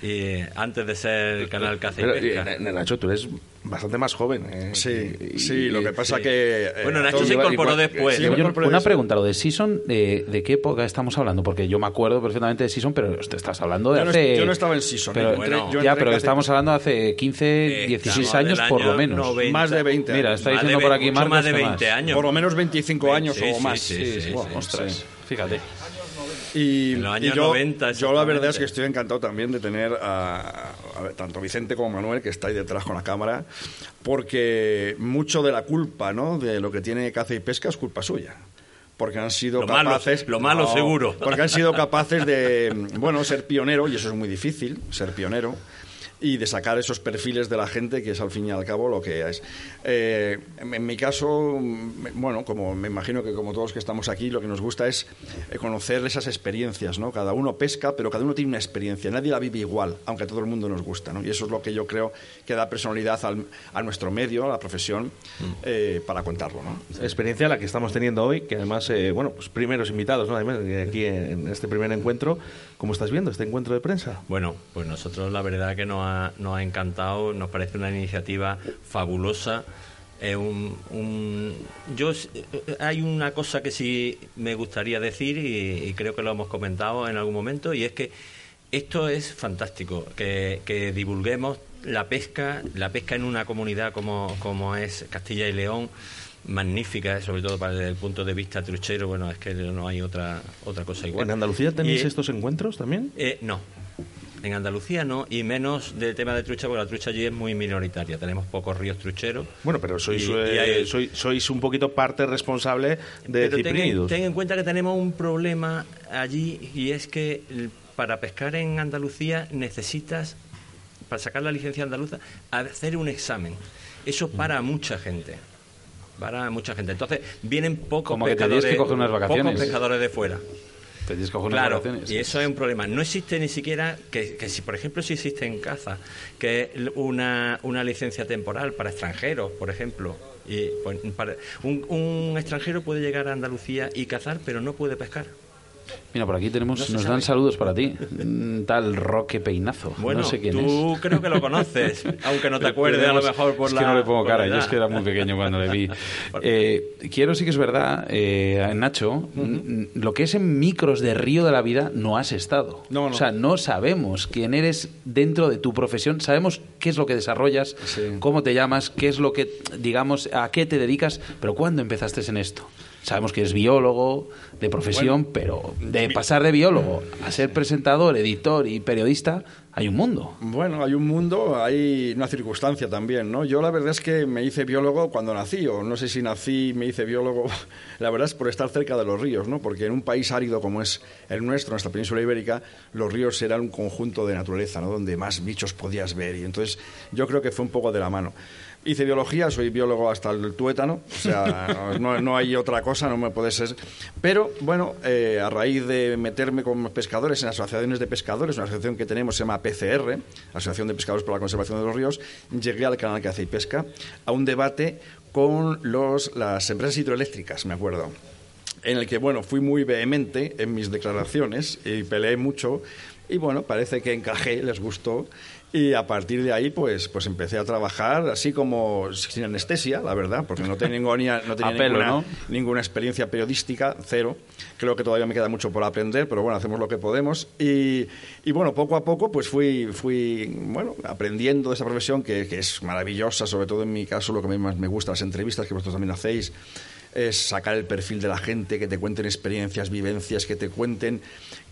Y antes de ser Canal Caza y Pero, eh, Nacho, tú eres bastante más joven. ¿eh? Sí, Y- sí, lo y- que pasa sí. que... eh, Bueno, Nacho se incorporó igual- después. sí, me una, pregunta, lo de Season, eh, ¿de qué época estamos hablando? Porque yo me acuerdo perfectamente de Season, pero te estás hablando de Yo no- hace... yo no estaba en Season, Pero, ¿eh? Bueno, yo ya, pero estamos hablando de hace 15, 16 estamos años del por lo año menos. 90. Más de 20 Mira, años. está Más diciendo de por aquí Marcos más de que 20 años. Por lo menos 25 años Sí, o más. sí, sí, sí, ostras. Fíjate. Y, En los y años yo, 90 yo la verdad es que estoy encantado también de tener a, a tanto Vicente como Manuel, que está ahí detrás con la cámara, porque mucho de la culpa ¿no? de lo que tiene caza y pesca es culpa suya. Porque han sido Lo malo- capaces. lo malo seguro. Porque han sido capaces de, bueno, ser pionero, y eso es muy difícil, ser pionero, y de sacar esos perfiles de la gente, que es al fin y al cabo lo que es. Eh, en, mi caso, mm, bueno, como me imagino que como todos que estamos aquí, lo que nos gusta es eh, conocer esas experiencias, ¿no? Cada uno pesca, pero cada uno tiene una experiencia, nadie la vive igual, aunque a todo el mundo nos gusta, ¿no? Y eso es lo que yo creo que da personalidad al- a nuestro medio, a la profesión, eh, para contarlo, ¿no? experiencia la que estamos teniendo hoy, que además, eh, bueno, pues primeros invitados, ¿no? Además, aquí en este primer encuentro, ¿cómo estás viendo este encuentro de prensa? Bueno, pues nosotros la verdad que nos ha, nos ha encantado, nos parece una iniciativa fabulosa. Eh, un- un- yo eh, hay una cosa que sí me gustaría decir y, y creo que lo hemos comentado en algún momento y es que esto es fantástico, que, que divulguemos la pesca, la pesca en una comunidad como, como es Castilla y León, magnífica, sobre todo para desde el punto de vista truchero, bueno, es que no hay otra otra cosa igual. ¿En Andalucía tenéis Y- estos encuentros también? eh, no. En Andalucía no, y menos del tema de trucha, porque la trucha allí es muy minoritaria. Tenemos pocos ríos trucheros. Bueno, pero sois, Y- y eh, hay- sois, sois un poquito parte responsable de Pero ten ten en cuenta que tenemos un problema allí y es que para pescar en Andalucía necesitas, para sacar la licencia andaluza, hacer un examen. Eso para mucha gente. Para mucha gente. Entonces, vienen pocos Como pescadores, que coger unas vacaciones. pocos pescadores de fuera. Te tienes que coger unas Claro, vacaciones. y eso es un problema. No existe ni siquiera, que, que si por ejemplo si existe en caza, que es una, una licencia temporal para extranjeros, por ejemplo. Y, pues, para- un, un extranjero puede llegar a Andalucía y cazar, pero no puede pescar. Mira, por aquí tenemos, No nos dan saludos para ti. Un tal Roque Peinazo. Bueno, no sé quién tú es. creo que lo conoces, aunque no te acuerdes a lo mejor por es la que no le pongo cara, yo es que era muy pequeño cuando le vi. Eh, quiero sí que es verdad, eh, Nacho, n- lo que es en micros de Río de la Vida no has estado. No, no. O sea, no sabemos quién eres dentro de tu profesión, sabemos qué es lo que desarrollas, cómo te llamas, qué es lo que, digamos, a qué te dedicas, pero ¿cuándo empezaste en esto? Sabemos que eres biólogo de profesión, pero de pasar de biólogo a ser presentador, editor y periodista, Hay un mundo. Bueno, hay un mundo, hay una circunstancia también, ¿no? Yo la verdad es que me hice biólogo cuando nací, o no sé si nací y me hice biólogo, la verdad es por estar cerca de los ríos, ¿no? Porque en un país árido como es el nuestro, nuestra península ibérica, los ríos eran un conjunto de naturaleza, ¿no? Donde más bichos podías ver, y entonces yo creo que fue un poco de la mano. Hice biología, soy biólogo hasta el tuétano, o sea, no, no hay otra cosa, no me puede ser. Pero bueno, eh, a raíz de meterme con pescadores en asociaciones de pescadores, una asociación que tenemos se llama PCR, Asociación de Pescadores por la Conservación de los Ríos, llegué al canal que hace y pesca a un debate con los, las empresas hidroeléctricas, me acuerdo en el que, bueno, fui muy vehemente en mis declaraciones y peleé mucho y, bueno, parece que encajé, les gustó y a partir de ahí, pues, pues empecé a trabajar así como sin anestesia, la verdad, porque no tenía, ninguna, no tenía ninguna, ¿no? ninguna experiencia periodística, cero. Creo que todavía me queda mucho por aprender, pero bueno, hacemos lo que podemos. Y, y bueno, poco a poco, pues fui, fui bueno, aprendiendo de esa profesión que, que es maravillosa, sobre todo en mi caso, lo que a mí más me gusta, las entrevistas que vosotros también hacéis es sacar el perfil de la gente, que te cuenten experiencias, vivencias, que te cuenten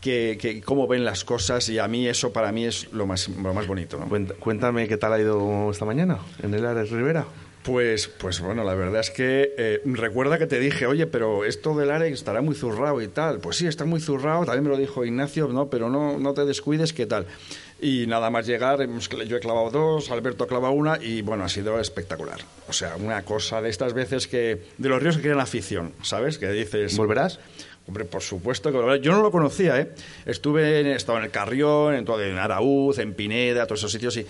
que, que cómo ven las cosas y a mí eso para mí es lo más, lo más bonito. ¿no? Cuéntame qué tal ha ido esta mañana en el Ares Rivera. Pues, pues bueno, la verdad es que eh, recuerda que te dije, oye, pero esto del Arex estará muy zurrado y tal. Pues sí, está muy zurrado, también me lo dijo Ignacio, no, pero no, no te descuides, ¿qué tal? Y nada más llegar, yo he clavado dos, Alberto ha clavado una y bueno, ha sido espectacular. O sea, una cosa de estas veces que, de los ríos que crean afición, ¿sabes? Que dices... ¿Volverás? Hombre, por supuesto que volveré. Yo no lo conocía, ¿eh? Estuve, en, he estado en el Carrión, en, todo, en Araúz, en Pineda, todos esos sitios y,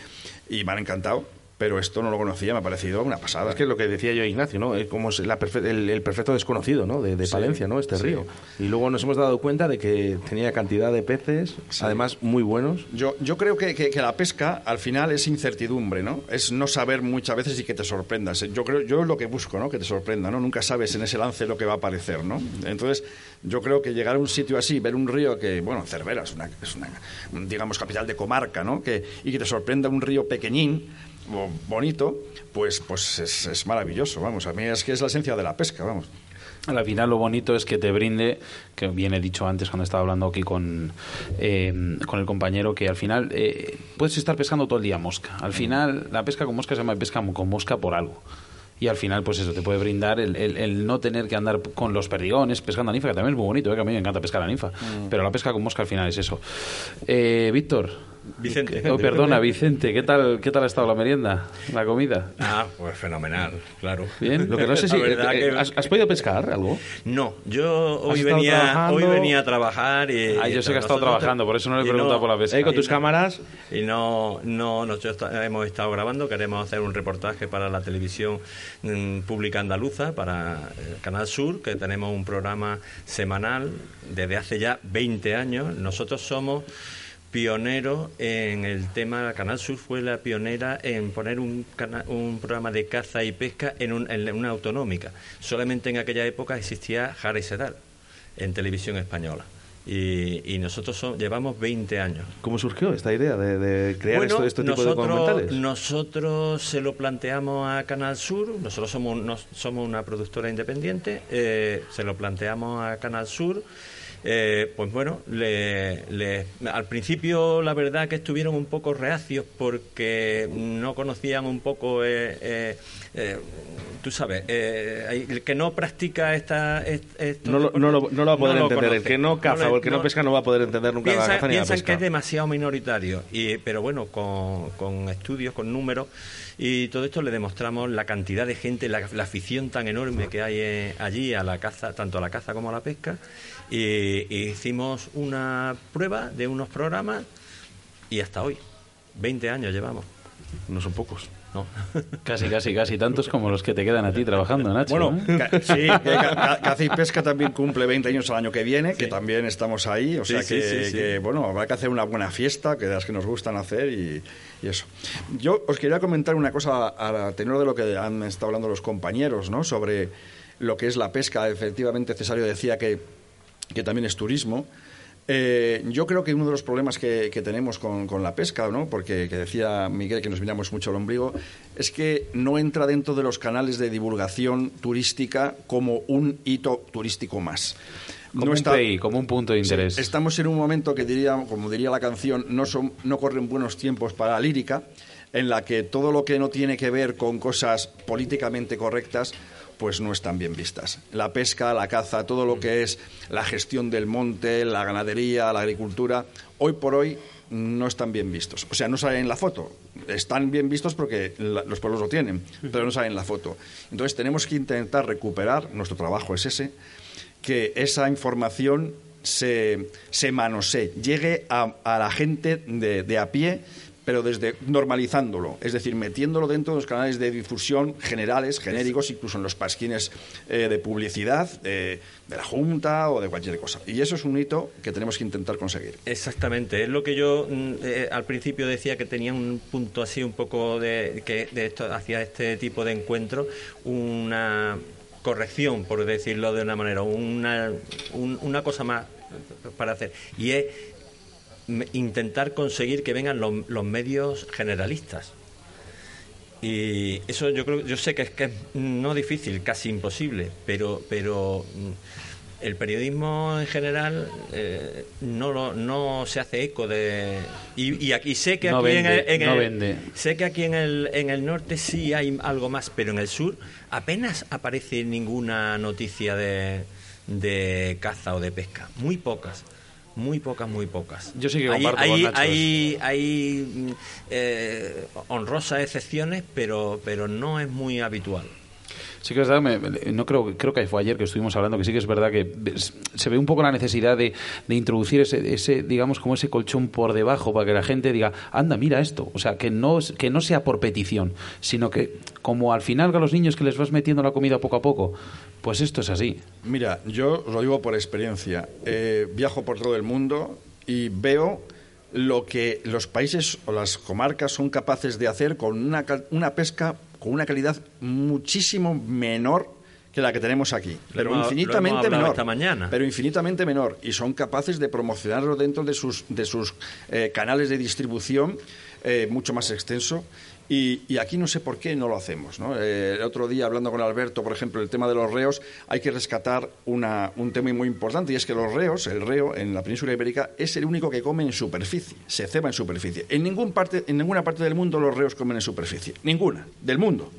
y me han encantado. Pero esto no lo conocía, me ha parecido una pasada. Es que es lo que decía yo Ignacio, ¿no? Es como es la el, el perfecto desconocido, ¿no? De, de Sí, Palencia, ¿no? Este sí. río. Y luego nos hemos dado cuenta de que tenía cantidad de peces, además muy buenos. Yo, yo creo que, que- que la pesca al final es incertidumbre, ¿no? Es no saber muchas veces y que te sorprendas. Yo creo, yo es lo que busco, ¿no? Que te sorprenda, ¿no? Nunca sabes en ese lance lo que va a aparecer, ¿no? Entonces, yo creo que llegar a un sitio así, ver un río que, bueno, Cervera es una, es una digamos, capital de comarca, ¿no? Que, y que te sorprenda un río pequeñín, bonito, pues, pues es, es maravilloso, vamos. A mí es que es la esencia de la pesca, vamos. Al final lo bonito es que te brinde, que bien he dicho antes cuando estaba hablando aquí con, eh, con el compañero, que al final eh, puedes estar pescando todo el día mosca. Al final la pesca con mosca se llama pesca con mosca por algo. Y al final, pues eso, te puede brindar el, el- el no tener que andar con los perdigones pescando a ninfa, que también es muy bonito, ¿eh? que a mí me encanta pescar a ninfa. Mm. Pero la pesca con mosca al final es eso. Eh, Víctor. Vicente. Oh, perdona, Vicente. ¿Qué tal, ¿Qué tal ha estado la merienda? ¿La comida? Ah, pues fenomenal, claro. Bien. Lo que no sé si... Eh, que- ¿has, has podido pescar algo? No, yo ¿Has hoy venía, trabajando? hoy venía a trabajar y... Ah, yo sé que ha estado trabajando, por eso no le he y preguntado por la pesca. Ahí con y tus no- cámaras. Y no, no nosotros hemos estado grabando, queremos hacer un reportaje para la televisión mm, pública andaluza, para el Canal Sur, que tenemos un programa semanal desde hace ya 20 años. Nosotros somos pioneros en el tema, Canal Sur fue la pionera en poner un, cana- un programa de caza y pesca en, un- en una autonómica. Solamente en aquella época existía Jara y Sedal en televisión española. Y, y nosotros son- llevamos 20 años. ¿Cómo surgió esta idea de, de crear Bueno, esto- este tipo de nosotros- documentales? Nosotros se lo planteamos a Canal Sur, nosotros somos, somos una productora independiente, eh, se lo planteamos a Canal Sur. Eh, pues bueno, le- le- al principio la verdad que estuvieron un poco reacios porque no conocían un poco, eh, eh, eh, tú sabes, eh, el que no practica esta... est- No lo, no, lo, no lo va a poder no entender. el que no caza o el que no, pesca no va a poder entender nunca la Piensan, caza ni la piensan pesca. que es demasiado minoritario, y, pero bueno, con, con estudios, con números y todo esto le demostramos la cantidad de gente, la, la afición tan enorme que hay eh, allí a la caza, tanto a la caza como a la pesca. Y, y hicimos una prueba de unos programas y hasta hoy, 20 años llevamos. No son pocos. No. Casi, casi, casi tantos como los que te quedan a ti trabajando, Nacho. Bueno, ¿eh? sí, Caza y Pesca también cumple 20 años el año que viene, que también estamos ahí. O Sí, sea sí, que, sí, sí. que, bueno, habrá que hacer una buena fiesta, que de las que nos gustan hacer y, y eso. Yo os quería comentar una cosa a tenor de lo que han estado hablando los compañeros, ¿no? Sobre lo que es la pesca. Efectivamente, Cesario decía que, que también es turismo. Eh, yo creo que uno de los problemas que, que tenemos con, con la pesca, ¿no? porque que decía Miguel que nos miramos mucho el ombligo, es que no entra dentro de los canales de divulgación turística como un hito turístico más. Como no un está- PI, como un punto de Sí, interés. estamos en un momento que diría, como diría la canción, no, son, no corren buenos tiempos para la lírica, en la que todo lo que no tiene que ver con cosas políticamente correctas, pues no están bien vistas. La pesca, la caza, todo lo que es la gestión del monte, la ganadería, la agricultura, hoy por hoy no están bien vistos. O sea, no salen en la foto. Están bien vistos porque los pueblos lo tienen, pero no salen en la foto. Entonces tenemos que intentar recuperar, nuestro trabajo es ese, que esa información se, se manosee, llegue a, a la gente de a pie, pero desde normalizándolo, es decir, metiéndolo dentro de los canales de difusión generales, genéricos, incluso en los pasquines eh, de publicidad de la Junta o de cualquier cosa. Y eso es un hito que tenemos que intentar conseguir. Exactamente, es lo que yo mm, eh, al principio decía que tenía un punto así un poco de que de esto hacia este tipo de encuentro una corrección, por decirlo de una manera, una, un- una cosa más para hacer y es intentar conseguir que vengan los, los medios generalistas. Y eso yo creo, yo sé que es que es no difícil, casi imposible, pero, pero mm, el periodismo en general eh, no lo, no se hace eco de y, y aquí sé que No aquí en el, en no el- vende. sé que aquí en el en el norte sí hay algo más, pero en el sur apenas aparece ninguna noticia de de caza o de pesca, muy pocas. Muy pocas, muy pocas. Yo sí que Hay- comparto hay, con Nacho hay, hay, mm, eh, honrosas excepciones, pero, pero no es muy habitual. Sí que es verdad, no creo, creo que fue ayer que estuvimos hablando, que sí que es verdad que se ve un poco la necesidad de, de introducir ese, ese, digamos, como ese colchón por debajo para que la gente diga, anda, mira esto. O sea, que no, que no sea por petición, sino que como al final a los niños que les vas metiendo la comida poco a poco, pues esto es así. Mira, yo lo digo por experiencia. Eh, viajo por todo el mundo y veo lo que los países o las comarcas son capaces de hacer con una, una pesca con una calidad muchísimo menor que la que tenemos aquí, pero lo infinitamente menor. esta mañana. Pero infinitamente menor y son capaces de promocionarlo dentro de sus de sus eh, canales de distribución eh, mucho más extenso. Y, y aquí no sé por qué no lo hacemos. ¿no? Eh, el otro día, hablando con Alberto, por ejemplo, el tema de los reos, hay que rescatar una- un tema muy importante y es que los reos, el reo en la península ibérica, es el único que come en superficie, se ceba en superficie. En, ningún parte, en ninguna parte del mundo los reos comen en superficie, ninguna, del mundo.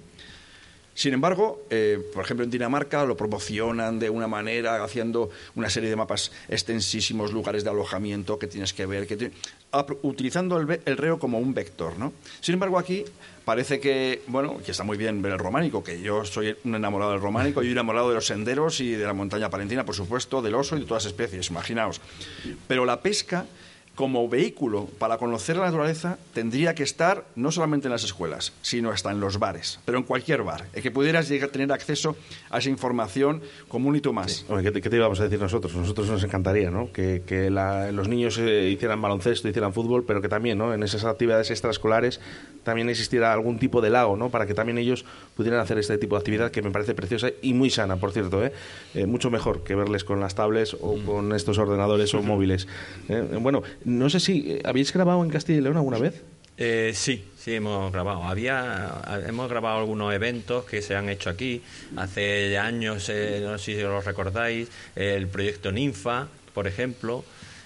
Sin embargo, eh, por ejemplo, en Dinamarca lo promocionan de una manera, haciendo una serie de mapas extensísimos, lugares de alojamiento que tienes que ver, que apro- utilizando el, reo como un vector. ¿no? Sin embargo, aquí parece que, bueno, que está muy bien ver el románico, que yo soy un enamorado del románico y un enamorado de los senderos y de la montaña palentina, por supuesto, del oso y de todas las especies, imaginaos. Pero la pesca como vehículo para conocer la naturaleza tendría que estar no solamente en las escuelas, sino hasta en los bares, pero en cualquier bar, que pudieras llegar a tener acceso a esa información como un hito más. ¿qué, te, qué te íbamos a decir nosotros? Nosotros nos encantaría, ¿no? Que, que la- los niños eh, hicieran baloncesto, hicieran fútbol, pero que también, ¿no? En esas actividades extraescolares también existiera algún tipo de lago, ¿no? Para que también ellos pudieran hacer este tipo de actividad que me parece preciosa y muy sana, por cierto, ¿eh? Eh, mucho mejor que verles con las tablets o con estos ordenadores o móviles. ¿eh? Bueno, no sé si eh, habéis grabado en Castilla y León alguna vez. Eh, sí, sí hemos grabado. Había, hemos grabado algunos eventos que se han hecho aquí hace años. eh, no sé si os recordáis el proyecto Ninfa, por ejemplo.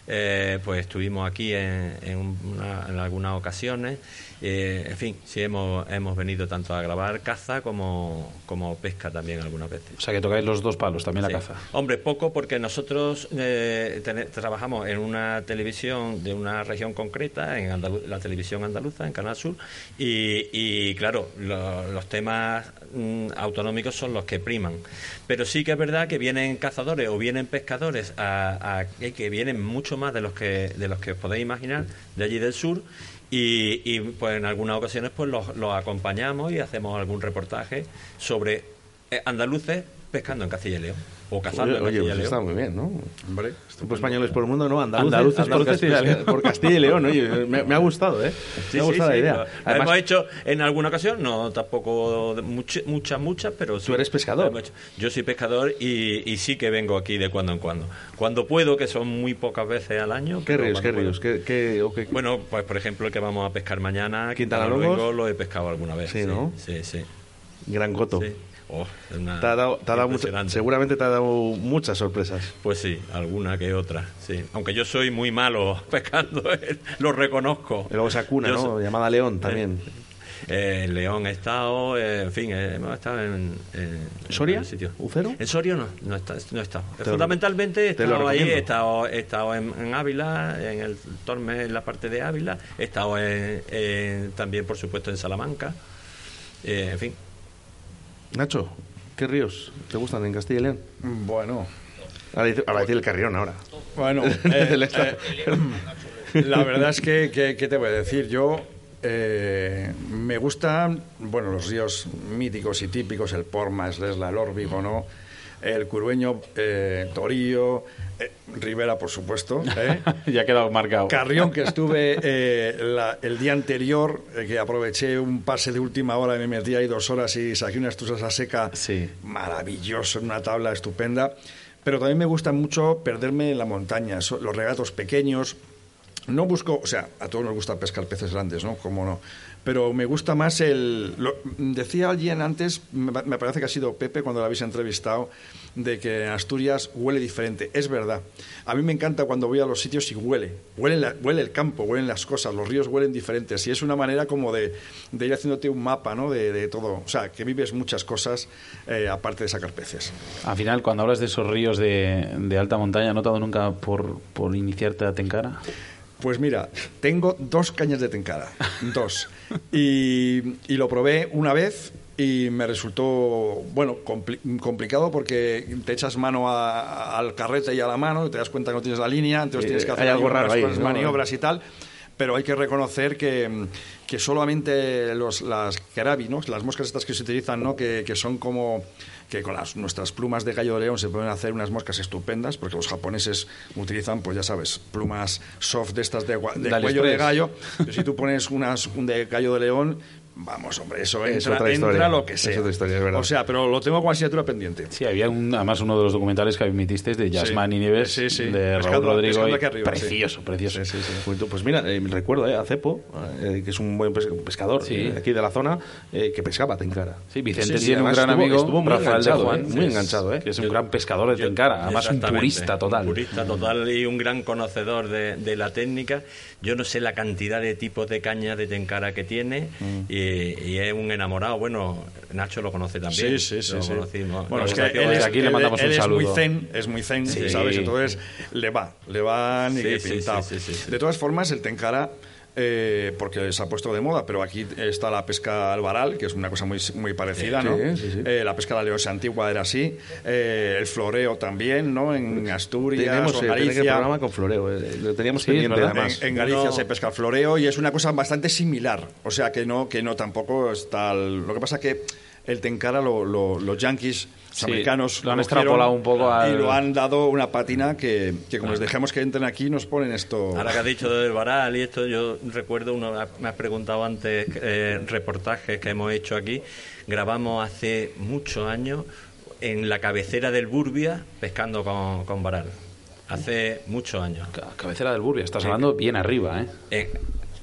eh, pues estuvimos aquí en, en una- en algunas ocasiones. Eh, en fin, sí hemos, hemos venido tanto a grabar caza como, como pesca también algunas veces. O sea, que tocáis los dos palos, también Sí. la caza. Hombre, poco porque nosotros eh, trabajamos en una televisión de una región concreta, en Andalu- la televisión andaluza, en Canal Sur, y, y, claro, lo- los temas mm, autonómicos son los que priman. Pero sí que es verdad que vienen cazadores o vienen pescadores a, a- eh, que vienen mucho más de los que de los que os podéis imaginar de allí del sur. Y, y, pues en algunas ocasiones pues los, los acompañamos y hacemos algún reportaje sobre eh, andaluces pescando en Castilla y León o cazando Oye, pues está muy bien, ¿no? Hombre, Españoles por el Mundo, no, andaluces, Andaluces por andaluces Castilla y León. por Castilla y León, oye, me, me ha gustado, ¿eh? Sí, me ha gustado sí, la idea. lo- hemos hecho en alguna ocasión, no tampoco muchas, muchas, pero sí. Tú eres pescador. Yo soy pescador y, y sí que vengo aquí de cuando en cuando. Cuando puedo, que son muy pocas veces al año. ¿Qué ríos, qué ríos? ¿Qué, Bueno, pues por ejemplo el que vamos a pescar mañana, Quintana. Luengo, lo he pescado alguna vez. Sí, ¿no? Sí, sí. Gran coto. Sí. Oh, es una- Te ha dado, te ha dado mucha- impresionante. seguramente te ha dado muchas sorpresas. Pues sí, alguna que otra, sí. Aunque yo soy muy malo pescando, eh, lo reconozco. Y luego esa cuna, Yo ¿no? Llamada León también. Eh, en León he estado, eh, en fin, eh, hemos estado en, en ¿Soria? en. ¿Ucero? En Soria no, no, he estado- no he estado. Fundamentalmente he estado ahí, he estado, he estado en, en Ávila, en el Torme, en la parte de Ávila, he estado en- también, por supuesto, en Salamanca, eh, en fin. Nacho, ¿qué ríos te gustan en Castilla y León? Bueno. Ahora dice, ahora dice el Carrión ahora. Bueno, El eh, eh, la verdad es que, que- ¿qué te voy a decir? Yo eh, me gustan, bueno, los ríos míticos y típicos, el Porma, el Órbigo, ¿no? El Curueño, eh, Torillo, eh, Rivera, por supuesto. ¿eh? ya ha quedado marcado. Carrión, que estuve eh, la- el día anterior, que aproveché un pase de última hora me metí ahí dos horas y saqué una estrusa seca maravilloso, en una tabla estupenda. Pero también me gusta mucho perderme en la montaña, los regatos pequeños. No busco, o sea, a todos nos gusta pescar peces grandes, ¿no? Como no. Pero me gusta más el... lo- decía alguien antes, me, parece que ha sido Pepe cuando lo habéis entrevistado, de que en Asturias huele diferente. Es verdad. A mí me encanta cuando voy a los sitios y huele. Huele, el campo, huelen las cosas, los ríos huelen diferentes. Y es una manera como de, de ir haciéndote un mapa, ¿no? De, de todo. O sea, que vives muchas cosas eh, aparte de sacar peces. Al final, cuando hablas de esos ríos de, de alta montaña, ¿has notado nunca por, por iniciarte a Tenkara? Pues mira, tengo dos cañas de tenkara, dos. Y, y lo probé una vez y me resultó, bueno, compli- complicado porque te echas mano a- al carrete y a la mano y te das cuenta que no tienes la línea, entonces tienes que hacer algo ahí raro unas ahí, cosas, ¿no? maniobras y tal. Pero hay que reconocer que, que solamente los, las kerabi, ¿no? las moscas estas que se utilizan, ¿no? que, que son como que con las, nuestras plumas de gallo de león se pueden hacer unas moscas estupendas, porque los japoneses utilizan, pues ya sabes, plumas soft de estas de, de cuello de gallo. Pero si tú pones unas un de gallo de león, vamos, hombre, eso Es entra, otra historia. entra lo que Es sea. otra historia, es verdad. O sea, pero lo tengo como asignatura pendiente. Sí, había un, además uno de los documentales que emitisteis de Yasmán Sí. y Nieves, Sí, sí. de Raúl Pescando- Rodrigo. pescando aquí arriba, sí. precioso, precioso. Pues, pues mira, eh, recuerdo eh, a Cepo, eh, que es un buen pes- pescador Sí. eh, aquí de la zona, eh, que pescaba Tenkara. Sí, Vicente Sí, tiene un gran estuvo- amigo, estuvo muy Rafael de enganchado, Juan, eh, muy es- enganchado, ¿eh? que es un gran pescador de Tenkara, además un purista total. Un purista total y un gran conocedor de, de la técnica. Yo no sé la cantidad de tipos de caña de tenkara que tiene Mm. y, y es un enamorado. Bueno, Nacho lo conoce también. Sí, sí, sí. Lo sí. conocimos. Bueno, es que él es, aquí le mandamos él un es saludo. muy zen, es muy zen, Sí. ¿sabes? Entonces le va, le va ni Sí, que pintado. De todas formas, el tenkara, eh, porque se ha puesto de moda, pero aquí está la pesca al varal, que es una cosa muy, muy parecida, Sí, ¿no? sí, sí. Eh, la pesca a la leosa antigua era así, eh, el floreo también, ¿no? En Asturias Tenemos o eh, tenemos el Galicia. programa con Floreo, lo teníamos Sí, pendiente ¿verdad? además. En, en Galicia No- se pesca el floreo y es una cosa bastante similar. O sea que no, que no tampoco está. el- lo que pasa que el tenkara, lo- lo- los yankees, los Sí, americanos. lo han extrapolado un poco al- Y lo han dado una patina que, que como les dejemos que entren aquí, nos ponen esto. Ahora que has dicho del varal y esto, yo recuerdo, uno me has preguntado antes, eh, reportajes que hemos hecho aquí. Grabamos hace muchos años en la cabecera del Burbia pescando con, con varal. Hace muchos años. Cabecera del Burbia, estás hablando bien arriba, ¿eh? En,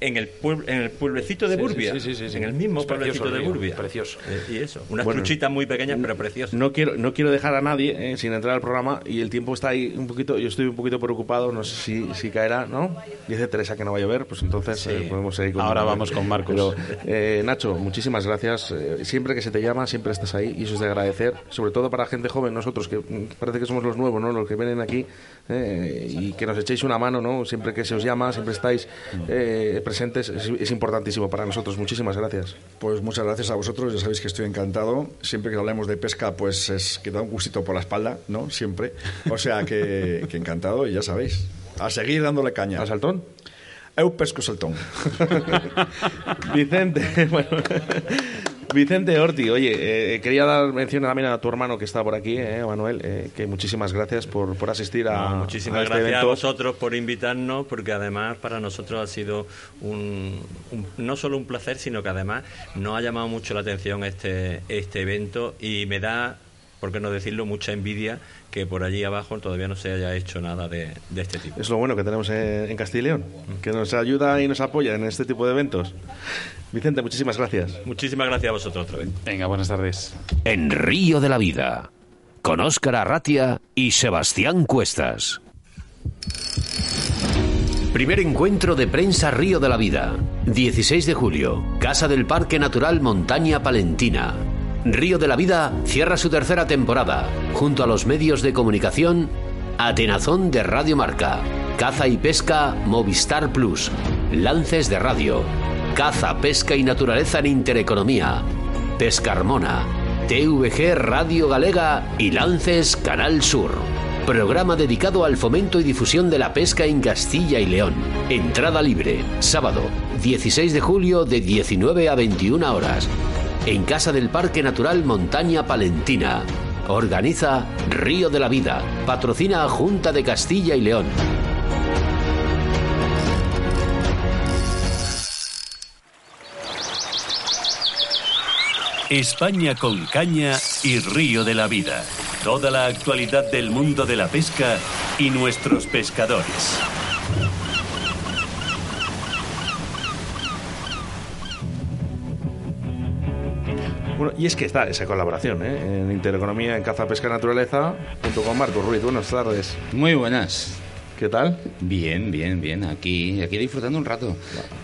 en el, en el pueblecito de Burbia. sí, sí, sí. En el mismo Es pueblecito de Burbia. precioso. Eh, y eso. Unas Bueno, truchitas muy pequeñas, pero preciosas. No quiero, no quiero dejar a nadie eh, sin entrar al programa y el tiempo está ahí un poquito, yo estoy un poquito preocupado, no sé si, si caerá, ¿no? Dice Teresa que no va a llover, pues entonces eh, podemos seguir con Ahora vamos con Marcos. Pero, Nacho, muchísimas gracias. Siempre que se te llama, siempre estás ahí y eso es de agradecer, sobre todo para gente joven, nosotros que mm, parece que somos los nuevos, ¿no? Los que vienen aquí eh, y que nos echéis una mano, ¿no? Siempre que se os llama, siempre estáis eh, presentes, es, es importantísimo para nosotros. Muchísimas gracias. Pues muchas gracias a vosotros, ya sabéis que estoy encantado. Siempre que hablemos de pesca, pues es que da un gustito por la espalda, ¿no? Siempre. O sea que, que encantado y ya sabéis. A seguir dándole caña. ¿Al saltón? Eu pesco saltón. Vicente, bueno, Vicente Orti, oye, eh, quería dar mención también a tu hermano que está por aquí, eh, Manuel, eh, que muchísimas gracias por, por asistir a, No, muchísimas a este gracias a vosotros por invitarnos, porque además para nosotros ha sido un, un- no solo un placer, sino que además nos ha llamado mucho la atención este, este evento y me da por qué no decirlo, mucha envidia que por allí abajo todavía no se haya hecho nada de, de este tipo. Es lo bueno que tenemos en, en Castilla y León, que nos ayuda y nos apoya en este tipo de eventos. Vicente, muchísimas gracias. Muchísimas gracias a vosotros otra vez. Venga, buenas tardes. En Río de la Vida, con Óscar Arratia y Sebastián Cuestas. Primer encuentro de prensa Río de la Vida, 16 de julio, Casa del Parque Natural Montaña Palentina. Río de la Vida cierra su tercera temporada, junto a los medios de comunicación Atenazón de Radio Marca, Caza y Pesca Movistar Plus, Lances de Radio, Caza, Pesca y Naturaleza en Intereconomía, Pescarmona, TVG Radio Galega y Lances Canal Sur. Programa dedicado al fomento y difusión de la pesca en Castilla y León. Entrada libre, sábado, 16 de julio de 19 a 21 horas. En Casa del Parque Natural Montaña Palentina. Organiza Río de la Vida. Patrocina Junta de Castilla y León. España con caña y río de la vida. Toda la actualidad del mundo de la pesca y nuestros pescadores. Y es que está esa colaboración ¿eh? en Intereconomía, en Caza, Pesca Naturaleza, junto con Marcos Ruiz. Buenas tardes. Muy buenas. ¿Qué tal? Bien, bien, bien. Aquí, aquí disfrutando un rato.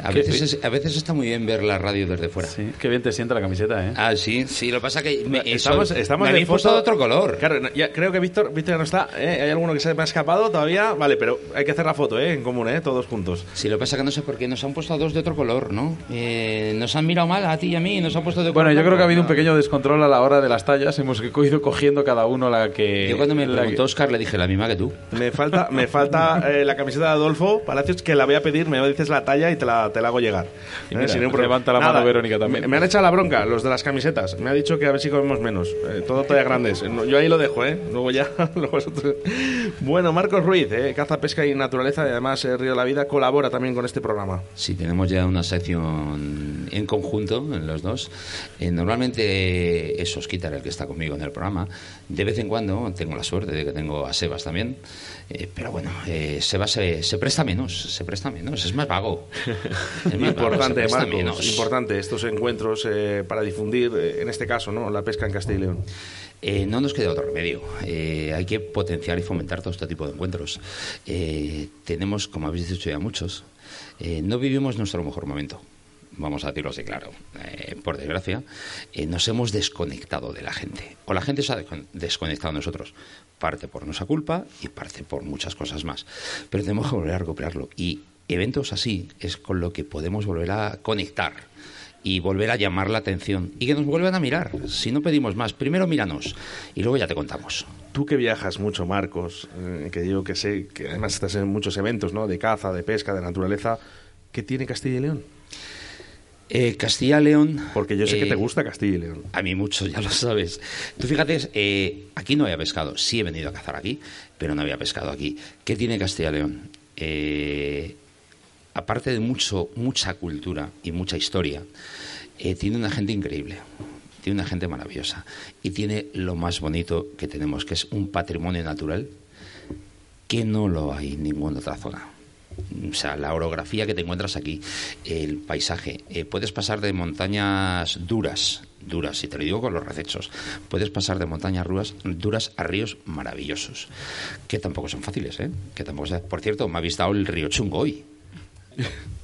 A ¿Qué- veces, es- a veces está muy bien ver la radio desde fuera. Sí, qué bien te sienta la camiseta, ¿eh? Ah, sí, sí. Lo que pasa que me, Estamos, eso- estamos me de foto- de otro color. Claro, no, ya, creo que Víctor, Víctor ya no está. ¿eh? Hay alguno que se me ha escapado todavía. Vale, pero hay que hacer la foto ¿eh? en común, ¿eh? todos juntos. Sí, lo que pasa que no sé por qué nos han puesto a dos de otro color, ¿no? Eh, nos han mirado mal a ti y a mí y nos han puesto de Bueno, color yo creo que ha habido un pequeño descontrol a la hora de las tallas. Hemos ido cogiendo cada uno la que. Yo cuando me la preguntó que- Oscar le dije la misma que tú. Me falta, me falta eh, la camiseta de Adolfo Palacios que la voy a pedir, me dices la talla y te la, te la hago llegar. Y Eh, mira, sin ningún levanta la mano Nada, Verónica también. Me, me han echado la bronca los de las camisetas. Me ha dicho que a ver si comemos menos. Eh, todo talla grandes. No, Yo ahí lo dejo, ¿eh? Luego ya, luego vosotros. Bueno, Marcos Ruiz, eh, Caza, Pesca y Naturaleza, y además eh, Río de la Vida, colabora también con este programa. Sí, tenemos ya una sección en conjunto, en los dos. Eh, normalmente es Osquitar el que está conmigo en el programa. De vez en cuando tengo la suerte de que tengo a Sebas también. Eh, pero bueno, eh, Sebas se, se presta menos, se presta menos, es más vago. Es más vago, importante, presta Marcos, menos. importante estos encuentros eh, para difundir, eh, en este caso, ¿no? la pesca en Castilla y León. Eh, no nos queda otro remedio. Eh, hay que potenciar y fomentar todo este tipo de encuentros. Eh, tenemos, como habéis dicho ya muchos, eh, no vivimos nuestro mejor momento. Vamos a decirlo así, claro. Eh, por desgracia, nos hemos desconectado de la gente. O la gente se ha descon- desconectado de nosotros. Parte por nuestra culpa y parte por muchas cosas más. Pero tenemos que volver a recuperarlo. Y eventos así es con lo que podemos volver a conectar y volver a llamar la atención y que nos vuelvan a mirar. Si no pedimos más, primero míranos y luego ya te contamos. Tú que viajas mucho, Marcos, eh, que yo que sé, que además estás en muchos eventos, ¿no? De caza, de pesca, de naturaleza. ¿Qué tiene Castilla y León? Eh, Castilla y León. Porque yo sé que eh, te gusta Castilla y León. A mí mucho, ya lo sabes. Tú fíjate, eh, aquí no había pescado. Sí he venido a cazar aquí, pero no había pescado aquí. ¿Qué tiene Castilla y León? Eh, aparte de mucho, mucha cultura y mucha historia, eh, tiene una gente increíble. Tiene una gente maravillosa. Y tiene lo más bonito que tenemos, que es un patrimonio natural que no lo hay en ninguna otra zona. O sea, la orografía que te encuentras aquí, el paisaje. Eh, puedes pasar de montañas duras, duras, y te lo digo con los recechos. Puedes pasar de montañas ruas, duras a ríos maravillosos, que tampoco son fáciles, ¿eh? Que tampoco son- Por cierto, me habéis dado el río Chungo hoy.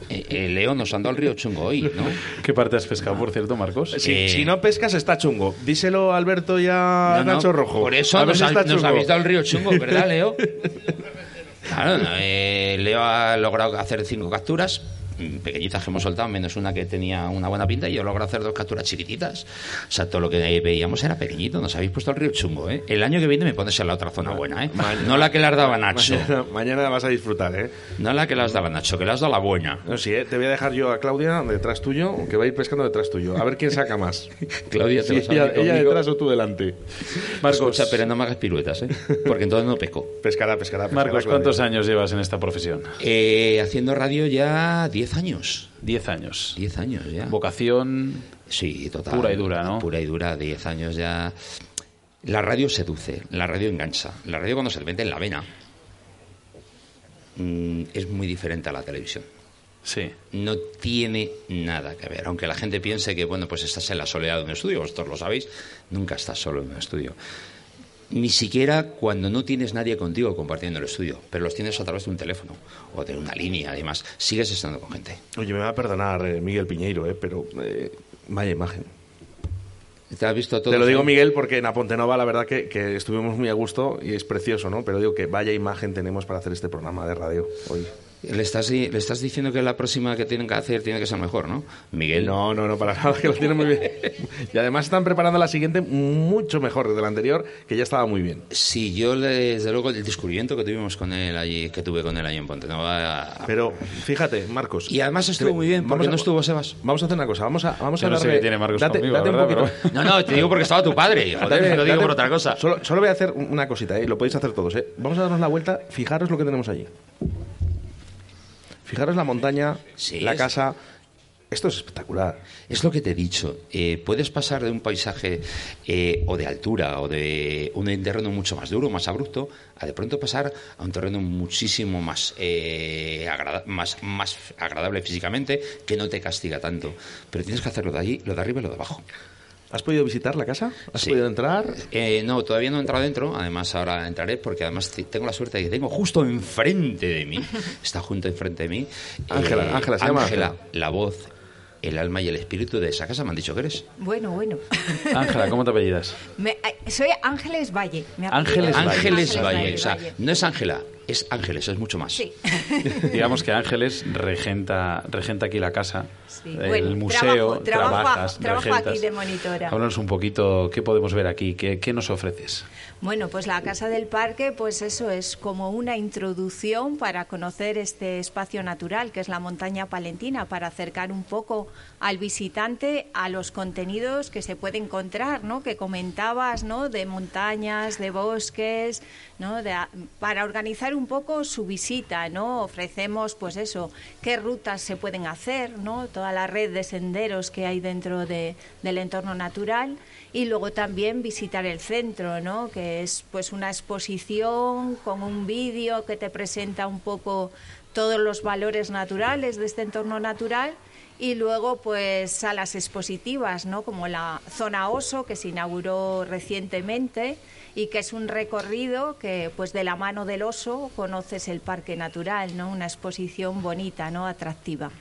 Eh, eh, León nos han dado el río Chungo hoy, ¿no? ¿Qué parte has pescado, por cierto, Marcos? Si, Eh, si no pescas, está chungo. Díselo a Alberto y a No, no, Nacho Rojo. Por eso nos, ha- nos habéis dado el río Chungo, ¿verdad, Leo? Claro, eh, Leo ha logrado hacer cinco capturas pequeñitas que hemos soltado, menos una que tenía una buena pinta, y yo logro hacer dos capturas chiquititas. O sea, todo lo que veíamos era pequeñito. Nos habéis puesto el río chungo, ¿eh? El año que viene me pones en la otra zona buena, ¿eh? No la que las daba Nacho. Mañana, mañana vas a disfrutar, ¿eh? No la que las daba Nacho, que las dado la buena. No, sí, ¿eh? te voy a dejar yo a Claudia detrás tuyo, que va a ir pescando detrás tuyo. A ver quién saca más. Claudia, te Sí, vas a ella, ella detrás o tú delante. Escucha, pero no me hagas piruetas, ¿eh? Porque entonces no peco. Pescará, pescará, pescará. Marcos, Claudia. ¿cuántos años llevas en esta profesión? Eh, haciendo radio ya 10 años. 10 años. 10 años ya. Vocación Sí, total. pura y dura, ¿no? Pura y dura, 10 años ya. La radio seduce, la radio engancha. La radio cuando se te mete en la vena mm, es muy diferente a la televisión. Sí. No tiene nada que ver. Aunque la gente piense que, bueno, pues estás en la soledad de un estudio, vosotros lo sabéis, nunca estás solo en un estudio. Ni siquiera cuando no tienes nadie contigo compartiendo el estudio, pero los tienes a través de un teléfono o de una línea, además, sigues estando con gente. Oye, me va a perdonar eh, Miguel Piñeiro, eh, pero eh, vaya imagen. ¿Te has visto todo? Te lo digo, Miguel, porque en Apontenova la verdad que, que estuvimos muy a gusto y es precioso, ¿no? Pero digo que vaya imagen tenemos para hacer este programa de radio hoy. Le estás, le estás diciendo que la próxima que tienen que hacer tiene que ser mejor, ¿no? Miguel. No, no, no, para nada, que lo tiene muy bien. Y además están preparando la siguiente mucho mejor que la anterior, que ya estaba muy bien. Sí, yo desde luego el descubrimiento que tuvimos con él allí, que tuve con él allí en Pontenova. Pero fíjate, Marcos. Y además estuvo muy bien, porque no estuvo Sebas. Vamos a hacer una cosa, vamos a, vamos a Yo no sé qué tiene Marcos date, conmigo, date un poquito. No, no, te digo porque estaba tu padre. Joder, Date- te lo digo date- por otra cosa. Solo, solo voy a hacer una cosita, ¿eh? lo podéis hacer todos. ¿eh? Vamos a darnos la vuelta, fijaros lo que tenemos allí. Fijaros la montaña, la es- casa. Esto es espectacular. Es lo que te he dicho. eh, puedes pasar de un paisaje eh, o de altura o de un terreno mucho más duro, más abrupto, a de pronto pasar a un terreno muchísimo más, eh, agrada- más, más agradable físicamente, que no te castiga tanto. Pero tienes que hacerlo de allí, lo de arriba y lo de abajo. ¿Has podido visitar la casa? ¿Has Sí. podido entrar? Eh, no, todavía no he entrado dentro. Además, ahora entraré porque además te- tengo la suerte de que tengo justo enfrente de mí, está junto enfrente de mí. Ángela, eh, Ángela, se llama Ángela, Ángela. la voz, el alma y el espíritu de esa casa. Me han dicho que eres. Bueno, bueno. Ángela, ¿cómo te apellidas? Me- eh, soy Ángeles Valle. Me. Ángeles Valle. Ángeles Valle. Valle, O sea, Valle. no es Ángela, es Ángeles, es mucho más. Sí. Digamos que Ángeles regenta, regenta aquí la casa, Sí. el Bueno, museo, trabajo, trabajas, trabajo aquí de monitora. Háblanos un poquito, ¿qué podemos ver aquí? ¿Qué, qué nos ofreces? Bueno, pues la Casa del Parque, pues eso es como una introducción para conocer este espacio natural que es la montaña palentina, para acercar un poco al visitante a los contenidos que se puede encontrar, ¿no? Que comentabas, ¿no? De montañas, de bosques, ¿no? De para organizar un poco su visita, ¿no? Ofrecemos, pues eso, qué rutas se pueden hacer, ¿no? Toda la red de senderos que hay dentro de- del entorno natural y luego también visitar el centro, ¿no? Que es pues una exposición con un vídeo que te presenta un poco todos los valores naturales de este entorno natural y luego pues salas expositivas, ¿no? Como la zona Oso que se inauguró recientemente y que es un recorrido que pues de la mano del oso conoces el parque natural, ¿no? Una exposición bonita, ¿no? Atractiva.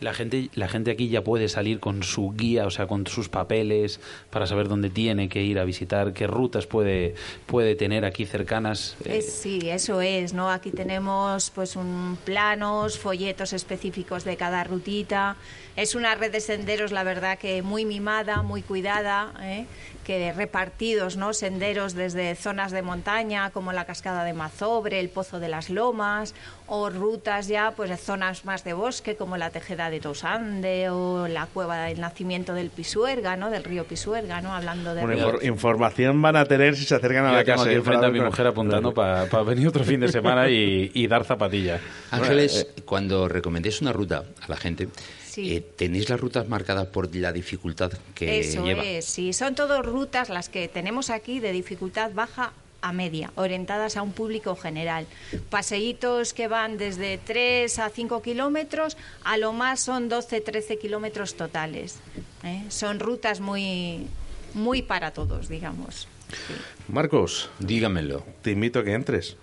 La gente, la gente aquí ya puede salir con su guía, o sea, con sus papeles, para saber dónde tiene que ir a visitar, qué rutas puede, puede tener aquí cercanas. Eh, sí, eso es, ¿no? Aquí tenemos pues un planos, folletos específicos de cada rutita. Es una red de senderos, la verdad que muy mimada, muy cuidada, ¿eh? que repartidos, ¿no? Senderos desde zonas de montaña como la cascada de Mazobre, el Pozo de las Lomas, o rutas ya pues de zonas más de bosque como la Tejeda de Tosande o la cueva del nacimiento del Pisuerga, ¿no? Del río Pisuerga, ¿no? Hablando de Bueno, ríos. información van a tener si se acercan a Yo la tengo casa. aquí ¿eh? enfrente Para a mi mujer apuntando para venir otro fin de semana y, y dar zapatilla. Ángeles, cuando recomendéis una ruta a la gente, Sí. eh, ¿tenéis las rutas marcadas por la dificultad que Eso lleva? es, sí. Son todas rutas las que tenemos aquí de dificultad baja a media, orientadas a un público general. Paseitos que van desde 3 a 5 kilómetros, a lo más son 12, 13 kilómetros totales. ¿eh? Son rutas muy, muy para todos, digamos. Marcos, dígamelo. Te invito a que entres.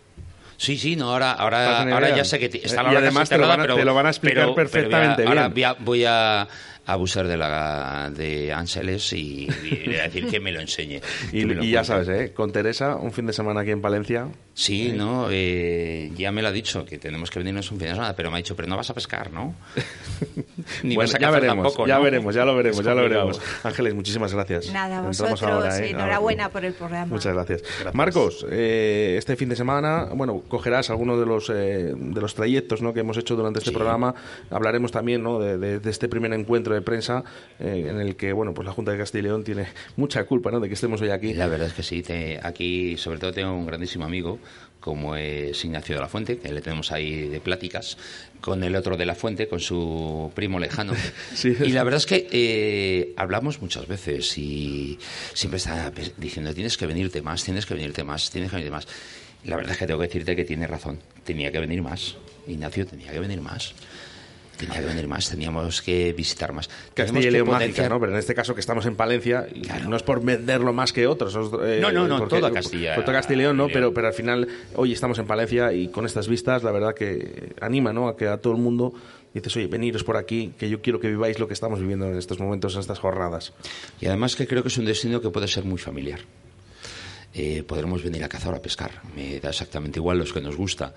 Sí, sí, no, ahora, ahora, ahora ya sé que está Y la hora además te lo van a- pero, te lo van a explicar pero- pero perfectamente ahora voy a, voy a abusar de la de Ángeles y, decir que me lo enseñe. Y, lo ya sabes, ¿eh? con Teresa, un fin de semana aquí en Palencia. Sí, no, eh, ya me lo ha dicho, que tenemos que venirnos un fin de semana, pero me ha dicho, pero no vas a pescar, ¿no? Ni Bueno, vas a ya veremos, tampoco, ya ¿no? veremos, ya lo veremos, Es ya lo veremos. Ángeles, muchísimas gracias. Nada, vosotros, ahora, ¿eh? enhorabuena por el programa. Muchas gracias. Marcos, eh, este fin de semana, bueno, cogerás alguno de los eh, de los trayectos ¿no? que hemos hecho durante este programa. Hablaremos también ¿no? de, de- de este primer encuentro de prensa eh, en el que, bueno, pues la Junta de Castilla y León tiene mucha culpa, ¿no?, de que estemos hoy aquí. La verdad es que sí. te- aquí, sobre todo, tengo un grandísimo amigo como es Ignacio de la Fuente, que le tenemos ahí de pláticas, con el otro de la Fuente, con su primo lejano. y la verdad es que eh, hablamos muchas veces y siempre está diciendo tienes que venirte más, tienes que venirte más, tienes que venirte más. La verdad es que tengo que decirte que tiene razón. Tenía que venir más. Ignacio tenía que venir más. Tenía que venir más, teníamos que visitar más. Castilla y León potenciar- mágica, ¿no? Pero en este caso que estamos en Palencia, y no es por venderlo más que otros. os- eh, No, no, no, porque- toda Castilla por toda Castilla y León, ¿no? León. Pero, pero al final, hoy estamos en Palencia y con estas vistas, la verdad que anima, ¿no? A que a todo el mundo dices, oye, veniros por aquí, que yo quiero que viváis lo que estamos viviendo en estos momentos, en estas jornadas. Y además que creo que es un destino que puede ser muy familiar. Eh, podremos venir a cazar o a pescar, me da exactamente igual los que nos gusta,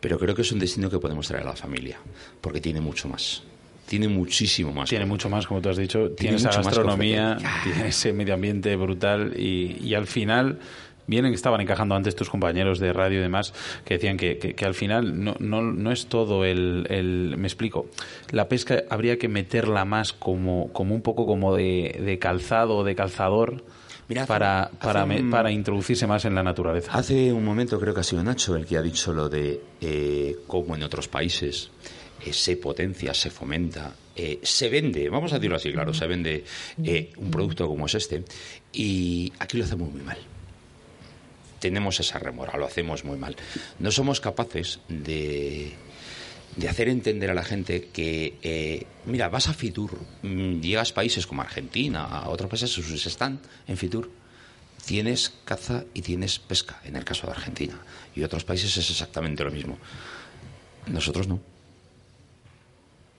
pero creo que es un destino que podemos traer a la familia, porque tiene mucho más. Tiene muchísimo más. Tiene mucho más, como tú has dicho. Tiene, esa gastronomía, que tiene ese medio ambiente brutal y, y al final vienen, estaban encajando antes tus compañeros de radio y demás, que decían que, que- que al final no, no, no es todo el, el- Me explico. La pesca habría que meterla más como, como un poco como de, de calzado o de calzador Para, para, me- un- para introducirse más en la naturaleza. Hace un momento creo que ha sido Nacho el que ha dicho lo de eh, cómo en otros países eh, se potencia, se fomenta, eh, se vende, vamos a decirlo así, claro, se vende un producto como es este y aquí lo hacemos muy mal. Tenemos esa remora, lo hacemos muy mal. No somos capaces de, de hacer entender a la gente que, eh, mira, vas a Fitur, mm, llegas a países como Argentina, a otros países sus están en Fitur, tienes caza y tienes pesca, en el caso de Argentina. Y otros países es exactamente lo mismo. Nosotros no.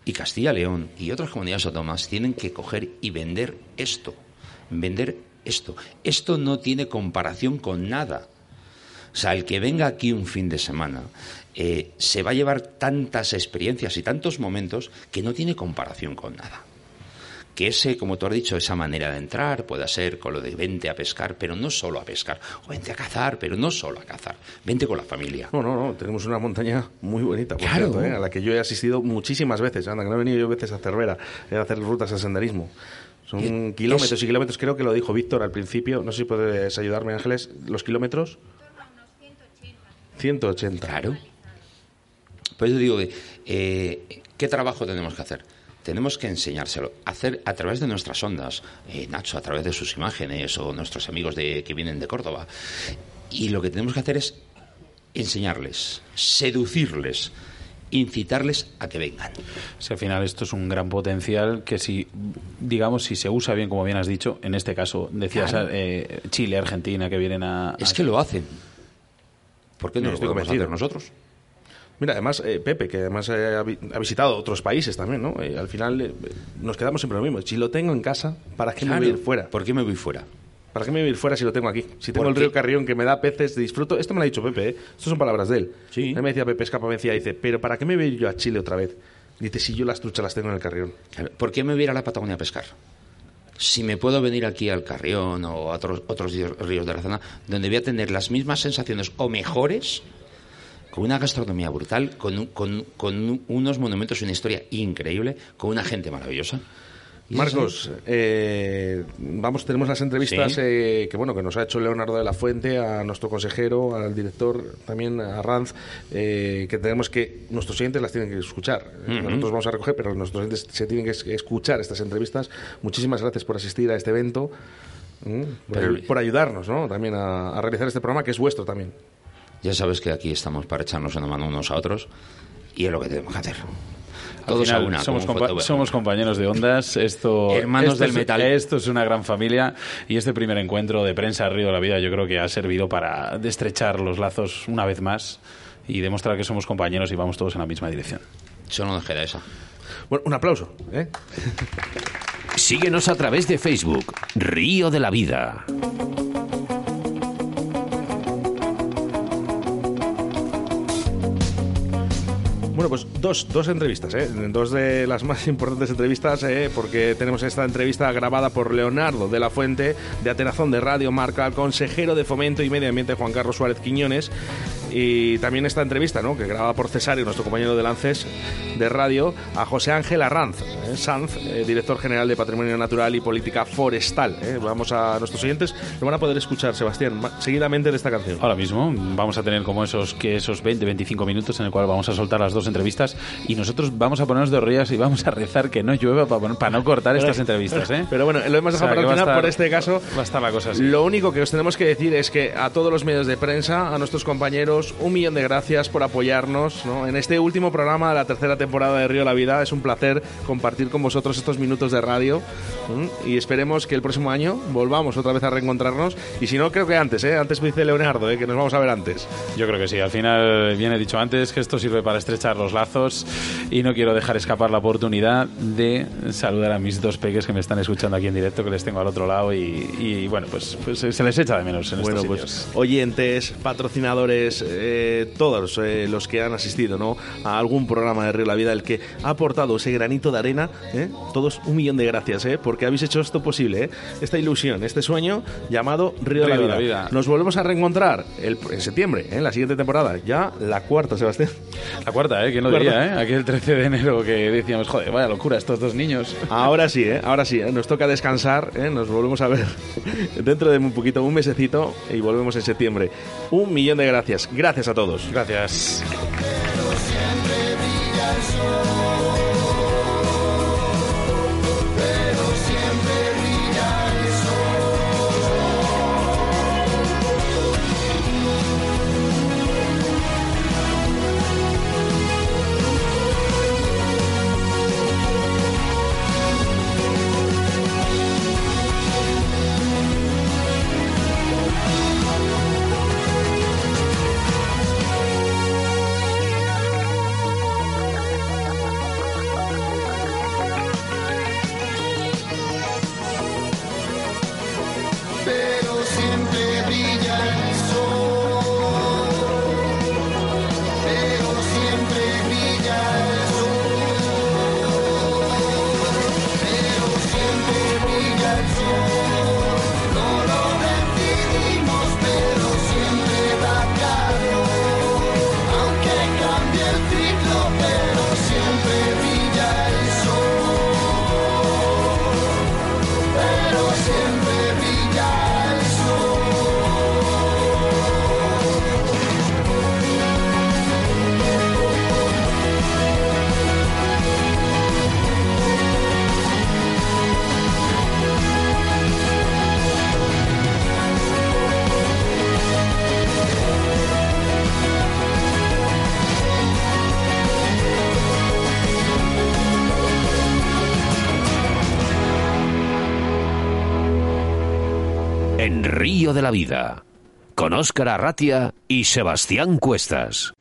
Y Castilla León y otras comunidades autónomas tienen que coger y vender esto. Vender esto. Esto no tiene comparación con nada. O sea, el que venga aquí un fin de semana eh, se va a llevar tantas experiencias y tantos momentos que no tiene comparación con nada. Que ese, como tú has dicho, esa manera de entrar pueda ser con lo de vente a pescar, pero no solo a pescar, o vente a cazar, pero no solo a cazar, vente con la familia. No, no, no, tenemos una montaña muy bonita, por Claro. cierto, ¿eh? a la que yo he asistido muchísimas veces. Anda, que no he venido yo veces a Cervera eh, a hacer rutas de senderismo. Son kilómetros y kilómetros, creo que lo dijo Víctor al principio. No sé si puedes ayudarme, Ángeles. ¿Los kilómetros? 180. Claro. Por eso digo, eh, ¿qué trabajo tenemos que hacer? Tenemos que enseñárselo, hacer a través de nuestras ondas, eh, Nacho, a través de sus imágenes o nuestros amigos de, que vienen de Córdoba. Y lo que tenemos que hacer es enseñarles, seducirles, incitarles a que vengan. Si al final esto es un gran potencial que si, digamos, si se usa bien, como bien has dicho, en este caso decías Claro. eh, Chile, Argentina, que vienen a... Es que lo hacen. ¿Por qué no Yo lo estoy podemos convencido. hacer nosotros? Mira, además, eh, Pepe, que además eh, ha, vi- ha visitado otros países también, ¿no? Eh, al final nos quedamos siempre lo mismo. Si lo tengo en casa, ¿para qué Claro. me voy a ir fuera? ¿Por qué me voy fuera? ¿Para qué me voy a ir fuera si lo tengo aquí? Si tengo el río Carrión que me da peces, disfruto. Esto me lo ha dicho Pepe, ¿eh? Estas son palabras de él. Sí. me decía Pepe Escapa, me decía, dice, ¿pero para qué me voy a ir yo a Chile otra vez? Dice, si yo las truchas las tengo en el Carrión. ¿Por qué me voy a ir a la Patagonia a pescar? Si me puedo venir aquí al Carrión o a otros, otros ríos de la zona, donde voy a tener las mismas sensaciones o mejores, con una gastronomía brutal, con, un- con- con un- unos monumentos y una historia increíble, con una gente maravillosa. Marcos, eh, vamos, tenemos las entrevistas Sí. eh, que bueno que nos ha hecho Leonardo de la Fuente, a nuestro consejero, al director, también a Ranz, eh, que tenemos que nuestros oyentes las tienen que escuchar. Ujú. Nosotros vamos a recoger, pero nuestros oyentes se tienen que es- escuchar estas entrevistas. Muchísimas gracias por asistir a este evento, por, Pero- ayu- por ayudarnos, ¿no? También a, a realizar este programa que es vuestro también. Ya sabes que aquí estamos para echarnos una mano unos a otros y es lo que tenemos que hacer. Todos final a una. somos, compa- somos compañeros de ondas. Esto, Hermanos esto del es- metal. Esto es una gran familia y este primer encuentro de prensa Río de la Vida yo creo que ha servido para estrechar los lazos una vez más y demostrar que somos compañeros y vamos todos en la misma dirección. Yo no dejé de esa. Bueno, un aplauso. ¿eh? Síguenos a través de Facebook, Río de la Vida. Bueno, pues dos, dos entrevistas, ¿eh? dos de las más importantes entrevistas, ¿eh? porque tenemos esta entrevista grabada por Leonardo de la Fuente, de Atenazón de Radio Marca, al consejero de Fomento y Medio Ambiente Juan Carlos Suárez Quiñones. Y también esta entrevista, ¿no? que graba por Cesario, nuestro compañero de Lances de radio, a José Ángel Arranz, ¿eh? Sanz, eh, director general de Patrimonio Natural y Política Forestal. ¿eh? Vamos a nuestros oyentes, lo van a poder escuchar, Sebastián, seguidamente de esta canción. Ahora mismo vamos a tener como esos que esos 20, 25 minutos en el cual vamos a soltar las dos entrevistas y nosotros vamos a ponernos de rodillas y vamos a rezar que no llueva para, para no cortar estas entrevistas, ¿eh? Pero bueno, lo hemos O sea, dejado para el final estar- por este caso. Va a estar la cosa así. Lo único que os tenemos que decir es que a todos los medios de prensa, a nuestros compañeros, un millón de gracias por apoyarnos ¿no? en este último programa de la tercera temporada de Río La Vida. Es un placer compartir con vosotros estos minutos de radio ¿m? y esperemos que el próximo año volvamos otra vez a reencontrarnos. Y si no, creo que antes, ¿eh? antes me dice Leonardo, ¿eh? que nos vamos a ver antes. Yo creo que sí. Al final, bien he dicho antes, que esto sirve para estrechar los lazos y no quiero dejar escapar la oportunidad de saludar a mis dos peques que me están escuchando aquí en directo, que les tengo al otro lado y, y, bueno, pues, pues se les echa de menos en Bueno, estos pues sitios. oyentes, patrocinadores, eh, todos eh, los que han asistido ¿no? a algún programa de Río La Vida, el que ha aportado ese granito de arena, ¿eh? todos un millón de gracias, ¿eh? porque habéis hecho esto posible, ¿eh? esta ilusión, este sueño llamado Río, Río de la la Vida. Vida. Nos volvemos a reencontrar el- en septiembre, ¿eh? en la siguiente temporada, ya la cuarta, Sebastián. La cuarta, ¿eh? ¿Quién lo Cuarta. diría, eh? Aquel 13 de enero que decíamos, joder, vaya locura estos dos niños. Ahora sí, ¿eh? ahora sí, ¿eh? nos toca descansar, ¿eh? nos volvemos a ver dentro de un poquito, un mesecito y volvemos en septiembre. Un millón de gracias, gracias a todos. Gracias. De la Vida, con Óscar Arratia y Sebastián Cuestas.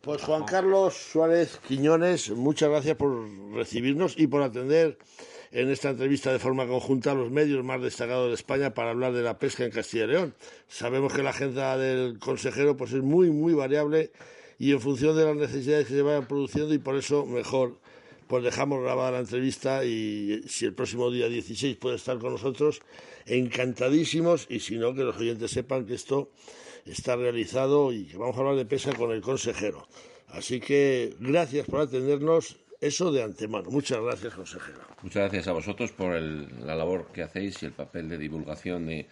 Pues Juan Carlos Suárez Quiñones, muchas gracias por recibirnos y por atender en esta entrevista de forma conjunta a los medios más destacados de España para hablar de la pesca en Castilla y León. Sabemos que la agenda del consejero pues es muy muy variable y en función de las necesidades que se vayan produciendo y por eso mejor pues dejamos grabada la entrevista y si el próximo día 16 puede estar con nosotros, encantadísimos y si no que los oyentes sepan que esto está realizado y que vamos a hablar de pesca con el consejero. Así que gracias por atendernos, eso de antemano. Muchas gracias, consejero. Muchas gracias a vosotros por el- la labor que hacéis y el papel de divulgación de,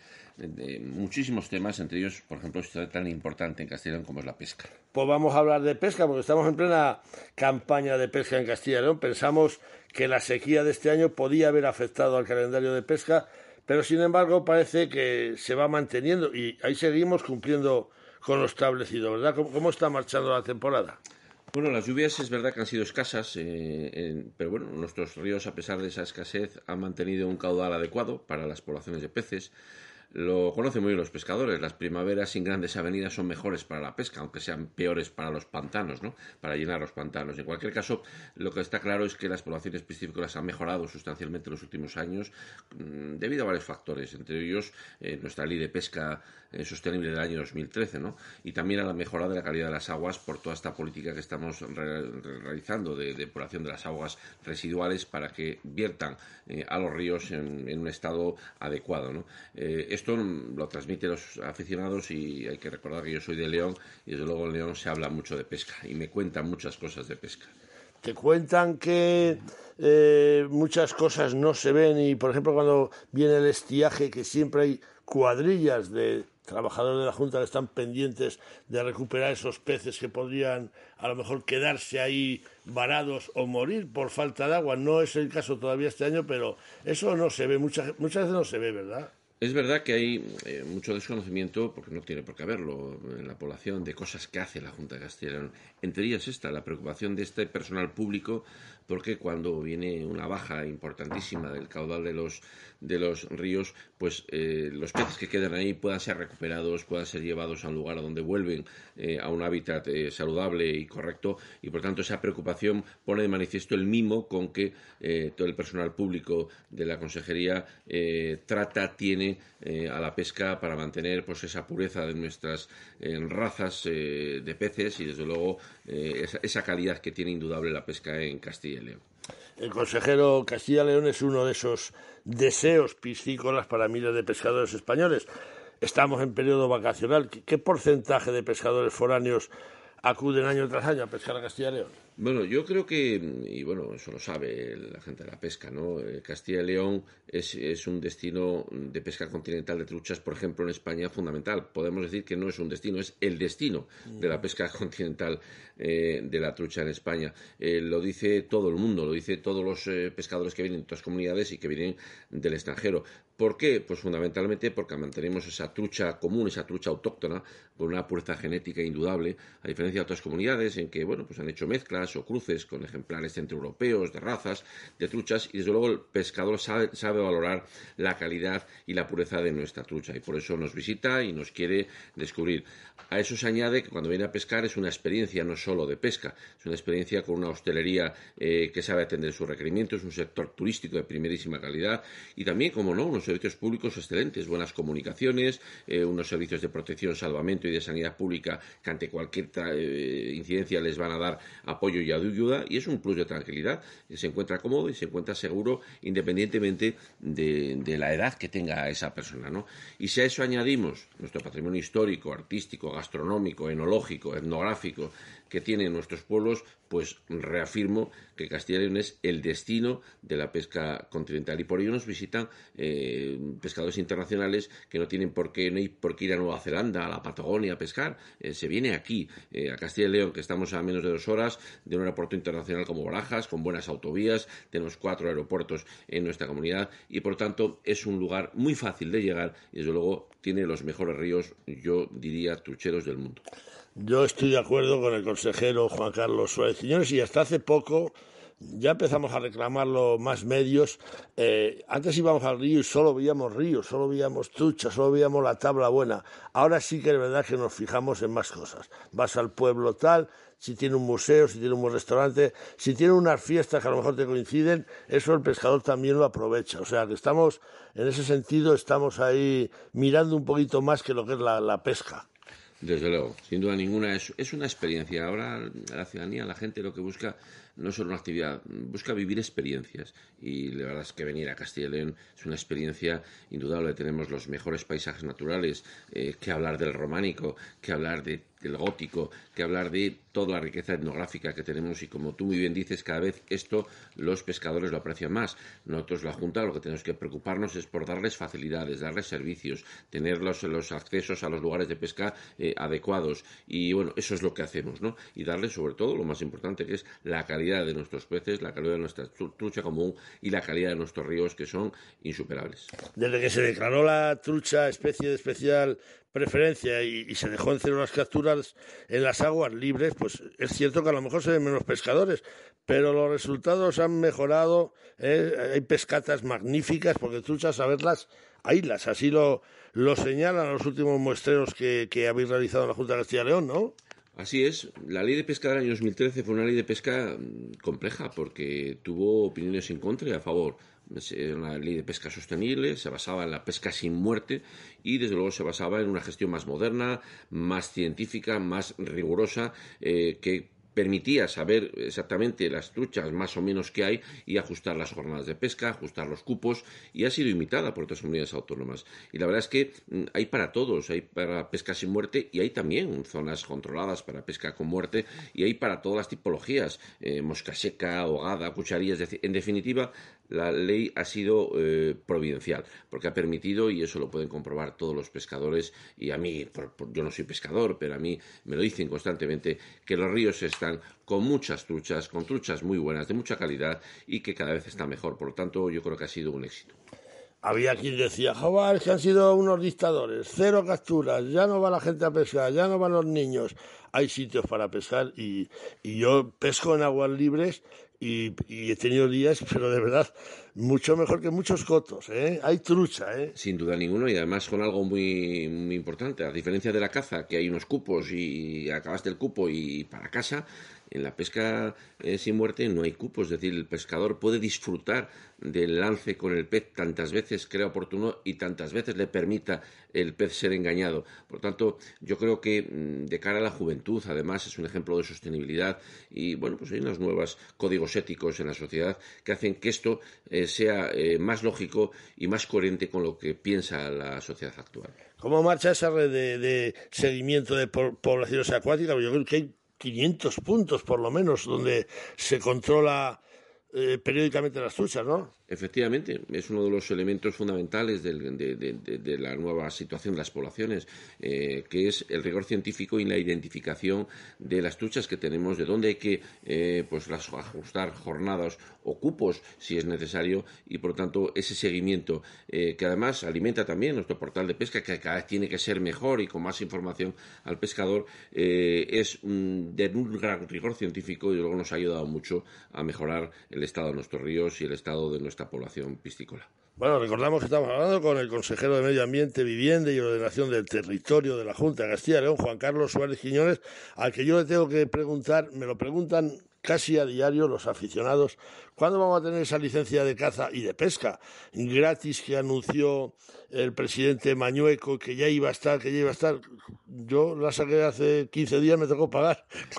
de- muchísimos temas, entre ellos, por ejemplo, este tan importante en Castellón como es la pesca. Pues vamos a hablar de pesca, porque estamos en plena campaña de pesca en Castilla y León. Pensamos que la sequía de este año podía haber afectado al calendario de pesca, pero sin embargo parece que se va manteniendo y ahí seguimos cumpliendo con lo establecido, ¿verdad? ¿Cómo, cómo está marchando la temporada? Bueno, las lluvias es verdad que han sido escasas, eh, en- pero bueno, nuestros ríos, a pesar de esa escasez, han mantenido un caudal adecuado para las poblaciones de peces. Lo conocen muy bien los pescadores. Las primaveras sin grandes avenidas son mejores para la pesca, aunque sean peores para los pantanos, ¿no? Para llenar los pantanos. En cualquier caso, lo que está claro es que las poblaciones piscícolas han mejorado sustancialmente en los últimos años mm, debido a varios factores, entre ellos eh, nuestra ley de pesca sostenible del año 2013, ¿no? Y también a la mejora de la calidad de las aguas por toda esta política que estamos re- re- realizando de depuración de las aguas residuales para que viertan eh, a los ríos en, en un estado adecuado, ¿no? Eh, esto lo transmiten los aficionados y hay que recordar que yo soy de León y desde luego en León se habla mucho de pesca y me cuentan muchas cosas de pesca. Te cuentan que eh, muchas cosas no se ven y, por ejemplo, cuando viene el estiaje, que siempre hay cuadrillas de trabajadores de la Junta están pendientes de recuperar esos peces que podrían a lo mejor quedarse ahí varados o morir por falta de agua. No es el caso todavía este año, pero eso no se ve, muchas, muchas veces no se ve, ¿verdad? Es verdad que hay eh, mucho desconocimiento, porque no tiene por qué haberlo en la población, de cosas que hace la Junta de Castilla y León. Entre ellas esta, la preocupación de este personal público, porque cuando viene una baja importantísima del caudal de los, de los ríos, pues eh, los peces que quedan ahí puedan ser recuperados, puedan ser llevados a un lugar donde vuelven eh, a un hábitat eh, saludable y correcto, y por tanto esa preocupación pone de manifiesto el mimo con que todo el personal público de la Consejería trata, tiene a la pesca para mantener pues esa pureza de nuestras razas de peces y desde luego esa, esa calidad que tiene indudable la pesca en Castilla El consejero Castilla León es uno de esos deseos piscícolas para miles de pescadores españoles. Estamos en periodo vacacional. ¿Qué, porcentaje de pescadores foráneos acuden año tras año a pescar a Castilla León? Bueno, yo creo que, y bueno, eso lo sabe la gente de la pesca, ¿no? Eh, Castilla y León es, es un destino de pesca continental de truchas, por ejemplo, en España fundamental. Podemos decir que no es un destino, es el destino de la pesca continental eh, de la trucha en España. Eh, lo dice todo el mundo, lo dice todos los eh, pescadores que vienen de otras comunidades y que vienen del extranjero. ¿Por qué? Pues fundamentalmente porque mantenemos esa trucha común, esa trucha autóctona, con una pureza genética indudable, a diferencia de otras comunidades en que, bueno, pues han hecho mezclas o cruces con ejemplares centroeuropeos, de razas, de truchas, y desde luego el pescador sabe, sabe valorar la calidad y la pureza de nuestra trucha, y por eso nos visita y nos quiere descubrir. A eso se añade que cuando viene a pescar es una experiencia no solo de pesca, es una experiencia con una hostelería eh, que sabe atender sus requerimientos, un sector turístico de primerísima calidad y también, como no, unos servicios públicos excelentes, buenas comunicaciones, eh, unos servicios de protección, salvamento y de sanidad pública que ante cualquier eh, incidencia les van a dar apoyo y ayuda y es un plus de tranquilidad. Se encuentra cómodo y se encuentra seguro independientemente de, de la edad que tenga esa persona. ¿no? Y si a eso añadimos nuestro patrimonio histórico, artístico, gastronómico, enológico, etnográfico que tienen nuestros pueblos, pues reafirmo que Castilla y León es el destino de la pesca continental. Y por ello nos visitan eh, pescadores internacionales que no tienen por qué, no hay por qué ir a Nueva Zelanda, a la Patagonia a pescar, eh, se viene aquí, eh, a Castilla y León, que estamos a menos de dos horas de un aeropuerto internacional como Barajas, con buenas autovías, tenemos cuatro aeropuertos en nuestra comunidad y por tanto es un lugar muy fácil de llegar y desde luego tiene los mejores ríos, yo diría, trucheros del mundo. Yo estoy de acuerdo con el consejero Juan Carlos Suárez Quiñones y hasta hace poco ya empezamos a reclamarlo más medios. Eh, antes íbamos al río y solo veíamos ríos, solo veíamos truchas, solo veíamos la tabla buena. Ahora sí que es verdad que nos fijamos en más cosas. Vas al pueblo tal, si tiene un museo, si tiene un buen restaurante, si tiene unas fiestas que a lo mejor te coinciden, eso el pescador también lo aprovecha. O sea que estamos, en ese sentido, estamos ahí mirando un poquito más que lo que es la pesca. Desde luego, sin duda ninguna, es, es una experiencia. Ahora la ciudadanía, la gente lo que busca no es solo una actividad, busca vivir experiencias. Y la verdad es que venir a Castilla y León es una experiencia indudable. Tenemos los mejores paisajes naturales, eh, que hablar del románico, que hablar de, del gótico, que hablar de toda la riqueza etnográfica que tenemos. Y como tú muy bien dices, cada vez esto los pescadores lo aprecian más. Nosotros, la Junta, lo que tenemos que preocuparnos es por darles facilidades, darles servicios, tener los, accesos a los lugares de pesca eh, adecuados. Y bueno, eso es lo que hacemos, ¿no? Y darles sobre todo lo más importante, que es la calidad de nuestros peces, la calidad de nuestra tru- trucha común y la calidad de nuestros ríos, que son insuperables. Desde que se declaró la trucha especie de especial preferencia y, y se dejó en cero las capturas en las aguas libres, pues es cierto que a lo mejor se ven menos pescadores, pero los resultados han mejorado. ¿eh? Hay pescatas magníficas, porque truchas, a verlas. Así lo, lo señalan los últimos muestreos que, que habéis realizado en la Junta de Castilla y León, ¿no? Así es, la ley de pesca del año 2013 fue una ley de pesca mm, compleja porque tuvo opiniones en contra y a favor. Es una ley de pesca sostenible, se basaba en la pesca sin muerte y desde luego se basaba en una gestión más moderna, más científica, más rigurosa, eh, que permitía saber exactamente las truchas más o menos que hay y ajustar las jornadas de pesca, ajustar los cupos y ha sido imitada por otras comunidades autónomas. Y la verdad es que mm, hay para todos, hay para pesca sin muerte y hay también zonas controladas para pesca con muerte y hay para todas las tipologías, eh, mosca seca, ahogada, cucharillas, en definitiva la ley ha sido eh, providencial porque ha permitido y eso lo pueden comprobar todos los pescadores y a mí, yo no soy pescador, pero a mí me lo dicen constantemente que los ríos están con muchas truchas, con truchas muy buenas, de mucha calidad y que cada vez están mejor. Por lo tanto, yo creo que ha sido un éxito. Había quien decía, joder, que han sido unos dictadores, cero capturas, ya no va la gente a pescar, ya no van los niños. Hay sitios para pescar y yo pesco en aguas libres y, y he tenido días, pero de verdad, mucho mejor que muchos cotos, ¿eh? Hay trucha, ¿eh? Sin duda ninguno, y además con algo muy, muy importante. A diferencia de la caza, que hay unos cupos y acabaste el cupo y para casa, en la pesca eh, sin muerte no hay cupos. Es decir, el pescador puede disfrutar del lance con el pez tantas veces crea oportuno y tantas veces le permita el pez ser engañado. Por tanto, yo creo que mm, de cara a la juventud, además, es un ejemplo de sostenibilidad y, bueno, pues hay unos nuevos códigos éticos en la sociedad que hacen que esto eh, sea eh, más lógico y más coherente con lo que piensa la sociedad actual. ¿Cómo marcha esa red de, de seguimiento de po- poblaciones acuáticas? Yo creo que hay 500 puntos, por lo menos, donde se controla eh, periódicamente las truchas, ¿no? Efectivamente, es uno de los elementos fundamentales del- de, la nueva situación de las poblaciones, eh, que es el rigor científico y la identificación de las truchas que tenemos, de dónde hay que eh, pues las- ajustar jornadas o cupos si es necesario y por lo tanto ese seguimiento eh, que además alimenta también nuestro portal de pesca que cada vez tiene que ser mejor y con más información al pescador es mm, de un gran rigor científico y luego nos ha ayudado mucho a mejorar el estado de nuestros ríos y el estado de nuestra población. Bueno, recordamos que estamos hablando con el consejero de Medio Ambiente, Vivienda y Ordenación del Territorio de la Junta de Castilla y León, Juan Carlos Suárez Quiñones, al que yo le tengo que preguntar, me lo preguntan casi a diario los aficionados, ¿cuándo vamos a tener esa licencia de caza y de pesca gratis que anunció el presidente Mañueco que ya iba a estar, que ya iba a estar? Yo la saqué hace 15 días, me tocó pagar.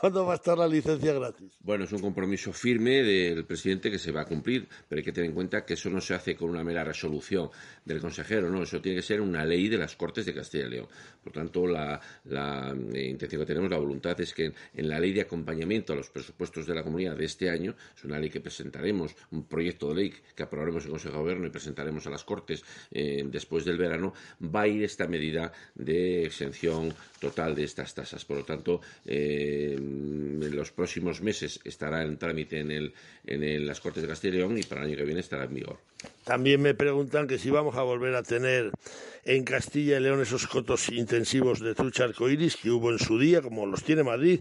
¿Cuándo, va a estar la licencia gratis? Bueno, es un compromiso firme del presidente que se va a cumplir, pero hay que tener en cuenta que eso no se hace con una mera resolución del consejero, no, eso tiene que ser una ley de las Cortes de Castilla y León. Por tanto, la, eh, intención que tenemos, la voluntad es que en la ley de acompañamiento a los presupuestos de la comunidad de este año, es una ley que presentaremos, un proyecto de ley que aprobaremos en Consejo de Gobierno y presentaremos a las Cortes eh, después del verano, va a ir esta medida de exención total de estas tasas. Por lo tanto, eh, en los próximos meses estará en trámite en, el, en las Cortes de Castilla y León y para el año que viene estará en vigor. También me preguntan que si vamos a volver a tener en Castilla y León esos cotos intensivos de trucha arcoíris que hubo en su día, como los tiene Madrid,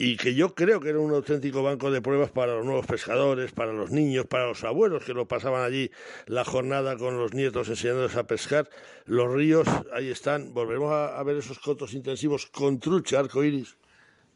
y que yo creo que era un auténtico banco de pruebas para los nuevos pescadores, para los niños, para los abuelos que lo pasaban allí la jornada con los nietos enseñándoles a pescar. Los ríos, ahí están. Volveremos a, a ver esos cotos intensivos con trucha arcoíris.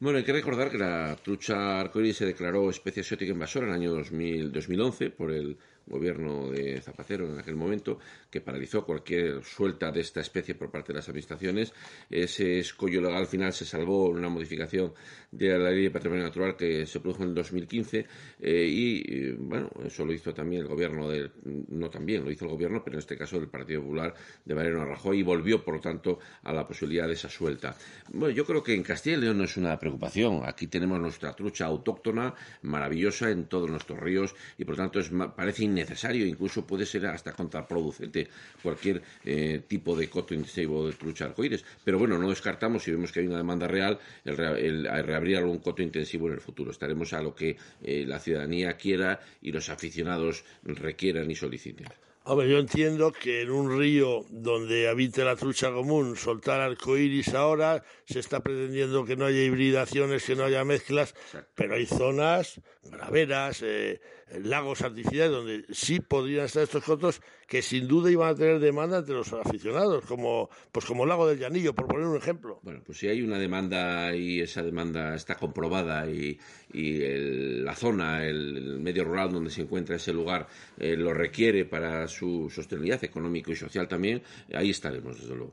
Bueno, hay que recordar que la trucha arcoíris se declaró especie exótica invasora en el año 2000 2011 por el gobierno de Zapatero en aquel momento, que paralizó cualquier suelta de esta especie por parte de las administraciones. Ese escollo legal al final se salvó en una modificación de la ley de patrimonio natural que se produjo en el 2015 eh, y, eh, bueno, eso lo hizo también el gobierno del, no también, lo hizo el gobierno, pero en este caso del Partido Popular de Mariano Rajoy y volvió, por lo tanto, a la posibilidad de esa suelta. Bueno, yo creo que en Castilla y León no es una preocupación. Aquí tenemos nuestra trucha autóctona, maravillosa en todos nuestros ríos y, por lo tanto, es, parece innecesario, incluso puede ser hasta contraproducente cualquier eh, tipo de coto intensivo de trucha arcoíris. Pero bueno, no descartamos, si vemos que hay una demanda real, el, el- el reabrir algún coto intensivo en el futuro. Estaremos a lo que eh, la ciudadanía quiera y los aficionados requieran y soliciten. Hombre, yo entiendo que en un río donde habite la trucha común, soltar arcoíris ahora, se está pretendiendo que no haya hibridaciones, que no haya mezclas, pero hay zonas, graveras, eh, lagos artificiales, donde sí podrían estar estos cotos que sin duda iban a tener demanda entre los aficionados, como, pues como el lago del Llanillo, por poner un ejemplo. Bueno, pues si hay una demanda y esa demanda está comprobada y, y el- la zona, el, el medio rural donde se encuentra ese lugar eh, lo requiere para su sostenibilidad económico y social también, ahí estaremos, desde luego.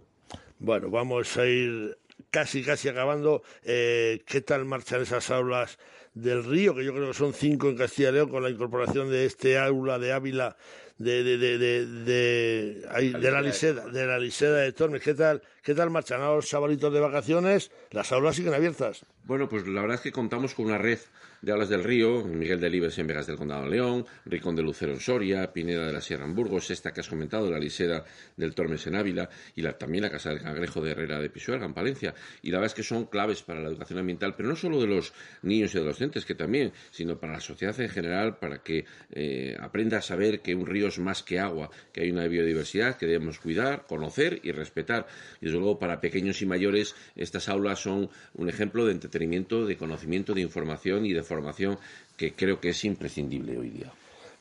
Bueno, vamos a ir casi, casi acabando, eh, ¿qué tal marchan esas aulas del río? Que yo creo que son cinco en Castilla y León con la incorporación de este aula de Ávila de, de, de, de, la Liseda, de la Liseda de Tormes. ¿Qué tal, qué tal marchan ahora los sabalitos de vacaciones? Las aulas siguen abiertas. Bueno, pues la verdad es que contamos con una red de aulas del río, Miguel de Libes en Vegas del Condado de León, Ricón de Lucero en Soria, Pineda de la Sierra en Burgos, esta que has comentado, la Liseda del Tormes en Ávila y la, también la Casa del Cangrejo de Herrera de Pisuerga en Palencia. Y la verdad es que son claves para la educación ambiental, pero no solo de los niños y adolescentes, que también, sino para la sociedad en general, para que eh, aprenda a saber que un río es más que agua, que hay una biodiversidad que debemos cuidar, conocer y respetar. Desde luego para pequeños y mayores estas aulas son un ejemplo de entretenimiento, de conocimiento, de información y de formación que creo que es imprescindible hoy día.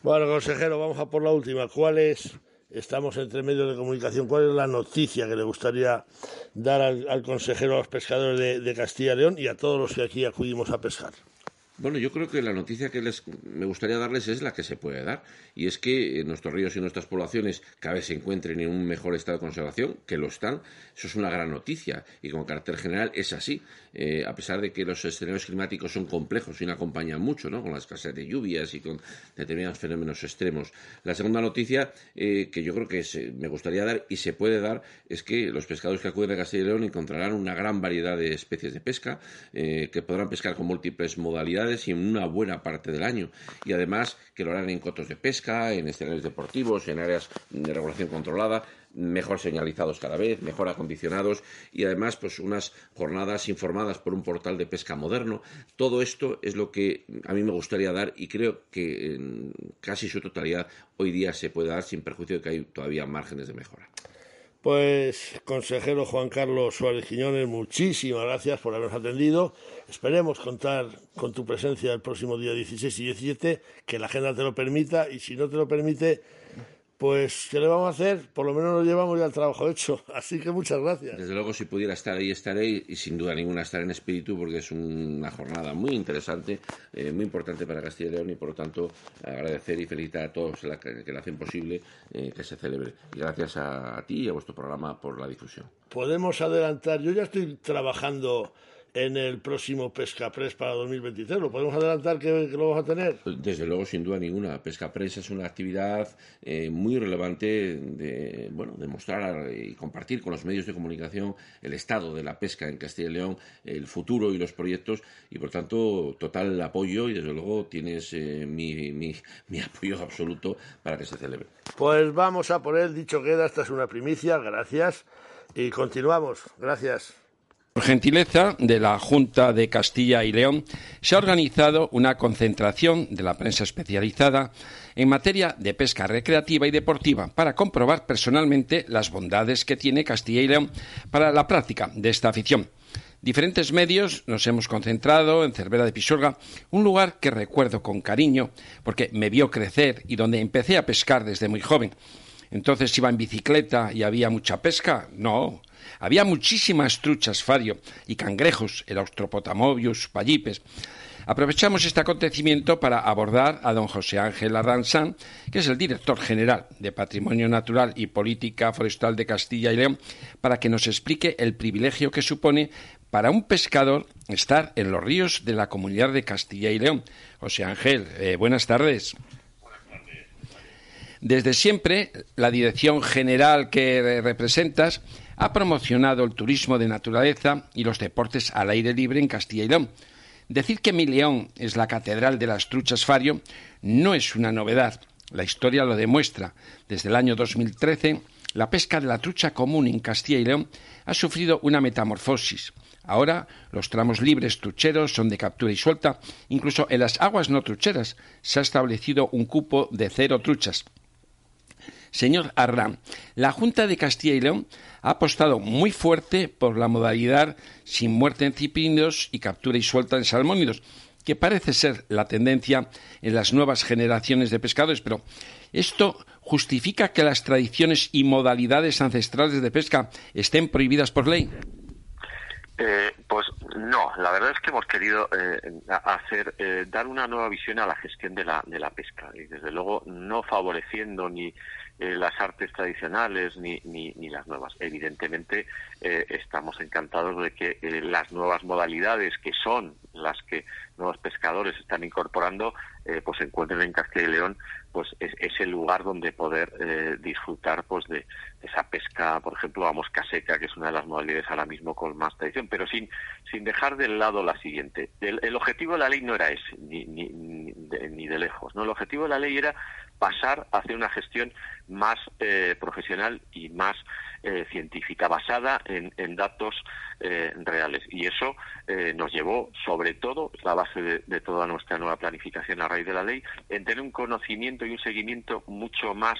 Bueno, consejero, vamos a por la última. ¿Cuál es, estamos entre medios de comunicación, cuál es la noticia que le gustaría dar al, consejero a los pescadores de, de Castilla y León y a todos los que aquí acudimos a pescar? Bueno, yo creo que la noticia que les, me gustaría darles es la que se puede dar, y es que nuestros ríos y nuestras poblaciones cada vez se encuentren en un mejor estado de conservación, que lo están. Eso es una gran noticia, y con carácter general es así, eh, a pesar de que los escenarios climáticos son complejos y no acompañan mucho, ¿no? con la escasez de lluvias y con determinados fenómenos extremos. La segunda noticia eh, que yo creo que se, me gustaría dar y se puede dar es que los pescadores que acuden a Castilla y León encontrarán una gran variedad de especies de pesca, eh, que podrán pescar con múltiples modalidades y en una buena parte del año. Y además que lo harán en cotos de pesca, en escenarios deportivos, en áreas de regulación controlada, mejor señalizados cada vez, mejor acondicionados y además pues unas jornadas informadas por un portal de pesca moderno. Todo esto es lo que a mí me gustaría dar y creo que en casi su totalidad hoy día se puede dar sin perjuicio de que hay todavía márgenes de mejora. Pues, consejero Juan Carlos Suárez Quiñones, muchísimas gracias por habernos atendido. Esperemos contar con tu presencia el próximo día 16 y 17, que la agenda te lo permita, y si no te lo permite, pues, ¿qué le vamos a hacer? Por lo menos nos llevamos ya el trabajo hecho. Así que muchas gracias. Desde luego, si pudiera estar ahí, estaré y sin duda ninguna estar en espíritu porque es una jornada muy interesante, eh, muy importante para Castilla y León y por lo tanto agradecer y felicitar a todos la, que, que la hacen posible eh, que se celebre. Y gracias a, a ti y a vuestro programa por la difusión. Podemos adelantar, yo ya estoy trabajando en el próximo Pesca Press para 2023. ¿Lo podemos adelantar que, que lo vamos a tener? Desde luego, sin duda ninguna. Pesca Press es una actividad eh, muy relevante de, bueno, de mostrar y compartir con los medios de comunicación el estado de la pesca en Castilla y León, el futuro y los proyectos, y por tanto, total apoyo y desde luego tienes eh, mi, mi, mi apoyo absoluto para que se celebre. Pues vamos a poner, dicho queda, esta es una primicia, gracias. Y continuamos, gracias. Por gentileza de la Junta de Castilla y León, se ha organizado una concentración de la prensa especializada en materia de pesca recreativa y deportiva para comprobar personalmente las bondades que tiene Castilla y León para la práctica de esta afición. Diferentes medios nos hemos concentrado en Cervera de Pisuerga, un lugar que recuerdo con cariño porque me vio crecer y donde empecé a pescar desde muy joven. Entonces iba en bicicleta y había mucha pesca. No, había muchísimas truchas fario y cangrejos, el Austropotamobius, pallipes. Aprovechamos este acontecimiento para abordar a don José Ángel Ardanzán, que es el director general de Patrimonio Natural y Política Forestal de Castilla y León, para que nos explique el privilegio que supone para un pescador estar en los ríos de la comunidad de Castilla y León. José Ángel, eh, buenas tardes. Desde siempre, la dirección general que representas ha promocionado el turismo de naturaleza y los deportes al aire libre en Castilla y León. Decir que mi León es la catedral de las truchas fario no es una novedad. La historia lo demuestra. Desde el año 2013, la pesca de la trucha común en Castilla y León ha sufrido una metamorfosis. Ahora los tramos libres trucheros son de captura y suelta. Incluso en las aguas no trucheras se ha establecido un cupo de cero truchas. Señor Arrán, la Junta de Castilla y León ha apostado muy fuerte por la modalidad sin muerte en ciprinos y captura y suelta en salmónidos, que parece ser la tendencia en las nuevas generaciones de pescadores, pero ¿esto justifica que las tradiciones y modalidades ancestrales de pesca estén prohibidas por ley? Eh, pues No, la verdad es que hemos querido eh, hacer eh, dar una nueva visión a la gestión de la, de la pesca y desde luego no favoreciendo ni eh, las artes tradicionales ni, ni, ni las nuevas. Evidentemente eh, estamos encantados de que eh, las nuevas modalidades que son las que nuevos pescadores están incorporando pues encuentren en Castilla y León pues es, el lugar donde poder disfrutar pues de esa pesca. Por ejemplo a mosca seca que es una de las modalidades ahora mismo con más tradición. Pero sin sin dejar de lado la siguiente. El, el objetivo de la ley no era ese ni ni, ni de, ni de lejos no el objetivo de la ley era pasar a hacer una gestión más eh, profesional y más eh, científica basada en, datos eh, reales. Y eso eh, nos llevó sobre todo la base de, toda nuestra nueva planificación a raíz de la ley en tener un conocimiento y un seguimiento mucho más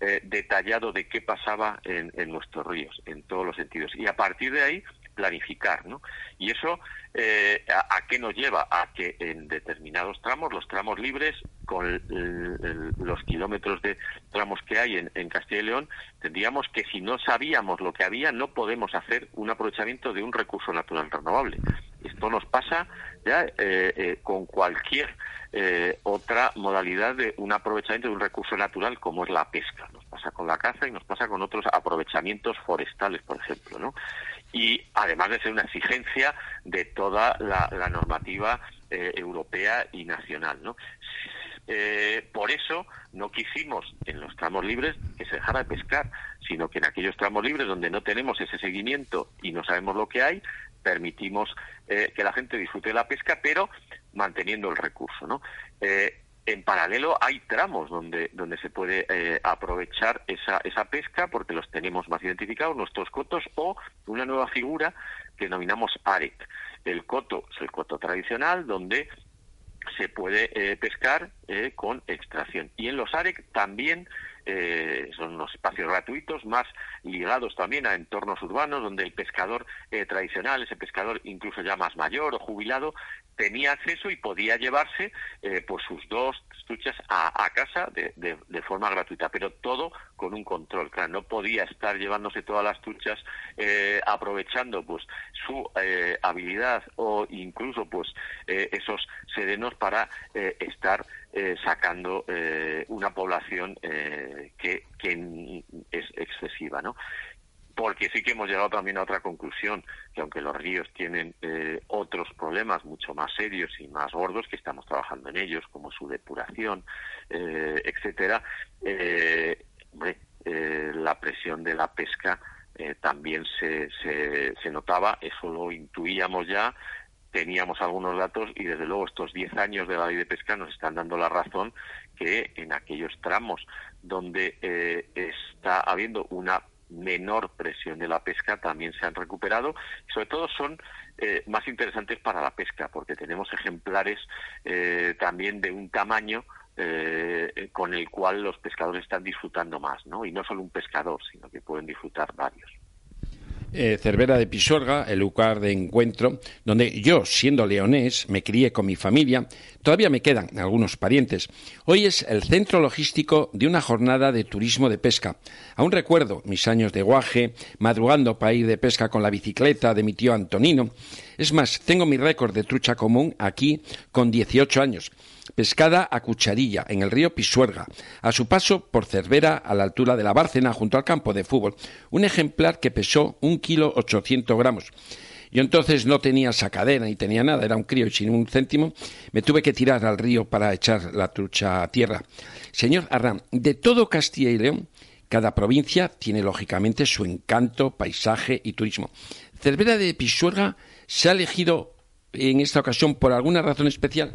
eh, detallado de qué pasaba en nuestros ríos en todos los sentidos. Y a partir de ahí planificar, ¿no? Y eso, eh, a, qué nos lleva? A que en determinados tramos, los tramos libres, con los kilómetros de tramos que hay en, en Castilla y León, tendríamos que si no sabíamos lo que había, no podemos hacer un aprovechamiento de un recurso natural renovable. Esto nos pasa ya eh, eh, con cualquier eh, otra modalidad de un aprovechamiento de un recurso natural como es la pesca. Nos pasa con la caza y nos pasa con otros aprovechamientos forestales, por ejemplo, ¿no? Y además de ser una exigencia de toda la, normativa eh, europea y nacional. Eh, por eso no quisimos en los tramos libres que se dejara de pescar, sino que en aquellos tramos libres donde no tenemos ese seguimiento y no sabemos lo que hay, permitimos eh, que la gente disfrute de la pesca, pero manteniendo el recurso. En paralelo hay tramos donde, donde se puede eh, aprovechar esa, esa pesca porque los tenemos más identificados, nuestros cotos, o una nueva figura que denominamos AREC. El coto es el coto tradicional donde se puede eh, pescar eh, con extracción. Y en los AREC también son unos espacios gratuitos, más ligados también a entornos urbanos, donde el pescador tradicional, ese pescador incluso ya más mayor o jubilado, tenía acceso y podía llevarse eh, pues sus dos truchas a, a casa de, de- forma gratuita, pero todo con un control. Claro, no podía estar llevándose todas las truchas eh, aprovechando pues su eh, habilidad o incluso pues eh, esos serenos para eh, estar eh, sacando una población que, que es excesiva, ¿no? Porque sí que hemos llegado también a otra conclusión, que aunque los ríos tienen eh, otros problemas mucho más serios y más gordos, que estamos trabajando en ellos, como su depuración, eh, etcétera, eh, eh, la presión de la pesca eh, también se, se, se notaba, eso lo intuíamos ya, teníamos algunos datos y desde luego estos 10 años de la ley de pesca nos están dando la razón que en aquellos tramos donde eh, está habiendo una menor presión de la pesca también se han recuperado y sobre todo son eh, más interesantes para la pesca porque tenemos ejemplares eh, también de un tamaño eh, con el cual los pescadores están disfrutando más, ¿no? Y no solo un pescador, sino que pueden disfrutar varios. Eh, Cervera de Pisorga, el lugar de encuentro, donde yo, siendo leonés, me crié con mi familia, todavía me quedan algunos parientes. Hoy es el centro logístico de una jornada de turismo de pesca. Aún recuerdo mis años de guaje, madrugando para ir de pesca con la bicicleta de mi tío Antonino. Es más, tengo mi récord de trucha común aquí con 18 años pescada a cucharilla en el río Pisuerga, a su paso por Cervera a la altura de la Bárcena junto al campo de fútbol, un ejemplar que pesó un kilo ochocientos gramos. Yo entonces no tenía sacadera ni tenía nada, era un crío y sin un céntimo, me tuve que tirar al río para echar la trucha a tierra. Señor Arran, de todo Castilla y León, cada provincia tiene lógicamente su encanto, paisaje y turismo. Cervera de Pisuerga se ha elegido en esta ocasión por alguna razón especial.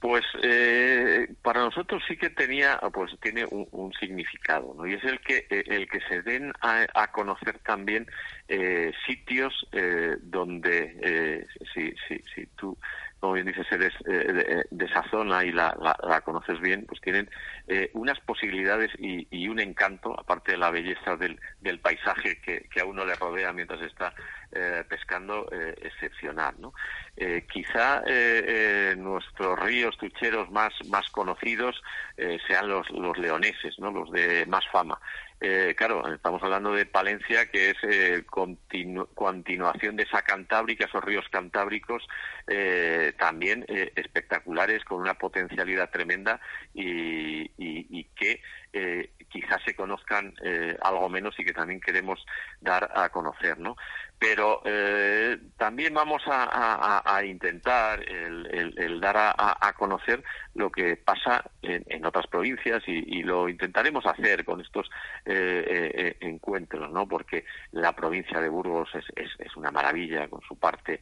Pues eh, para nosotros sí que tenía, pues tiene un, un significado, ¿no? Y es el que eh, el que se den a, a conocer también eh, sitios eh, donde eh, si, si, si tú como bien dices, eres eh, de, de esa zona y la, la, la conoces bien, pues tienen eh, unas posibilidades y, un encanto, aparte de la belleza del, paisaje que, a uno le rodea mientras está eh, pescando eh, excepcional. ¿no? Eh, quizá eh, eh, nuestros ríos trucheros más, más conocidos eh, sean los, los leoneses, ¿no? los de más fama. Eh, claro, estamos hablando de Palencia, que es eh, continu- continuación de esa Cantábrica, esos ríos cantábricos eh, también eh, espectaculares, con una potencialidad tremenda y, y- y que eh, quizás se conozcan eh, algo menos y que también queremos dar a conocer, ¿no? Pero eh, también vamos a, a- intentar el, el- el dar a, conocer lo que pasa en, en otras provincias y, lo intentaremos hacer con estos eh, encuentros, ¿no? Porque la provincia de Burgos es, es- una maravilla con su parte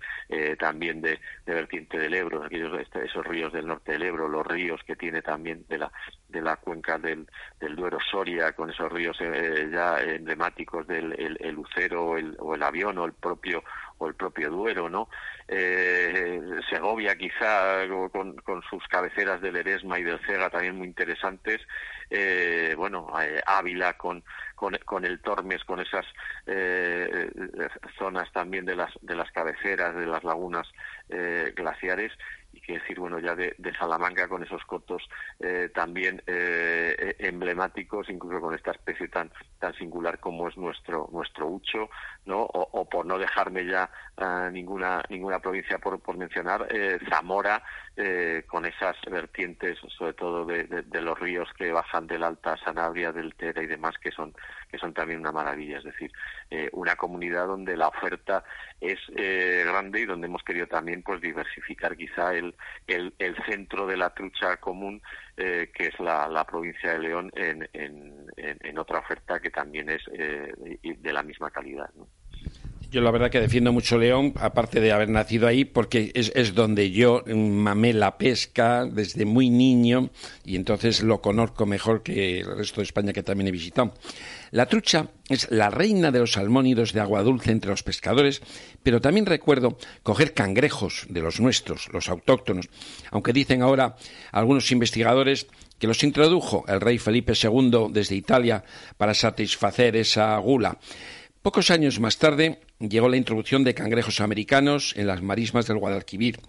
también de, de vertiente del Ebro, aquellos, este- esos ríos del norte del Ebro, los ríos que tiene también de la, de la cuenca del, Duero Soria, con esos ríos eh, ya emblemáticos del el, el Lucero o el, Avión o el propio o el propio Duero, ¿no? Eh, Segovia quizá con, sus cabeceras del Eresma y del Cega también muy interesantes. Eh, bueno, eh, Ávila con, con, con el Tormes, con esas eh, eh, zonas también de las, de las cabeceras, de las lagunas eh, glaciares que decir bueno ya de, Salamanca con esos cotos eh, también eh, eh, emblemáticos incluso con esta especie tan tan singular como es nuestro nuestro ucho no o, o por no dejarme ya ah, ninguna ninguna provincia por, por mencionar eh, Zamora eh, con esas vertientes sobre todo de, de- de los ríos que bajan del Alta Sanabria del Tera y demás que son que son también una maravilla es decir eh, una comunidad donde la oferta es eh, grande y donde hemos querido también pues diversificar quizá el, el, el centro de la trucha común eh, que es la, la provincia de León en, en, otra oferta que también es eh, de la misma calidad. Yo la verdad que defiendo mucho León, aparte de haber nacido ahí, porque es, es donde yo mamé la pesca desde muy niño y entonces lo conozco mejor que el resto de España que también he visitado. La trucha es la reina de los salmónidos de agua dulce entre los pescadores, pero también recuerdo coger cangrejos de los nuestros, los autóctonos, aunque dicen ahora algunos investigadores que los introdujo el rey Felipe II desde Italia para satisfacer esa gula. Pocos años más tarde llegó la introducción de cangrejos americanos en las marismas del Guadalquivir,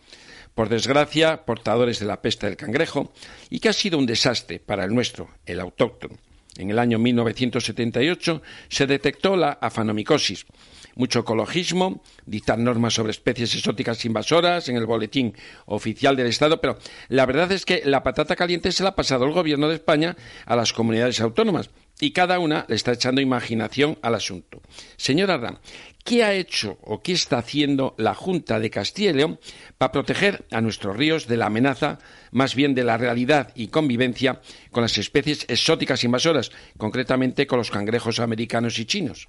por desgracia portadores de la peste del cangrejo, y que ha sido un desastre para el nuestro, el autóctono. En el año 1978 se detectó la afanomicosis, mucho ecologismo, dictar normas sobre especies exóticas invasoras en el boletín oficial del Estado, pero la verdad es que la patata caliente se la ha pasado el Gobierno de España a las comunidades autónomas y cada una le está echando imaginación al asunto. Señora Arran, ¿qué ha hecho o qué está haciendo la Junta de Castilla y León para proteger a nuestros ríos de la amenaza, más bien de la realidad y convivencia con las especies exóticas invasoras, concretamente con los cangrejos americanos y chinos?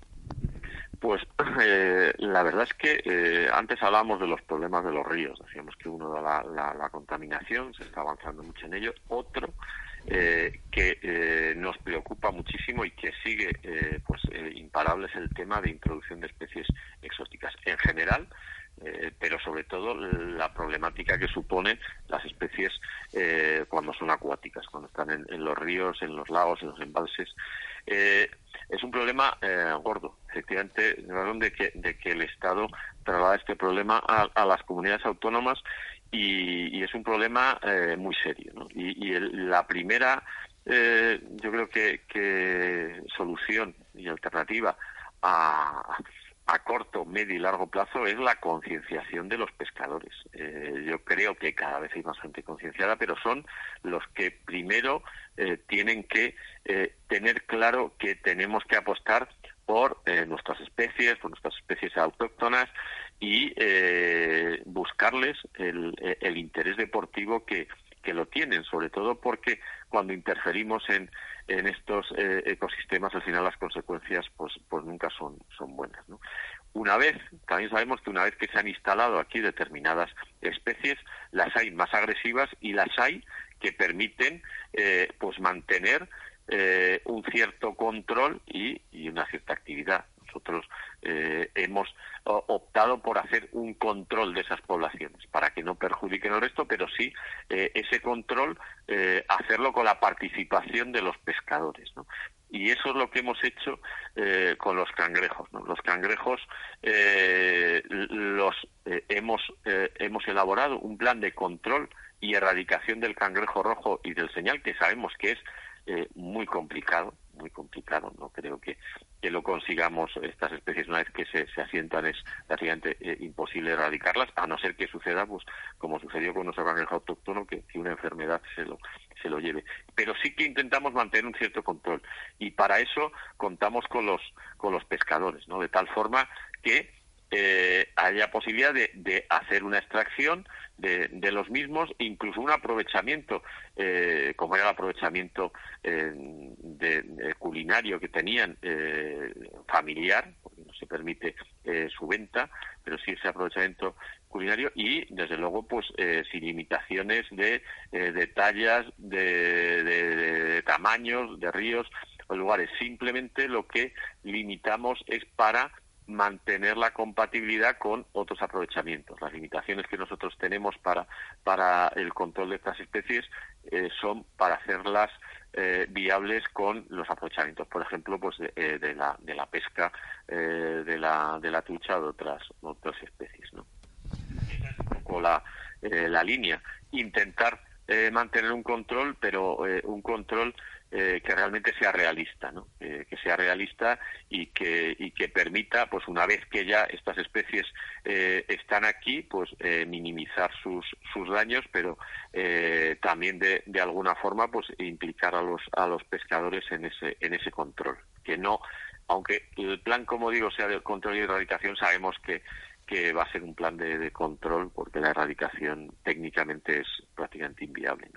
Pues eh, la verdad es que eh, antes hablábamos de los problemas de los ríos, decíamos que uno de la, la- la contaminación, se está avanzando mucho en ello, otro eh, que eh, nos preocupa muchísimo y que sigue eh, pues eh, imparable es el tema de introducción de especies exóticas en general, eh, pero sobre todo la problemática que suponen las especies cuando son acuáticas, cuando están en, los ríos, en los lagos, en los embalses. Es un problema gordo, efectivamente, de que, de que el Estado traslada este problema a las comunidades autónomas y, y es un problema eh, muy serio. ¿no? Y, y el- la primera, eh, yo creo que, que solución y alternativa a, a corto, medio y largo plazo es la concienciación de los pescadores. Eh, yo creo que cada vez hay más gente concienciada, pero son los que primero eh, tienen que eh, tener claro que tenemos que apostar por eh, nuestras especies, por nuestras especies autóctonas y eh, buscarles el, el interés deportivo que, que lo tienen, sobre todo porque cuando interferimos en, en estos eh, ecosistemas, al final las consecuencias pues, pues nunca son, son buenas. Una vez, también sabemos que una vez que se han instalado aquí determinadas especies, las hay más agresivas y las hay que permiten eh, pues mantener eh, un cierto control y, una cierta actividad. Nosotros eh, hemos optado por hacer un control de esas poblaciones para que no perjudiquen el resto, pero sí eh, ese control eh, hacerlo con la participación de los pescadores. Y eso es lo que hemos hecho eh, con los cangrejos. Los cangrejos los hemos hemos elaborado un plan de control y erradicación del cangrejo rojo y del señal que sabemos que es eh, muy complicado, muy complicado. No creo que, que lo consigamos estas especies una vez que se, asientan es prácticamente eh, imposible erradicarlas, a no ser que suceda, pues como sucedió con nuestro cangrejo autóctono, que, que una enfermedad se lo se lo lleve. Pero sí que intentamos mantener un cierto control y para eso contamos con los con los pescadores, ¿no? De tal forma que eh, haya posibilidad de, de hacer una extracción de, los mismos, incluso un aprovechamiento, eh, como era el aprovechamiento eh, de, culinario que tenían eh, familiar, porque no se permite eh, su venta, pero sí ese aprovechamiento culinario y desde luego pues eh, sin limitaciones de, de tallas, de tamaños, de ríos o lugares. Simplemente lo que limitamos es para mantener la compatibilidad con otros aprovechamientos. Las limitaciones que nosotros tenemos para, para el control de estas especies eh, son para hacerlas eh, viables con los aprovechamientos, por ejemplo, pues de, eh, la, de la pesca eh, de, la, de la trucha de otras, otras especies. ¿no? Esa es un poco la, eh, la línea. Intentar mantener un control, pero un control eh, que realmente sea realista, ¿no? Eh, que sea realista y que, y que permita, pues una vez que ya estas especies eh, están aquí, pues eh, minimizar sus, sus daños, pero eh, también de, de alguna forma, pues implicar a los, a los pescadores en ese, en ese control. Que no, aunque el plan, como digo, sea de control y erradicación, sabemos que, que va a ser un plan de, de control porque la erradicación técnicamente es prácticamente inviable.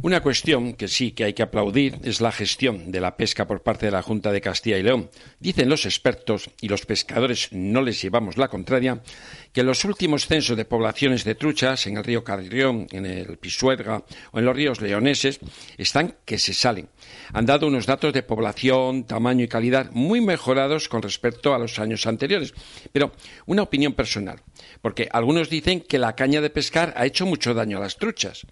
Una cuestión que sí que hay que aplaudir es la gestión de la pesca por parte de la Junta de Castilla y León. Dicen los expertos, y los pescadores no les llevamos la contraria, que los últimos censos de poblaciones de truchas en el río Carrión, en el Pisuerga o en los ríos leoneses están que se salen. Han dado unos datos de población, tamaño y calidad muy mejorados con respecto a los años anteriores. Pero una opinión personal, porque algunos dicen que la caña de pescar ha hecho mucho daño a las truchas.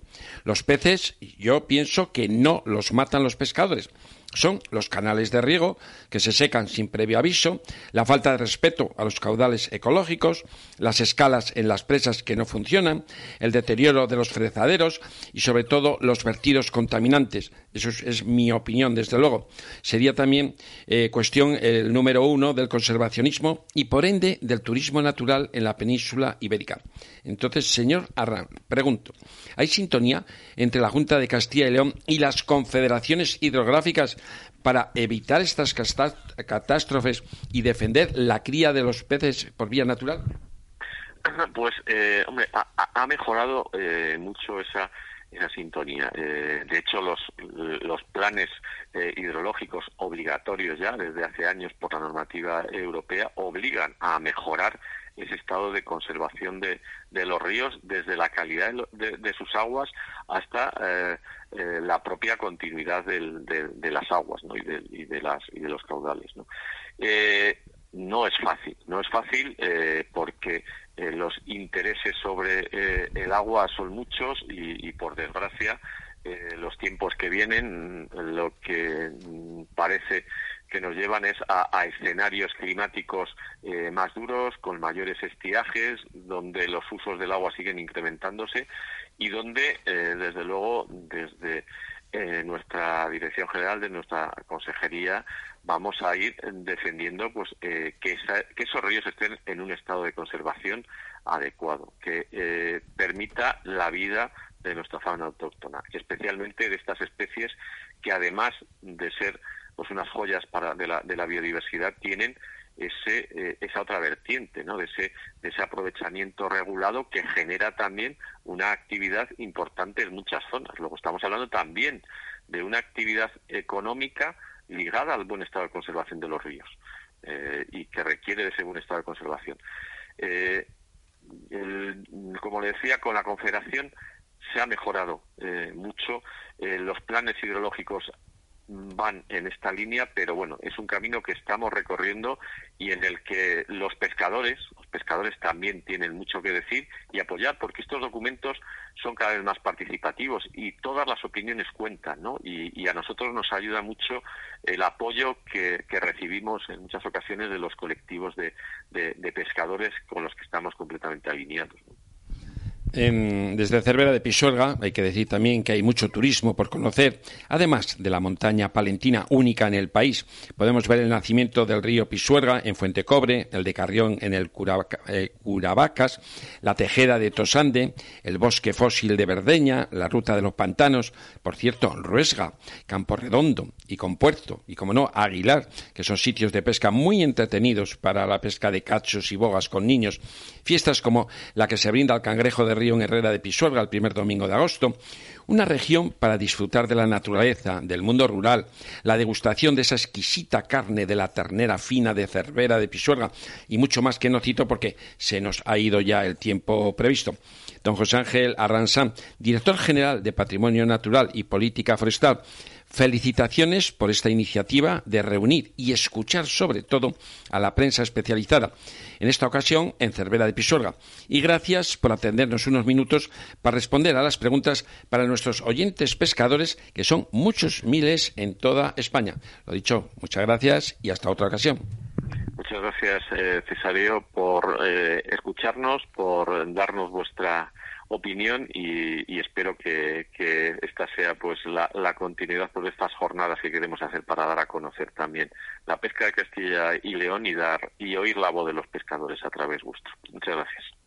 Los peces, yo pienso que no los matan los pescadores. Son los canales de riego que se secan sin previo aviso, la falta de respeto a los caudales ecológicos, las escalas en las presas que no funcionan, el deterioro de los frezaderos y sobre todo los vertidos contaminantes. Eso es, mi opinión, desde luego. Sería también eh, cuestión el número uno del conservacionismo y por ende del turismo natural en la península ibérica. Entonces, señor Arran, pregunto, ¿hay sintonía entre la Junta de Castilla y León y las confederaciones hidrográficas para evitar estas catástrofes y defender la cría de los peces por vía natural? Pues, eh, hombre, ha, mejorado eh, mucho esa esa sintonía. Eh, de hecho, los, los planes eh, hidrológicos obligatorios ya desde hace años por la normativa europea obligan a mejorar ese estado de conservación de, de los ríos desde la calidad de, sus aguas hasta eh, eh, la propia continuidad del- de, de las aguas ¿no? y, de, y de las y de los caudales ¿no? Eh, no es fácil no es fácil eh, porque los intereses sobre el agua son muchos y, por desgracia los tiempos que vienen lo que mm, parece que nos llevan es a, escenarios climáticos eh, más duros, con mayores estiajes, donde los usos del agua siguen incrementándose y donde, eh, desde luego, desde eh, nuestra Dirección General, de nuestra Consejería, vamos a ir defendiendo pues eh, que, esos ríos estén en un estado de conservación adecuado, que permita la vida de nuestra fauna autóctona, especialmente de estas especies que además de ser pues unas joyas para de la, de la biodiversidad tienen ese eh, esa otra vertiente no de ese de ese aprovechamiento regulado que genera también una actividad importante en muchas zonas. Luego estamos hablando también de una actividad económica ligada al buen estado de conservación de los ríos eh, y que requiere de ese buen estado de conservación. Eh, como le decía con la confederación se ha mejorado mucho los planes hidrológicos van en esta línea, pero bueno, es un camino que estamos recorriendo y en el que los pescadores, los pescadores también tienen mucho que decir y apoyar, porque estos documentos son cada vez más participativos y todas las opiniones cuentan, ¿no? Y, a nosotros nos ayuda mucho el apoyo que, recibimos en muchas ocasiones de los colectivos de pescadores con los que estamos completamente alineados. En- desde Cervera de Pisuerga hay que decir también que hay mucho turismo por conocer. Además de la montaña palentina única en el país, podemos ver el nacimiento del río Pisuerga en Fuente Cobre, el de Carrión en el Curabaca- eh, Curavacas, la Tejeda de Tosande, el bosque fósil de Verdeña, la ruta de los pantanos, por cierto, Ruesga, Campo Redondo y Compuerto y, como no, Aguilar, que son sitios de pesca muy entretenidos para la pesca de cachos y bogas con niños. Fiestas como la que se brinda al cangrejo de río en Herrera de Pisuerga el primer domingo de agosto. Una región para disfrutar de la naturaleza, del mundo rural, la degustación de esa exquisita carne de la ternera fina de Cervera de Pisuerga y mucho más que no cito porque se nos ha ido ya el tiempo previsto. Don José Ángel Arransán, director general de Patrimonio Natural y Política Forestal, felicitaciones por esta iniciativa de reunir y escuchar sobre todo a la prensa especializada, en esta ocasión en Cervera de Pisuerga. Y gracias por atendernos unos minutos para responder a las preguntas para nuestros oyentes pescadores, que son muchos miles en toda España. Lo dicho, muchas gracias y hasta otra ocasión. Muchas gracias, eh, Cesario, por eh, escucharnos, por darnos vuestra opinión y, y espero que, esta sea pues la, la continuidad de estas jornadas que queremos hacer para dar a conocer también la pesca de Castilla y León y dar y oír la voz de los pescadores a través vuestro. Muchas gracias.